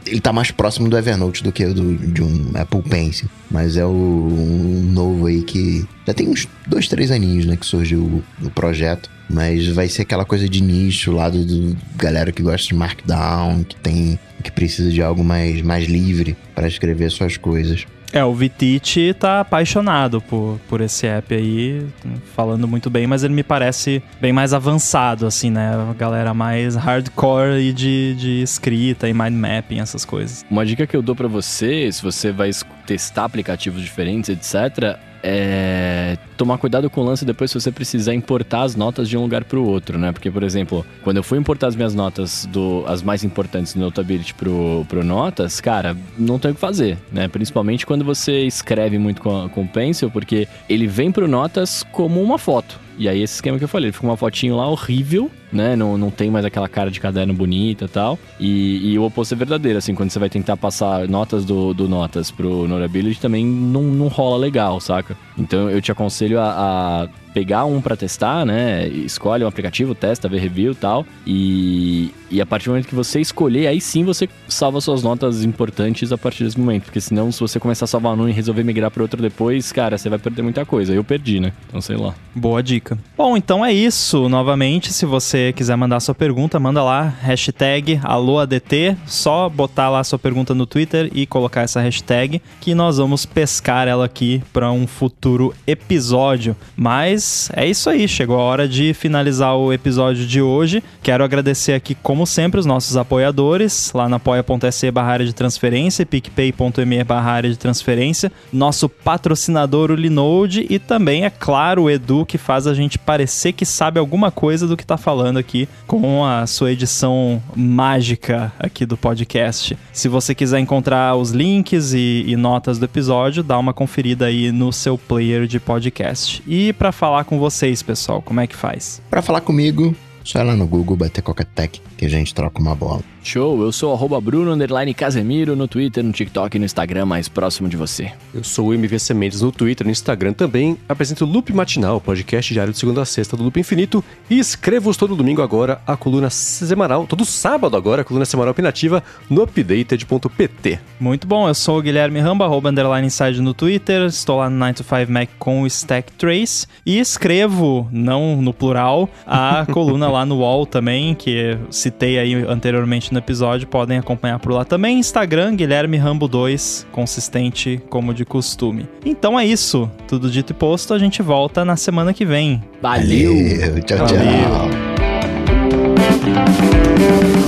Ele tá mais próximo do Evernote do que do, de um Apple Pencil. Mas é o um novo aí que já tem uns dois, três aninhos, né? Que surgiu o, o projeto. Mas vai ser aquela coisa de nicho lá do, do, galera que gosta de Markdown, que tem. que precisa de algo mais, mais livre para escrever suas coisas. É, o Vitite tá apaixonado por, por esse app aí, falando muito bem, mas ele me parece bem mais avançado, assim, né? A galera mais hardcore e de, de escrita e mind mapping, essas coisas. Uma dica que eu dou para você, se você vai testar aplicativos diferentes, etc., é tomar cuidado com o lance depois se você precisar importar as notas de um lugar para o outro, né? Porque, por exemplo, quando eu fui importar as minhas notas, do, as mais importantes do Notability pro, pro Notas, cara, não tem o que fazer, né? Principalmente quando você escreve muito com, com o Pencil, porque ele vem pro Notas como uma foto. E aí esse esquema que eu falei, ele fica uma fotinho lá horrível, né? Não, não tem mais aquela cara de caderno bonita e tal. E, e o oposto é verdadeiro, assim, quando você vai tentar passar notas do, do Notas pro Norability, também não, não rola legal, saca? Então eu te aconselho a, a pegar um para testar, né? Escolhe um aplicativo, testa, vê review e tal. E, a partir do momento que você escolher, aí sim você salva suas notas importantes a partir desse momento. Porque senão, se você começar a salvar um e resolver migrar para outro depois, cara, você vai perder muita coisa. Eu perdi, né? Então sei lá. Boa dica. Bom, então é isso. Novamente, se você quiser mandar sua pergunta, manda lá, hashtag AlôADT. Só botar lá sua pergunta no Twitter e colocar essa hashtag que nós vamos pescar ela aqui para um futuro episódio. Mas é isso aí, chegou a hora de finalizar o episódio de hoje. Quero agradecer aqui, como sempre, os nossos apoiadores, lá na apoia.se barra área de transferência, picpay.me barra área de transferência, nosso patrocinador, o Linode, e também, é claro, o Edu, que faz a gente parecer que sabe alguma coisa do que tá falando aqui com a sua edição mágica aqui do podcast. Se você quiser encontrar os links e, e notas do episódio, dá uma conferida aí no seu player de podcast. E para falar com vocês, pessoal? Como é que faz? Para falar comigo, só ir lá no Google, bater Coca-Tech, que a gente troca uma bola. Show, eu sou arroba Bruno Casemiro no Twitter, no TikTok e no Instagram mais próximo de você. Eu sou o MVC Mendes no Twitter, no Instagram também. Apresento o Loop Matinal, podcast diário de segunda a sexta do Loop Infinito. E escrevo todo domingo agora a coluna semanal, todo sábado agora, a coluna semanal opinativa no updated.pt. Muito bom, eu sou o Guilherme Ramba, arroba underline inside no Twitter. Estou lá no 9 to 5 Mac com o Stack Trace. E escrevo, não no plural, a coluna lá no UOL também, que citei aí anteriormente no episódio, podem acompanhar por lá também. Instagram, Guilherme Rambo 2, consistente como de costume. Então é isso. Tudo dito e posto, a gente volta na semana que vem. Valeu! Valeu tchau, tchau. Valeu.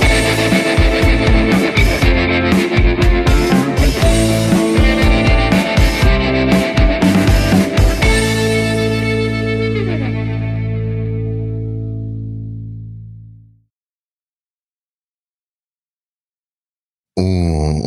um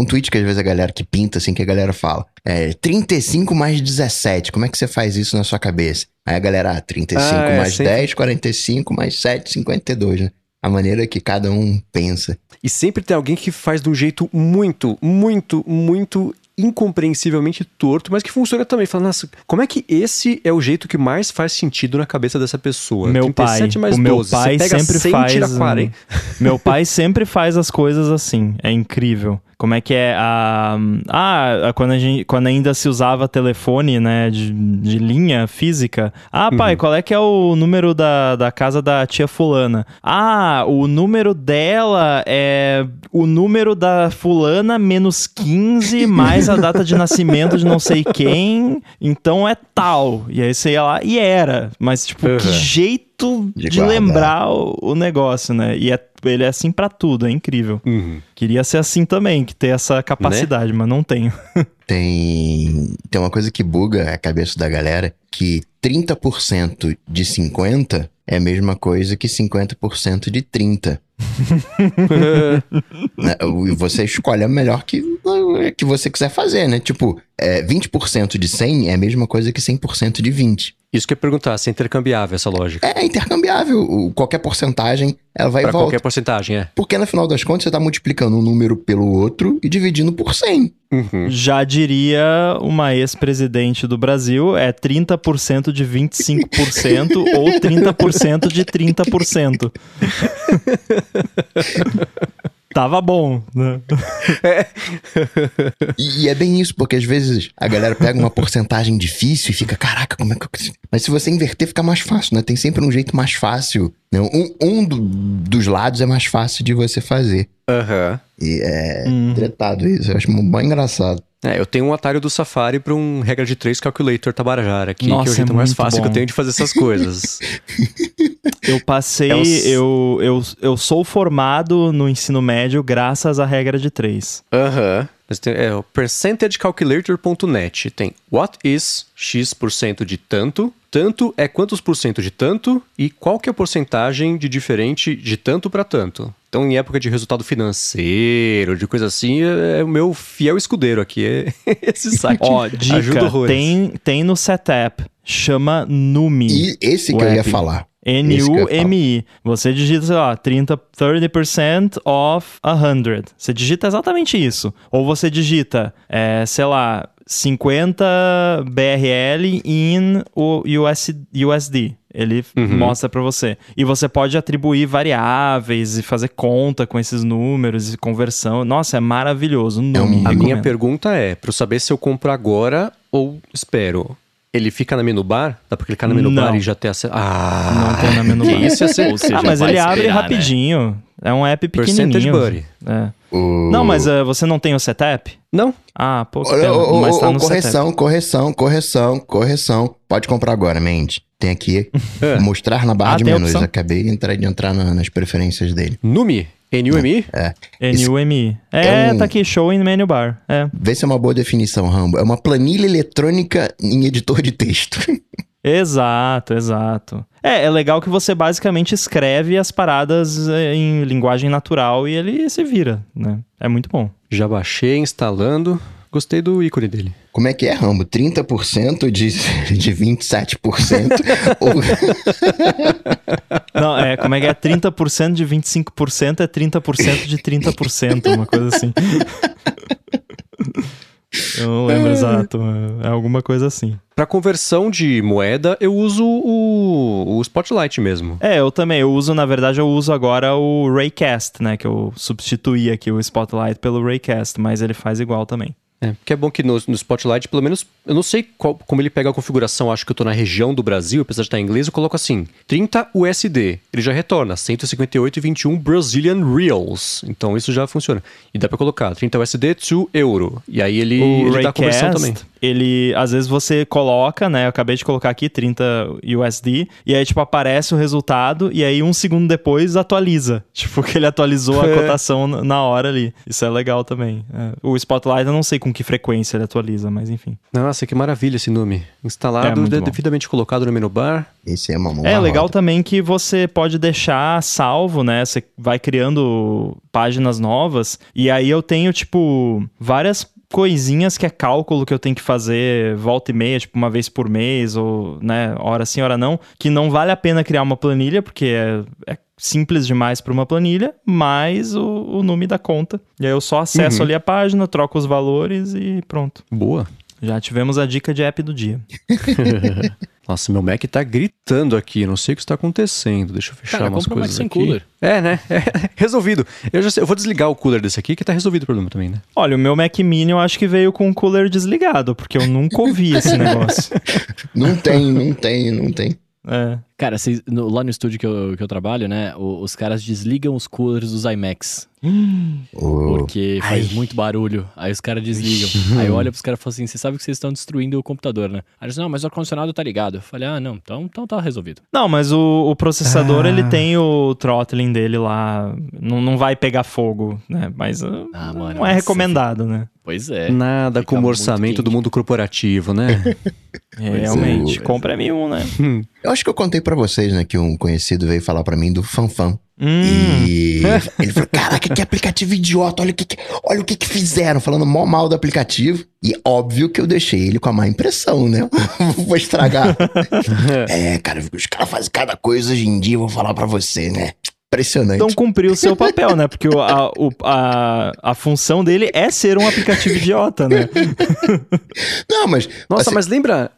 tweet que às vezes a galera que pinta, assim, que a galera fala. É 35 mais 17. Como é que você faz isso na sua cabeça? Aí a galera, ah, 35 Ah, é, mais sempre- 10, 45 mais 7, 52, né? A maneira que cada um pensa. E sempre tem alguém que faz de um jeito muito, muito, muito incompreensivelmente torto, mas que funciona também. Fala, nossa, como é que esse é o jeito que mais faz sentido na cabeça dessa pessoa? Meu pai, 37 mais o meu 12, pai você pega sempre 100 faz. tira 40. Meu pai sempre faz as coisas assim. É incrível. Como é que é a. Ah, quando, a gente, quando ainda se usava telefone, né? De, de linha física. Ah, pai, Uhum. qual é que é o número da, da casa da tia Fulana? Ah, o número dela é o número da Fulana menos 15 mais a data de nascimento de não sei quem. Então é tal. E aí você ia lá e era. Mas, tipo, que Uhum. Jeito De de, lembrar o, o negócio, né? E é, ele é assim pra tudo, é incrível. Uhum. Queria ser assim também, que ter essa capacidade, mas não tenho. Tem, tem uma coisa que buga a cabeça da galera, que 30% de 50 é a mesma coisa que 50% de 30. Né? E você escolhe a melhor que, que você quiser fazer, né? Tipo, é, 20% de 100 é a mesma coisa que 100% de 20. Isso que eu ia perguntar, se é intercambiável essa lógica. É intercambiável. Qualquer porcentagem, ela vai Pra e volta. qualquer porcentagem, é. Porque no final das contas, você tá multiplicando um número pelo outro e dividindo por 100. Uhum. Já diria uma ex-presidente do Brasil, é 30% de 25% ou 30% de 30%. Tava bom, né? E, e é bem isso, porque às vezes a galera pega uma porcentagem difícil e fica, caraca, como é que eu. Mas se você inverter, fica mais fácil, né? Tem sempre um jeito mais fácil. Né? Um, um do- dos lados é mais fácil de você fazer. Aham. E é Uhum. tretado isso. Eu acho bem engraçado. É, eu tenho um atalho do Safari para um regra de 3 calculator Tabajara aqui, que é Nossa, o jeito é mais fácil que eu bom. tenho de fazer essas coisas. Eu passei, É os- eu, eu, eu sou formado no ensino médio graças à regra de três. Aham. Tem- É o percentagecalculator.net. Tem what is x% de tanto, tanto é quantos por cento de tanto e qual que é a porcentagem de diferente de tanto para tanto. Então, em época de resultado financeiro, de coisa assim, é é o meu fiel escudeiro aqui. É esse site. Ó, ajuda dica, tem, tem no setup, chama Numi. E esse que O eu ia falar. N-U-M-I. Você digita, sei lá, 30, 30% off 100. Você digita exatamente isso. Ou você digita, é, sei lá, 50 BRL in USD. Ele Uhum. mostra pra você. E você pode atribuir variáveis e fazer conta com esses números e conversão. Nossa, é maravilhoso. Um- A minha pergunta é, para eu saber se eu compro agora ou espero. Ele fica na menu bar? Dá pra clicar na menu Não. bar e já ter acesso? Ah, Não tem na menu que bar. isso ser Ou seja, ah, mas ele abre esperar, né? rapidinho. É um app Percentage pequenininho. Buddy. É. O- Não, mas eh, você não tem o setup? Não. Ah, pô, ô, mas tá no correção, correção, correção, correção. Pode comprar agora, Mendes. Tem aqui É. mostrar na barra Ah, de menus. Acabei de entrar, de entrar na- nas preferências dele. Numi. N-U-M-I? setup. NUMI. É, é um- tá aqui, show in menu bar. É. Vê se é uma boa definição, Rambo. É uma planilha eletrônica em editor de texto. Exato, exato. É, é legal que você basicamente escreve as paradas eh, em linguagem natural e ele se vira, né? É muito bom. Já baixei, instalando. Gostei do ícone dele. Como é que é, Rambo? 30% de, de 27%? Ou- Não, é, como é que é? 30% de 25% é 30% de 30%, uma coisa assim. Eu não lembro exato, é alguma coisa assim. Pra conversão de moeda, eu uso o, o Spotlight mesmo. É, eu também. Eu uso, na verdade, eu uso agora o Raycast, né? Que eu substituí aqui o Spotlight pelo Raycast, mas ele faz igual também. É, que é bom que no, no Spotlight, pelo menos, eu não sei qual- como ele pega a configuração, acho que eu tô na região do Brasil, apesar de estar em inglês, eu coloco assim, 30 USD. Ele já retorna 158,21 Brazilian Reals. Então isso já funciona. E dá pra colocar 30 USD to euro. E aí ele, o ele dá a conversão também. Ele, às vezes você coloca, né? Eu acabei de colocar aqui 30 USD, e aí, tipo, aparece o resultado, e aí um segundo depois atualiza. Tipo, que ele atualizou a É. cotação na- hora ali. Isso é legal também. É, O Spotlight eu não sei com que frequência ele atualiza, mas enfim. Nossa, que maravilha esse nome. Instalado, É, de- bom. devidamente colocado no menu bar. Esse é uma É legal roda. também que você pode deixar salvo, né? Você vai criando páginas novas. E aí eu tenho, tipo, várias coisinhas que é cálculo que eu tenho que fazer volta e meia, tipo, uma vez por mês, ou, né, hora sim, hora não, que não vale a pena criar uma planilha, porque é, é simples demais para uma planilha, mas o, o nome da conta. E aí eu só acesso Uhum. ali a página, troco os valores e pronto. Boa. Já tivemos a dica de app do dia. Nossa, meu Mac tá gritando aqui. Não sei o que está acontecendo. Deixa eu fechar Cara, umas um coisas sem aqui. cooler. É, né? É, resolvido. Eu, já sei- eu vou desligar o cooler desse aqui, que tá resolvido o problema também, né? Olha, o meu Mac Mini eu acho que veio com o cooler desligado, porque eu nunca ouvi esse negócio. Não tem, não tem, não tem. É. Cara, vocês- no- lá no estúdio que eu, que eu trabalho, né? o- os caras desligam os coolers dos iMacs. O- Porque faz muito barulho. Aí os caras desligam. Aí eu olho pros caras e falo assim: você sabe que vocês estão destruindo o computador, né? Aí eles dizem, não, mas o ar-condicionado tá ligado. Eu falei, ah, não, então, então tá resolvido. Não, mas o, o processador, Ah. ele tem o throttling dele lá. Não, não vai pegar fogo, né? Mas Ah, mano, não é nossa, recomendado, né? Pois é. Nada como o orçamento do mundo corporativo, né? É, realmente. é. Compra M1, né? Eu acho que eu contei pra vocês, né, que um conhecido veio falar pra mim do Fanfan. Hum. E ele falou: Caraca, que aplicativo idiota, olha o que, que- olha o que, que fizeram, falando mó mal do aplicativo. E óbvio que eu deixei ele com a má impressão, né? vou estragar. é, cara, os caras fazem cada coisa hoje em dia, eu vou falar pra você, né? Impressionante. Então cumpriu o seu papel, né? Porque a, o- a, a função dele é ser um aplicativo idiota, né? Não, mas. Nossa, assim, mas lembra.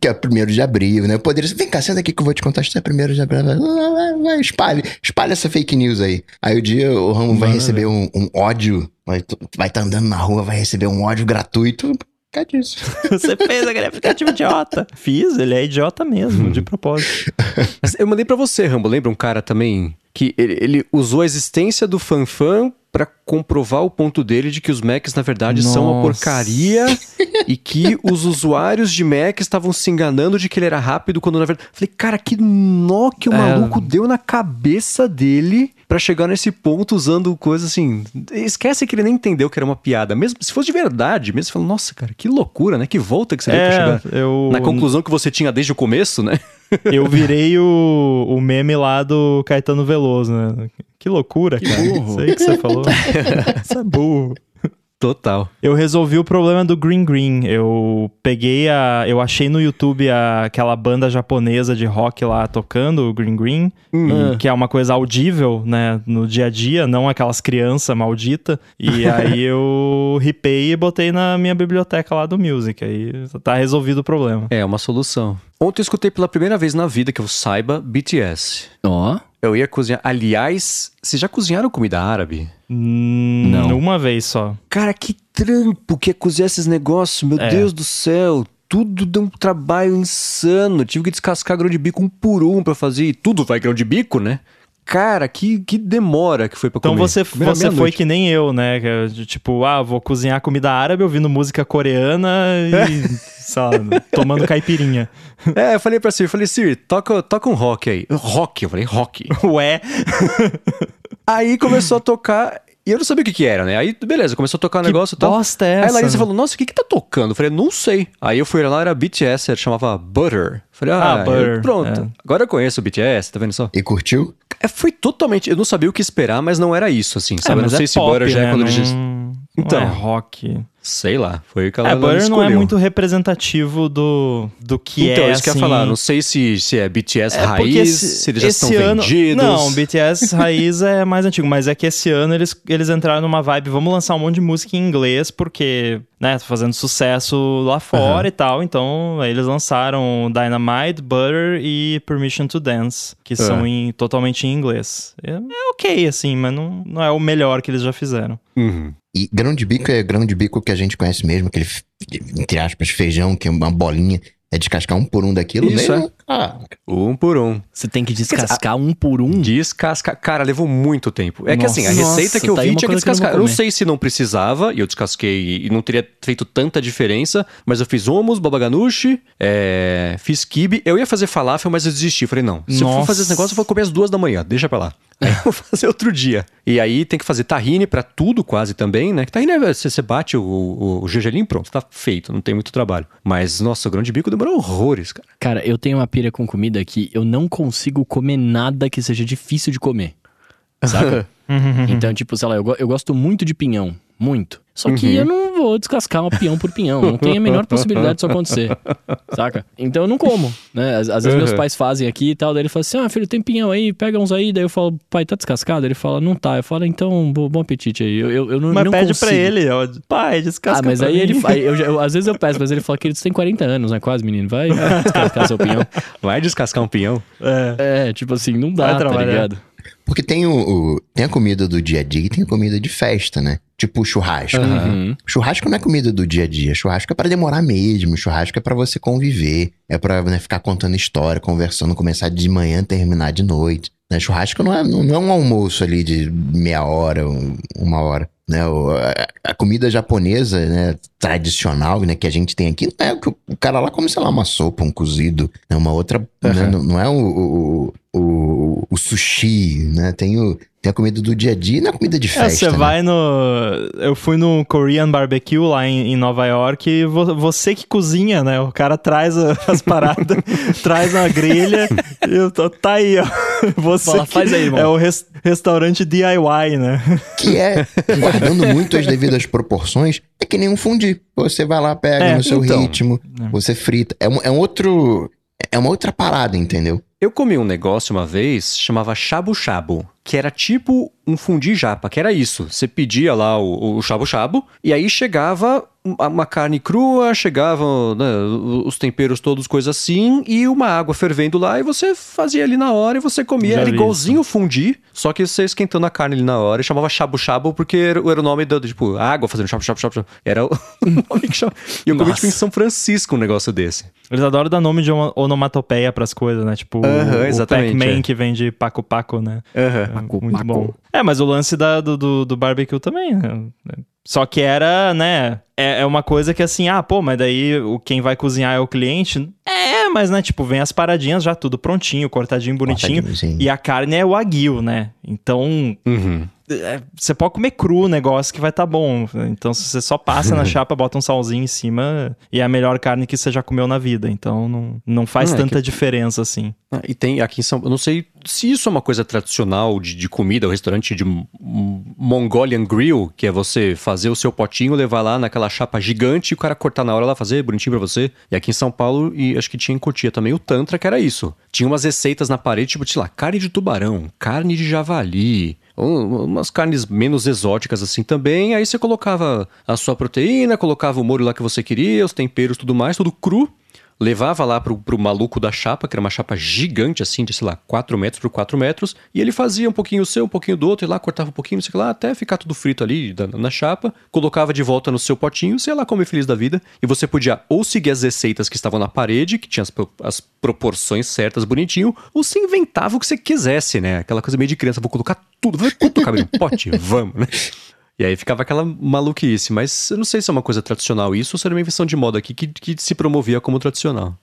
Que é primeiro de abril, né? Eu poderia. Vem cá, senta aqui que eu vou te contar. Isso é primeiro de abril. Vai, vai, vai, espalhe, espalhe essa fake news aí. Aí o dia o Ramo vai receber um, um ódio. Vai estar tá andando na rua, vai receber um ódio gratuito. Causa disso. Você fez aquele aplicativo idiota. Fiz, ele é idiota mesmo, de propósito. Mas Eu mandei pra você, Rambo. Lembra um cara também que ele, ele usou a existência do fanfan pra comprovar o ponto dele de que os Macs, na verdade, são uma Nossa. porcaria e que os usuários de Mac estavam se enganando de que ele era rápido quando na verdade. Falei, cara, que nó que o É. maluco deu na cabeça dele pra chegar nesse ponto usando coisa assim. Esquece que ele nem entendeu que era uma piada. Mesmo se fosse de verdade, mesmo você fala, nossa, cara, que loucura, né? Que volta que você deu pra É, chegar. eu. Na conclusão que você tinha desde o começo, né? Eu virei o, o meme lá do Caetano Veloso, né? Que loucura, Que cara. burro. Isso aí que você falou. Você é burro. Total. Eu resolvi o problema do Green Green. Eu peguei a. Eu achei no YouTube a- aquela banda japonesa de rock lá tocando o Green Green, Hum. e- que é uma coisa audível, né, no dia a dia, não aquelas crianças malditas. E aí eu ripei e botei na minha biblioteca lá do Music. Aí tá resolvido o problema. É, uma solução. Ontem eu escutei pela primeira vez na vida que eu saiba BTS. Ó, Eu ia cozinhar. Aliás, vocês já cozinharam comida árabe? Hum, Não. Uma vez só. Cara, que trampo que é cozinhar esses negócios, meu É. Deus do céu. Tudo deu um trabalho insano. Tive que descascar grão de bico um por um pra fazer. E tudo vai grão de bico, né? Cara, que, que demora que foi pra Então comer. você, Comer na você foi que nem eu, né? É Tipo, ah, vou cozinhar comida árabe ouvindo música coreana e, sei lá, tomando caipirinha. É, eu falei pra Siri, eu falei, Siri, toca, toca um rock aí. Rock, eu falei, rock. Ué, Aí começou a tocar, e eu não sabia o que que era, né? Aí, beleza, começou a tocar o que negócio e tal. bosta é Aí essa? a Larissa falou, nossa, o que que tá tocando? Eu falei, não sei. Aí eu fui lá, era BTS, ele chamava Butter. Eu falei, ah, Ah, Butter, eu- pronto. é. Agora eu conheço o BTS, tá vendo só? E curtiu? É, foi totalmente, eu não sabia o que esperar, mas não era isso, assim, É, sabe? eu não sei é se pop, Butter já é né? quando não, eles... Não Então. é rock. Sei lá, foi o que ela, É, ela Butter não é escolheu. muito representativo do, do que Então, é, isso que eu ia assim... falar, não sei se, se é BTS É raiz, esse- se eles já estão ano... vendidos. Não, BTS raiz é mais antigo, mas é que esse ano eles, eles entraram numa vibe, vamos lançar um monte de música em inglês, porque, né, tá fazendo sucesso lá fora e tal, então aí eles lançaram Dynamite, Butter e Permission to Dance, que são em, totalmente em inglês. É, é ok, assim, mas não, não é o melhor que eles já fizeram. Uhum. E grão de bico é grão de bico que a gente conhece mesmo, aquele, entre aspas, feijão, que é uma bolinha. É descascar um por um daquilo Isso, mesmo? é. Ah, Um por um. Você tem que descascar um por um. Descascar. Cara, levou muito tempo. É que assim, a Nossa, receita que eu tá vi tinha que coisa que eu não descascar. Eu sei se não precisava, e eu descasquei e não teria feito tanta diferença, mas eu fiz hummus, baba ganoush, é, fiz kibe. Eu ia fazer falafel, mas eu desisti. Falei, não, se eu for Nossa. fazer esse negócio, eu vou comer às duas da manhã, deixa pra lá. Aí eu vou fazer outro dia. E aí tem que fazer tahine pra tudo quase também, né? Que tahine é, você, você bate o, o, o gergelim, pronto, tá feito, não tem muito trabalho. Mas, nossa, o grão de bico demorou horrores, cara. Cara, eu tenho uma pira com comida que eu não consigo comer nada que seja difícil de comer. Saca? então, tipo, sei lá, eu, eu gosto muito de pinhão. Muito. Só que eu não vou descascar um pinhão por pinhão. Não tem a menor possibilidade disso acontecer. Saca? Então eu não como. Né? Às, às vezes meus Uhum. pais fazem aqui e tal. Daí ele fala assim: Ah, filho, tem pinhão aí, pega uns aí. Daí eu falo, pai, tá descascado? Ele fala, não tá. Eu falo, então, bo- bom apetite aí. Eu, eu, eu não, Mas não pede consigo. pra ele, ó, pai, descasca Ah, mas pra aí mim. ele. Aí eu, eu- às vezes eu peço, mas ele fala que ele tem 40 anos, né? Quase, menino. Vai descascar seu pinhão. Vai descascar um pinhão? É. É, tipo assim, não dá, tá ligado? Porque tem o, o- tem a comida do dia a dia e tem a comida de festa, né? Tipo churrasco. Uhum. Churrasco não é comida do dia a dia. Churrasco é pra demorar mesmo. Churrasco é pra você conviver. É pra né, ficar contando história, conversando, começar de manhã, terminar de noite. Né? Churrasco não é, não não é um almoço ali de meia hora, um- uma hora. Né? O- a, a comida japonesa, né, tradicional, né, que a gente tem aqui, não é o que o, o cara lá come, sei lá, uma sopa, um cozido, né, uma outra, né, não, não é o, o, o, o sushi, né, tem, o, tem a comida do dia a dia e não é comida de É, festa, você né? vai no. Eu fui no Korean Barbecue lá em, em Nova York e vo- você que cozinha, né? O cara traz as paradas, traz uma grelha e eu tô- tá aí, ó. Você Fala, que- faz aí, irmão. É o res- restaurante DIY, né? Que é, guardando muito as devidas proporções, é que nem um fundi. Você vai lá, pega É, no seu então. ritmo, você frita. É, um- é um outro. É uma outra parada, entendeu? Eu comi um negócio uma vez, chamava shabu shabu, que era tipo um fundi japa, que era isso. Você pedia lá o, o shabu shabu, e aí chegava uma carne crua, chegavam né, os temperos todos, coisas assim, e uma água fervendo lá, e você fazia ali na hora e você comia. Já era igualzinho o fundi, só que você esquentando a carne ali na hora, e chamava shabu shabu, porque era, era o nome do, tipo, água fazendo shabu shabu. shabu. Era o nome que chamava. E eu comi tipo em São Francisco um negócio desse. Eles adoram dar nome de ono- onomatopeia pras coisas, né? Tipo, Aham, o, o exatamente, Pac-Man é. que vem de Paco Paco, né? Aham. Paco, Muito Paco. bom. É, mas o lance da, do, do, do barbecue também, né? Só que era, né? É, é uma coisa que assim, ah, pô, mas daí o, quem vai cozinhar é o cliente. É, mas né, tipo, vem as paradinhas já tudo prontinho, cortadinho, bonitinho. Cortadinho. E a carne é o aguil, né? Então, Uhum. É, você pode comer cru o negócio que vai tá bom. Então, se você só passa na chapa, bota um salzinho em cima, e é a melhor carne que você já comeu na vida. Então, não, não faz Não, é tanta que- diferença assim. Ah, E tem aqui em São eu não sei se isso é uma coisa tradicional de, de comida, o restaurante de Mongolian Grill, que é você fazer o seu potinho, levar lá naquela chapa gigante e o cara cortar na hora lá, fazer bonitinho pra você. E aqui em São Paulo, e acho que tinha em Cotia também, o Tantra, que era isso. Tinha umas receitas na parede, tipo, sei lá, carne de tubarão, carne de javali, um- umas carnes menos exóticas assim também. Aí você colocava a sua proteína, colocava o molho lá que você queria, os temperos, tudo mais, tudo cru. Levava lá pro, pro maluco da chapa, que era uma chapa gigante, assim, de, sei lá, 4 metros por 4 metros, e ele fazia um pouquinho o seu, um pouquinho do outro, e lá cortava um pouquinho, não sei lá, até ficar tudo frito ali da- na chapa, colocava de volta no seu potinho, sei lá, comer feliz da vida, e você podia ou seguir as receitas que estavam na parede, que tinha as, as proporções certas, bonitinho, ou você inventava o que você quisesse, né? Aquela coisa meio de criança, vou colocar tudo, vou colocar no pote, vamos, né? E aí ficava aquela maluquice, mas eu não sei se é uma coisa tradicional isso ou se era uma invenção de moda aqui que, que se promovia como tradicional.